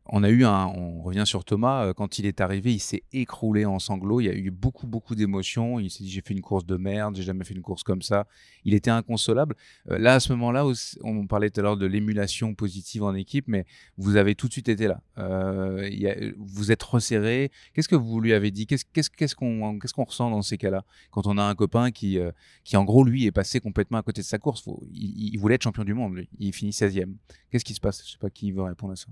On a eu un, on revient sur Thomas, euh, quand il est arrivé, il s'est écroulé en sanglots. Il y a eu beaucoup, beaucoup d'émotions. Il s'est dit j'ai fait une course de merde, j'ai jamais fait une course comme ça. Il était inconsolable. Euh, là, à ce moment-là, on parlait tout à l'heure de l'émulation positive en équipe, mais vous avez tout de suite été là. Euh, vous êtes resserré. Qu'est-ce que vous lui avez dit? Qu'est-ce qu'on ressent dans ces cas-là? Quand on a un copain qui, qui, en gros, lui, est passé complètement à côté de sa course. Il, voulait être champion du monde, lui. Il finit 16e. Qu'est-ce qui se passe? Je sais pas qui veut répondre à ça.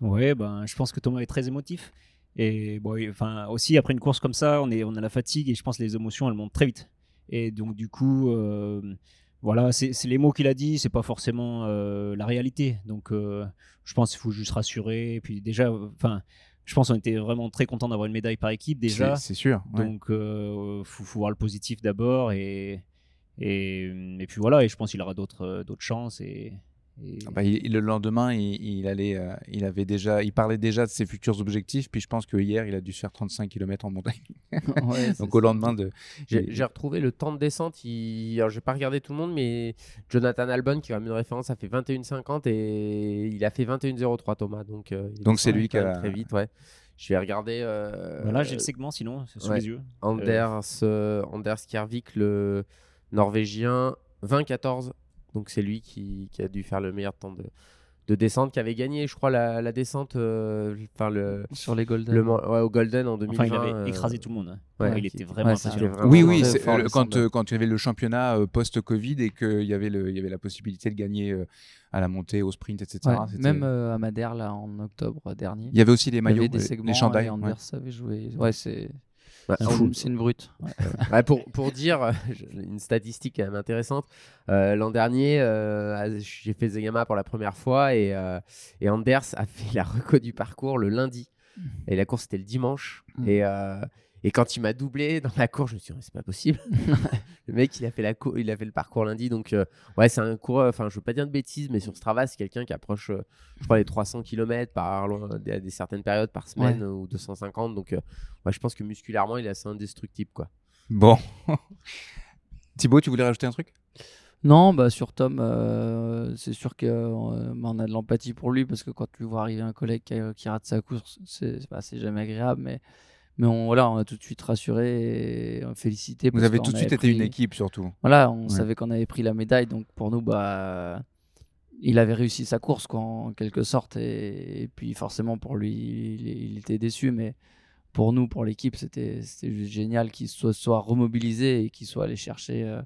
Ouais, ben, je pense que Thomas est très émotif. Et bon, enfin, aussi, après une course comme ça, on, est, on a la fatigue et je pense que les émotions, elles montent très vite. Et donc, du coup, euh, voilà, c'est les mots qu'il a dit, c'est pas forcément euh, la réalité. Donc, euh, je pense qu'il faut juste rassurer. Et puis, déjà, enfin. Je pense qu'on était vraiment très content d'avoir une médaille par équipe déjà. C'est- sûr, ouais. Donc, il faut, faut voir le positif d'abord. Et, et, et puis voilà, et je pense qu'il aura d'autres d'autres chances. Et, et- Ah bah, il- le lendemain, il, il allait, euh, il avait déjà, il parlait déjà de ses futurs objectifs. Puis je pense que hier, il a dû se faire 35 km en montagne. [LAUGHS] [LAUGHS] Donc au lendemain de, J'ai retrouvé le temps de descente. Il... Alors, j'ai pas regardé tout le monde, mais Jonathan Albon, qui va une référence, a fait 21,50 et il a fait 21,03 Thomas. Donc, euh, il est Donc, c'est lui qui a- très vite. Ouais. Je vais regarder. euh, Voilà, j'ai le segment, sinon, sous ouais. les yeux. Anders, euh, Anders Kjærvik, le Norvégien, 20-14. Donc c'est lui qui, qui a dû faire le meilleur temps de, de descente, qui avait gagné, je crois, la, la descente euh, le, Sur les Golden. le man- ouais, au Golden en 2020. Enfin, il avait euh, écrasé tout le monde, hein. ouais, Ouais, il qui- était vraiment oui, oui, le- quand, euh, quand il y avait le championnat euh, post-Covid et qu'il y avait, le, il y avait la possibilité de gagner euh, à la montée, au sprint, etc. Ouais, même euh, à Madère, là, en octobre dernier. Il y avait aussi les Il y maillots, avait des les- les segments, chandails, ouais. Anders avait joué. Ouais, c'est Bah, c'est une brute. [LAUGHS] Ouais. Ouais, pour, pour dire [LAUGHS] une statistique quand même intéressante, euh, l'an dernier, euh, j'ai fait Zegama pour la première fois et, euh, et Anders a fait la reco du parcours le lundi. Et la course, c'était le dimanche. Mm. Et, euh, et quand il m'a doublé dans la course, je me suis dit, c'est pas possible. [LAUGHS] [LAUGHS] le mec, il a fait, la cou- il a fait le parcours lundi. Donc, euh, ouais, c'est un coureur, enfin, je veux pas dire de bêtises, mais sur Strava, c'est quelqu'un qui approche, euh, je crois, les 300 km par, à des, des certaines périodes par semaine Ouais. ou 250. Donc, euh, ouais, je pense que musculairement, il est assez indestructible, quoi. Bon. [LAUGHS] Thibaut, tu voulais rajouter un truc? Non, bah sur Tom, euh, c'est sûr qu'on a de l'empathie pour lui parce que quand tu vois arriver un collègue qui, qui rate sa course, c'est bah, c'est jamais agréable. Mais, mais on, voilà, on a tout de suite rassuré et félicité. Vous avez tout de suite été une équipe, surtout. Voilà, on Ouais. savait qu'on avait pris la médaille, donc pour nous, bah, il avait réussi sa course quoi, en quelque sorte. Et, et puis forcément, pour lui, il, il était déçu, mais pour nous, pour l'équipe, c'était c'était juste génial qu'il soit, soit remobilisé et qu'il soit allé chercher. euh,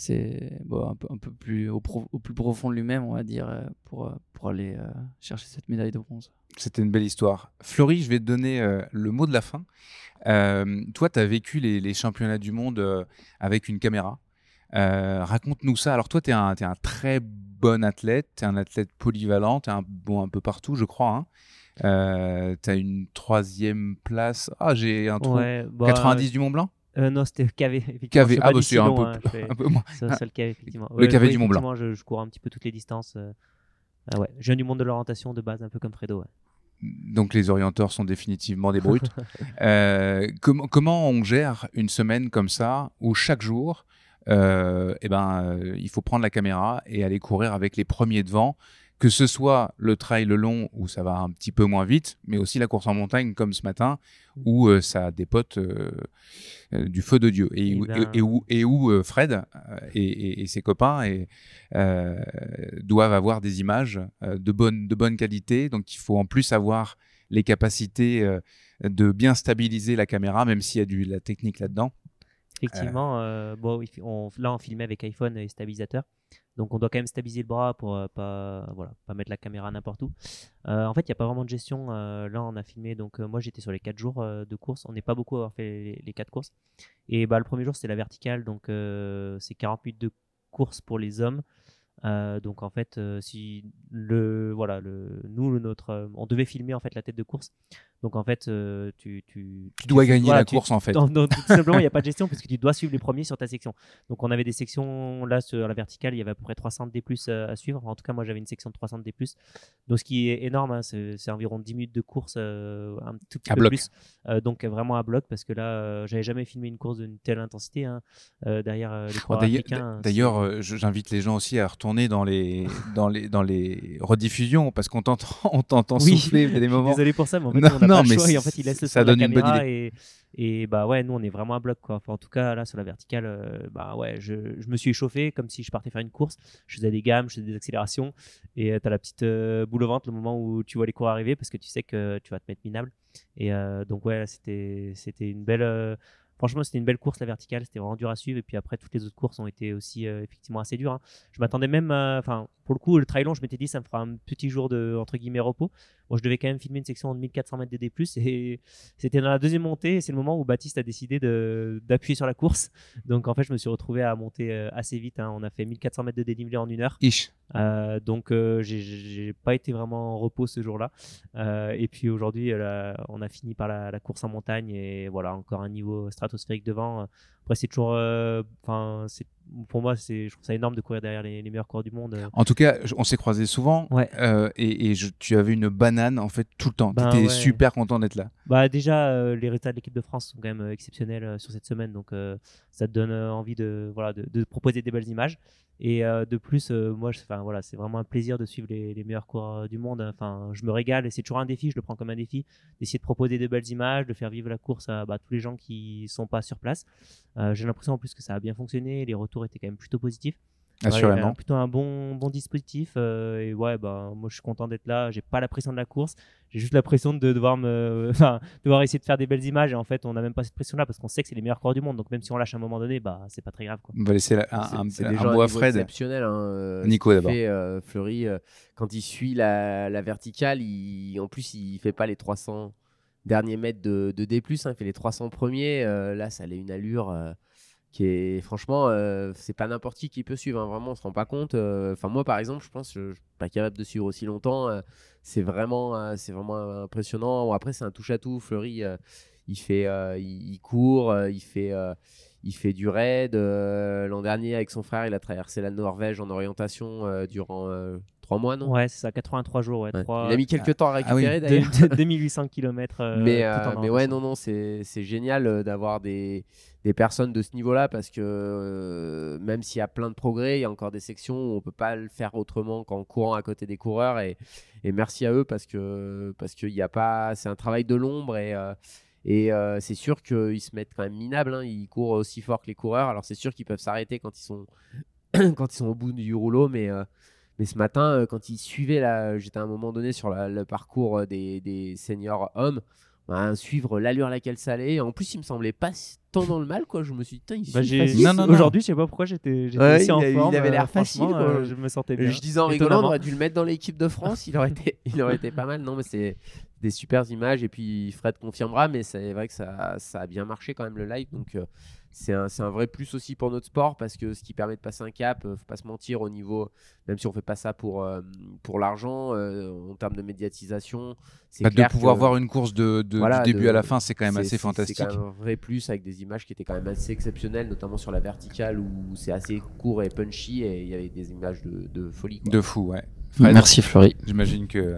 c'est bon, un, peu, un peu plus au, pro- au plus profond de lui-même, on va dire, euh, pour, euh, pour aller euh, chercher cette médaille de bronze. C'était une belle histoire. Fleury, je vais te donner euh, le mot de la fin. Euh, toi, tu as vécu les, les championnats du monde euh, avec une caméra. Euh, Raconte-nous ça. Alors, toi, tu es, un t'es un très bon athlète, tu es un athlète polyvalent, tu es un, bon, un peu partout, je crois. Hein. Euh, tu as une troisième place. Ah, j'ai un trou. Ouais, bah, 90 du Mont Blanc? Euh, non, c'était KV. KV, ah bah c'est un peu, hein, fais- [LAUGHS] un peu moins. C'est seul KV, effectivement. Le KV du Mont Blanc. Je, je cours un petit peu toutes les distances. euh, ah ouais. Je viens du monde de l'orientation de base, un peu comme Fredo. ouais. Donc les orienteurs sont définitivement des brutes. [LAUGHS] Euh, comment, comment on gère une semaine comme ça où chaque jour, eh ben, il faut prendre la caméra et aller courir avec les premiers devant, que ce soit le trail long où ça va un petit peu moins vite, mais aussi la course en montagne comme ce matin où euh, ça dépote euh, euh, du feu de Dieu et, où- ben- et où, et où, Fred et, ses copains et, doivent avoir des images de, bonne, de bonne qualité. Donc il faut en plus avoir les capacités de bien stabiliser la caméra, même s'il y a du, de la technique là-dedans. Effectivement, bon, on- là on filmait avec iPhone et stabilisateur, donc on doit quand même stabiliser le bras pour euh, pas, mettre la caméra n'importe où. Euh, en fait, il n'y a pas vraiment de gestion. euh, là, on a filmé, donc moi j'étais sur les 4 jours de course. On n'est pas beaucoup à avoir fait les, les 4 courses. Et bah, le premier jour, c'était la verticale, donc c'est 40 minutes de course pour les hommes. Donc en fait, si le voilà, le, nous on devait filmer en fait la tête de course. Donc en fait, euh, tu, tu, Tu dois gagner la course, en fait. non, non, tout simplement, il n'y a pas de gestion [LAUGHS] parce que tu dois suivre les premiers sur ta section. Donc on avait des sections là sur la verticale, il y avait à peu près 300 D+ euh, à suivre. En tout cas, moi j'avais une section de 300 D+. Donc ce qui est énorme, hein, c'est environ 10 minutes de course, euh, un tout petit À peu bloc. plus. Euh, donc vraiment à bloc parce que là, j'avais jamais filmé une course d'une telle intensité hein, derrière les coureurs D'ailleurs, africains. d'ailleurs, euh, je- j'invite les gens aussi à retourner dans les, dans les, dans les rediffusions parce qu'on t'entend, [LAUGHS] on t'entend Oui, souffler a des moments. Désolé pour ça, mais en fait, on n'a non, pas le mais choix et en fait, il laisse le ça son de la donne une bonne idée. Et, et bah ouais, nous, on est vraiment à bloc quoi. Enfin, en tout cas, là, sur la verticale, euh, bah ouais, je, je me suis échauffé comme si je partais faire une course. Je faisais des gammes, je faisais des accélérations et tu t'as la petite euh, boule au ventre le moment où tu vois les cours arriver parce que tu sais que tu vas te mettre minable. Et euh, donc ouais, c'était c'était une belle. Franchement, c'était une belle course la verticale, c'était vraiment dur à suivre. Et puis après, toutes les autres courses ont été aussi euh, effectivement assez dures. hein. Je m'attendais même, enfin, pour le coup, le trail long, je m'étais dit, ça me fera un petit jour de entre guillemets repos. Moi, je devais quand même filmer une section de 1400 mètres de D+, et [LAUGHS] c'était dans la deuxième montée. Et c'est le moment où Baptiste a décidé de- d'appuyer sur la course. Donc en fait, je me suis retrouvé à monter euh, assez vite. hein. On a fait 1400 mètres de dénivelé en une heure. Ish. Euh, donc euh, j'ai- pas été vraiment en repos ce jour-là. Euh, et puis aujourd'hui, on a fini par la, la course en montagne et voilà encore un niveau stratosphérique devant. Après c'est toujours, euh, enfin c'est pour moi c'est, je trouve ça énorme de courir derrière les, les meilleurs coureurs du monde. euh. En tout cas, on s'est croisés souvent euh, et, et je- tu avais une banane en fait tout le temps. Ben tu étais ouais. super content d'être là. Bah déjà, euh, les résultats de l'équipe de France sont quand même exceptionnels euh, sur cette semaine, donc ça te donne envie de, voilà, de, de proposer des belles images. Et de plus, moi, je- enfin voilà, c'est vraiment un plaisir de suivre les, les meilleurs coureurs du monde. Enfin, je me régale et c'est toujours un défi. Je le prends comme un défi d'essayer de proposer de belles images, de faire vivre la course à bah, tous les gens qui sont pas sur place. Euh, J'ai l'impression en plus que ça a bien fonctionné. Les retours étaient quand même plutôt positifs. Assurément. plutôt un bon, bon dispositif. euh, et ouais, bah, moi je suis content d'être là. J'ai pas la pression de la course. J'ai juste la pression de devoir me, [LAUGHS] enfin, devoir essayer de faire des belles images. Et en fait, on n'a même pas cette pression-là parce qu'on sait que c'est les meilleurs coureurs du monde. Donc même si on lâche à un moment donné, bah, c'est pas très grave. Quoi. On va laisser la- un, C'est- un- un mot à Fred. exceptionnel. hein, euh, Nico d'abord. euh, Fleury, euh, quand il suit la, la verticale, il, en plus, il fait pas les 300 derniers mètres de, D+, hein, il fait les 300 premiers. euh, là, ça a une allure euh, qui est, franchement, euh, c'est pas n'importe qui qui peut suivre. hein, vraiment, on se rend pas compte. Enfin, moi, par exemple, je pense que je suis pas capable de suivre aussi longtemps. c'est vraiment, vraiment impressionnant. Après, c'est un touche à tout. Fleury, il fait, il, court, il fait. il fait du raid. L'an dernier, avec son frère, il a traversé la Norvège en orientation durant trois mois, non? Ouais, c'est ça, 83 jours. Ouais, Ouais. trois- Il a mis quelques temps à Ah oui. récupérer De- d'ailleurs. de- 2800 kilomètres, euh, [LAUGHS] mais euh, mais ouais, non, non, c'est c'est génial euh, d'avoir des, des personnes de ce niveau-là parce que euh, même s'il y a plein de progrès, il y a encore des sections où on peut pas le faire autrement qu'en courant à côté des coureurs. Et, et merci à eux parce que parce qu'il y a pas, c'est un travail de l'ombre et et euh, c'est sûr qu'ils se mettent quand même minables. hein. Ils courent aussi fort que les coureurs. Alors c'est sûr qu'ils peuvent s'arrêter quand ils sont [COUGHS] quand ils sont au bout du rouleau, mais euh, mais ce matin, euh, quand ils suivaient là, j'étais à un moment donné sur la- le parcours euh, des, des seniors hommes, bah, suivre l'allure à laquelle ça allait. En plus, il me semblait pas si- tant dans le mal, quoi. Je me suis dit, putain, il Bah. Non, non, non. Aujourd'hui, je sais pas pourquoi j'étais- aussi il en a- forme, Il avait euh, l'air facile. quoi. euh, je me sentais bien. Je disais en rigolant, on aurait dû le mettre dans l'équipe de France. Il aurait été, il aurait été pas mal. Non, mais c'est des super images. Et puis Fred confirmera, mais c'est vrai que ça, ça a bien marché quand même le live. Donc euh, c'est un, c'est un vrai plus aussi pour notre sport parce que ce qui permet de passer un cap, euh, faut pas se mentir au niveau, même si on fait pas ça pour, euh, pour l'argent, euh, en termes de médiatisation, c'est Bah, de pouvoir que- voir une course de- de- du début à la fin, c'est quand même assez fantastique. C'est un vrai plus avec des images qui étaient quand même assez exceptionnelles, notamment sur la verticale où c'est assez court et punchy et il y avait des images de, de folie. quoi. De fou, ouais. Merci, Fleury. J'imagine que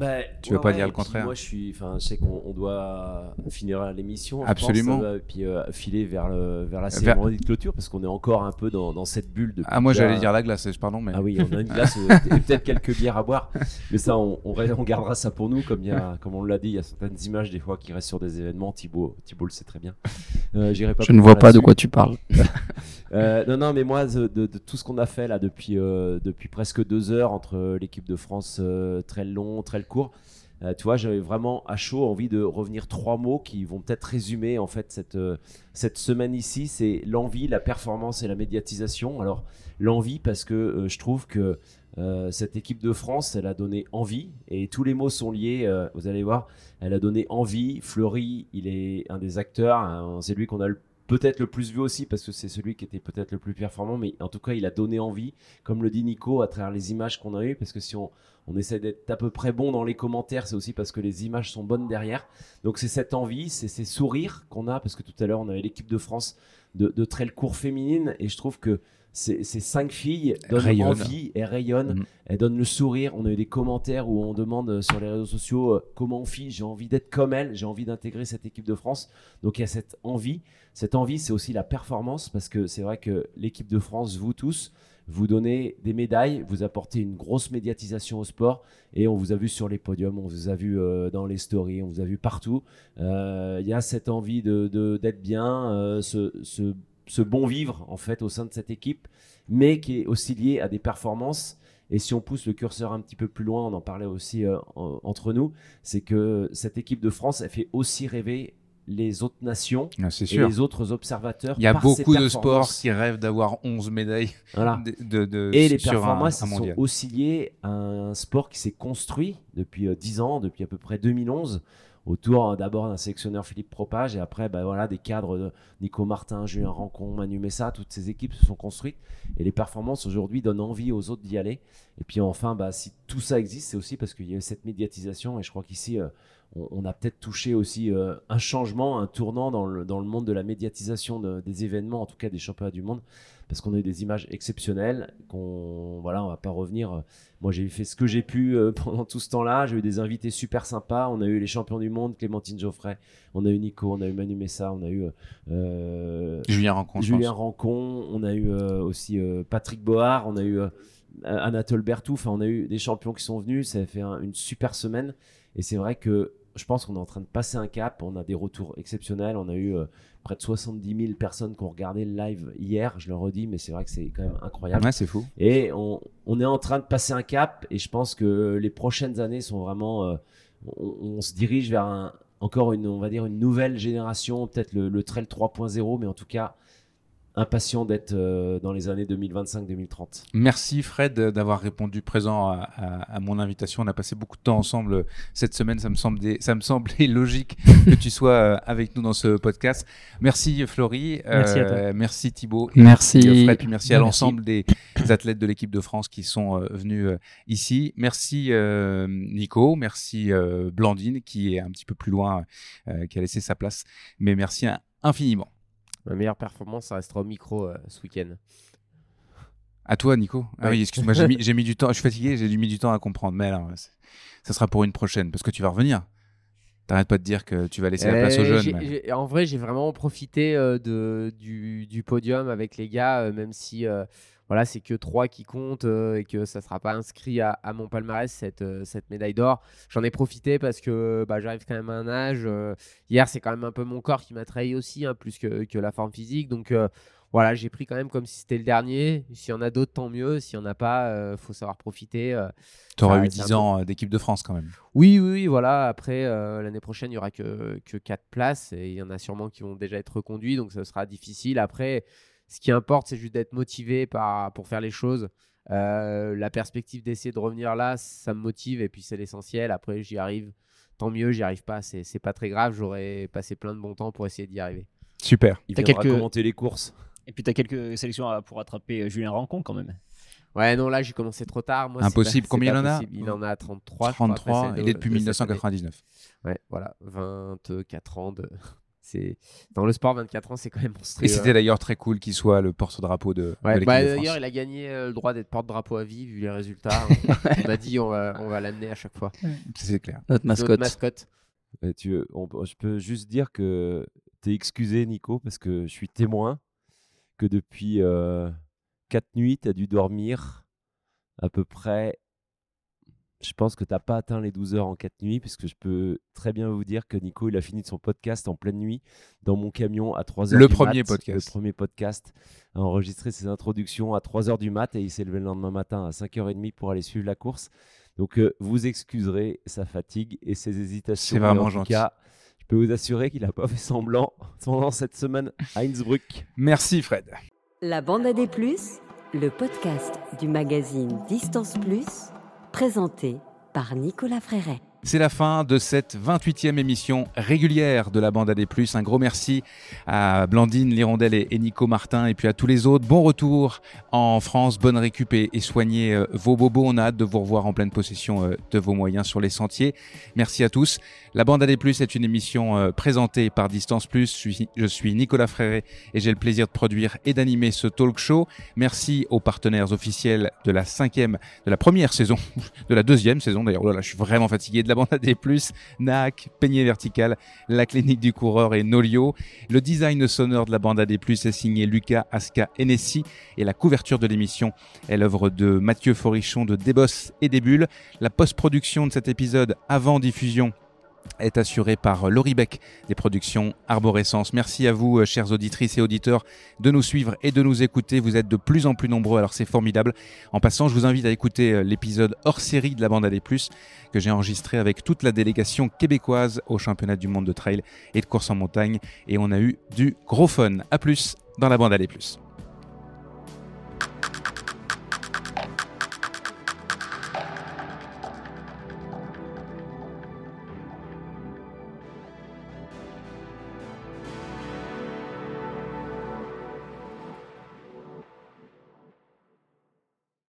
Bah, tu veux ouais, pas ouais, dire le contraire. Moi, je suis, enfin, je sais qu'on on doit finir l'émission. pense, Absolument. euh, et puis euh, filer vers le, vers la Vers- cérémonie de clôture parce qu'on est encore un peu dans, dans cette bulle de. Ah, moi, j'allais dire la glace, pardon, mais- Ah oui, on a une glace [LAUGHS] euh, et peut-être quelques bières à boire, mais ça, on, on, on gardera ça pour nous, comme il y a, comme on l'a dit, il y a certaines images des fois qui restent sur des événements. Thibaut, Thibaut le sait très bien. Euh, pas Je ne vois pas de quoi tu parles. [LAUGHS] Euh, non, non, mais moi, de, tout ce qu'on a fait là depuis, euh, depuis presque deux heures entre l'équipe de France euh, très long, très court, tu vois, j'avais vraiment à chaud envie de revenir trois mots qui vont peut-être résumer en fait cette, cette semaine ici. C'est l'envie, la performance et la médiatisation. Alors, l'envie parce que je trouve que cette équipe de France, elle a donné envie et tous les mots sont liés. vous allez voir, elle a donné envie. Fleury, il est un des acteurs. hein, c'est lui qu'on a le peut-être le plus vu aussi parce que c'est celui qui était peut-être le plus performant, mais en tout cas, il a donné envie, comme le dit Nico, à travers les images qu'on a eues, parce que si on, on essaie d'être à peu près bon dans les commentaires, c'est aussi parce que les images sont bonnes derrière. Donc c'est cette envie, c'est ces sourires qu'on a, parce que tout à l'heure, on avait l'équipe de France de, de trail court féminine, et je trouve que ces, ces cinq filles donnent Rayonnent. envie et rayonnent. Mhm. Elles donnent le sourire. On a eu des commentaires où on demande euh, sur les réseaux sociaux euh, comment on fit. J'ai envie d'être comme elle. J'ai envie d'intégrer cette équipe de France. Donc il y a cette envie. Cette envie, c'est aussi la performance parce que c'est vrai que l'équipe de France, vous tous, vous donnez des médailles, vous apportez une grosse médiatisation au sport et on vous a vu sur les podiums, on vous a vu euh, dans les stories, on vous a vu partout. Euh, Il y a cette envie de de- d'être bien, euh, ce, ce, ce bon vivre en fait au sein de cette équipe, mais qui est aussi lié à des performances. Et si on pousse le curseur un petit peu plus loin, on en parlait aussi euh, en- entre nous, c'est que cette équipe de France, elle fait aussi rêver les autres nations Ah, et les autres observateurs. Il y a par beaucoup de sports qui rêvent d'avoir 11 médailles Voilà. de, de- de- et les un- performances un sont aussi liées à un sport qui s'est construit depuis euh, 10 ans, depuis à peu près 2011, autour euh, d'abord d'un sélectionneur Philippe Propage et après bah, voilà, des cadres de Nico Martin, Julien Rancon, Manu Messa, toutes ces équipes se sont construites et les performances aujourd'hui donnent envie aux autres d'y aller. Et puis enfin, bah, si tout ça existe, c'est aussi parce qu'il y a eu cette médiatisation et je crois qu'ici, euh, on, a peut-être touché aussi euh, un changement, un tournant dans le, dans le monde de la médiatisation de- des événements, en tout cas des championnats du monde, parce qu'on a eu des images exceptionnelles. Qu'on, voilà, on va pas revenir. Moi, j'ai fait ce que j'ai pu euh, [LAUGHS] pendant tout ce temps-là. J'ai eu des invités super sympas. On a eu les champions du monde, Clémentine Geoffrey. On a eu Nico, on a eu Manu Messa, on a eu euh, Julien Rancon, Julien. Rancon. On a eu euh, aussi euh, Patrick Bohard. On a eu euh, Anatole Bertou. Enfin, on a eu des champions qui sont venus. Ça a fait un- une super semaine. Et c'est vrai que je pense qu'on est en train de passer un cap. On a des retours exceptionnels. On a eu euh, près de 70 000 personnes qui ont regardé le live hier. Je le redis, mais c'est vrai que c'est quand même incroyable. Ouais, c'est fou. Et on, on est en train de passer un cap. Et je pense que les prochaines années sont vraiment. euh, on, on se dirige vers un, encore une, on va dire, une nouvelle génération, peut-être le, le trail 3.0, mais en tout cas impatient d'être euh, dans les années 2025-2030. Merci Fred d'avoir répondu présent à, à- à mon invitation. On a passé beaucoup de temps ensemble euh, cette semaine. Ça me, semble des- ça me semblait [LAUGHS] logique que tu sois euh, avec nous dans ce podcast. Merci Florie. Merci à toi. Euh, merci Thibaut. Merci. Fred. Puis merci à l'ensemble des athlètes de l'équipe de France qui sont euh, venus euh, ici. Merci euh, Nico. Merci euh, Blandine qui est un petit peu plus loin, euh, qui a laissé sa place. Mais merci in- infiniment. Ma meilleure performance, ça restera au micro euh, ce week-end. À toi, Nico. Ah Ouais. oui, excuse-moi, j'ai mis, [LAUGHS] du temps. Je suis fatigué, j'ai mis du temps à comprendre. Mais alors, ça sera pour une prochaine, parce que tu vas revenir. T'arrêtes pas de dire que tu vas laisser la place aux Euh, jeunes. mais- en vrai, j'ai vraiment profité euh, de, du, du podium avec les gars, euh, même si euh, voilà, c'est que trois qui comptent euh, et que ça sera pas inscrit à, à mon palmarès cette, euh, cette médaille d'or. J'en ai profité parce que bah, j'arrive quand même à un âge. euh, hier, c'est quand même un peu mon corps qui m'a trahi aussi, hein, plus que, que la forme physique. Donc voilà, j'ai pris quand même comme si c'était le dernier. S'il y en a d'autres, tant mieux. S'il y en a pas, faut savoir profiter. T'auras Ça- eu c'est un 10 peu- ans d'équipe de France quand même. oui, oui, oui, voilà. Après, l'année prochaine, il n'y aura que, que 4 places et il y en a sûrement qui vont déjà être reconduits, donc ça sera difficile. Après, ce qui importe, c'est juste d'être motivé par, pour faire les choses. Euh, la perspective d'essayer de revenir là, ça me motive et puis c'est l'essentiel. Après, j'y arrive, tant mieux, j'y arrive pas, c'est pas très grave. J'aurais passé plein de bon temps pour essayer d'y arriver. Super. Il viendra quelques- commenter les courses. Et puis tu as quelques sélections pour attraper euh, Julien Rancon quand même. Ouais, non, là, j'ai commencé trop tard. Moi, c'est Impossible. pas- Combien il en a. Il en a 33. je crois, après 33, celle il est depuis de cette année. 1999. Ouais, voilà, 24 ans de. C'est dans le sport, 24 ans, c'est quand même monstrueux. Et c'était d'ailleurs très cool qu'il soit le porte-drapeau de, Ouais, bah, d'ailleurs, il a gagné euh, le droit d'être porte-drapeau à vie vu les résultats. [LAUGHS] il m'a dit on va, on va l'amener à chaque fois. C'est clair. Notre mascotte. mascotte. Euh, tu, on- je peux juste dire que tu es excusé, Nico, parce que je suis témoin que depuis 4 nuits, tu as dû dormir à peu près. Je pense que tu n'as pas atteint les 12 heures en 4 nuits, puisque je peux très bien vous dire que Nico, il a fini son podcast en pleine nuit dans mon camion à 3 heures Le du premier mat, podcast. Le premier podcast a enregistré ses introductions à 3 heures du mat et il s'est levé le lendemain matin à 5h30 pour aller suivre la course. Donc euh, vous excuserez sa fatigue et ses hésitations. C'est vraiment en tout gentil. cas, je peux vous assurer qu'il n'a pas fait semblant pendant cette semaine à Innsbruck. Merci Fred. La bande à des plus, le podcast du magazine Distance Plus, présenté par Nicolas Fréret. C'est la fin de cette 28e émission régulière de la bande AD+. Un gros merci à Blandine Lirondelle et Nico Martin et puis à tous les autres. Bon retour en France, bonne récup et, soignez euh, vos bobos. On a hâte de vous revoir en pleine possession euh, de vos moyens sur les sentiers. Merci à tous. La bande AD+, est une émission euh, présentée par Distance Plus. Je suis, je suis Nicolas Fréré et j'ai le plaisir de produire et d'animer ce talk show. Merci aux partenaires officiels de la cinquième, de la première saison, [LAUGHS] de la deuxième saison d'ailleurs. Oh là, je suis vraiment fatigué la bande AD+, NAC, Peigné Vertical, la clinique du coureur et Nolio. Le design sonore de la bande AD+, est signé Lucas Aska Enessi et la couverture de l'émission est l'œuvre de Mathieu Forichon de Débos et des Bulles. La post-production de cet épisode avant diffusion est assuré par Laurie Beck des productions Arborescence. Merci à vous, euh, chères auditrices et auditeurs, de nous suivre et de nous écouter. Vous êtes de plus en plus nombreux, alors c'est formidable. En passant, je vous invite à écouter euh, l'épisode hors série de la bande AD+, que j'ai enregistré avec toute la délégation québécoise au championnat du monde de trail et de course en montagne. Et on a eu du gros fun. À plus dans la bande AD+.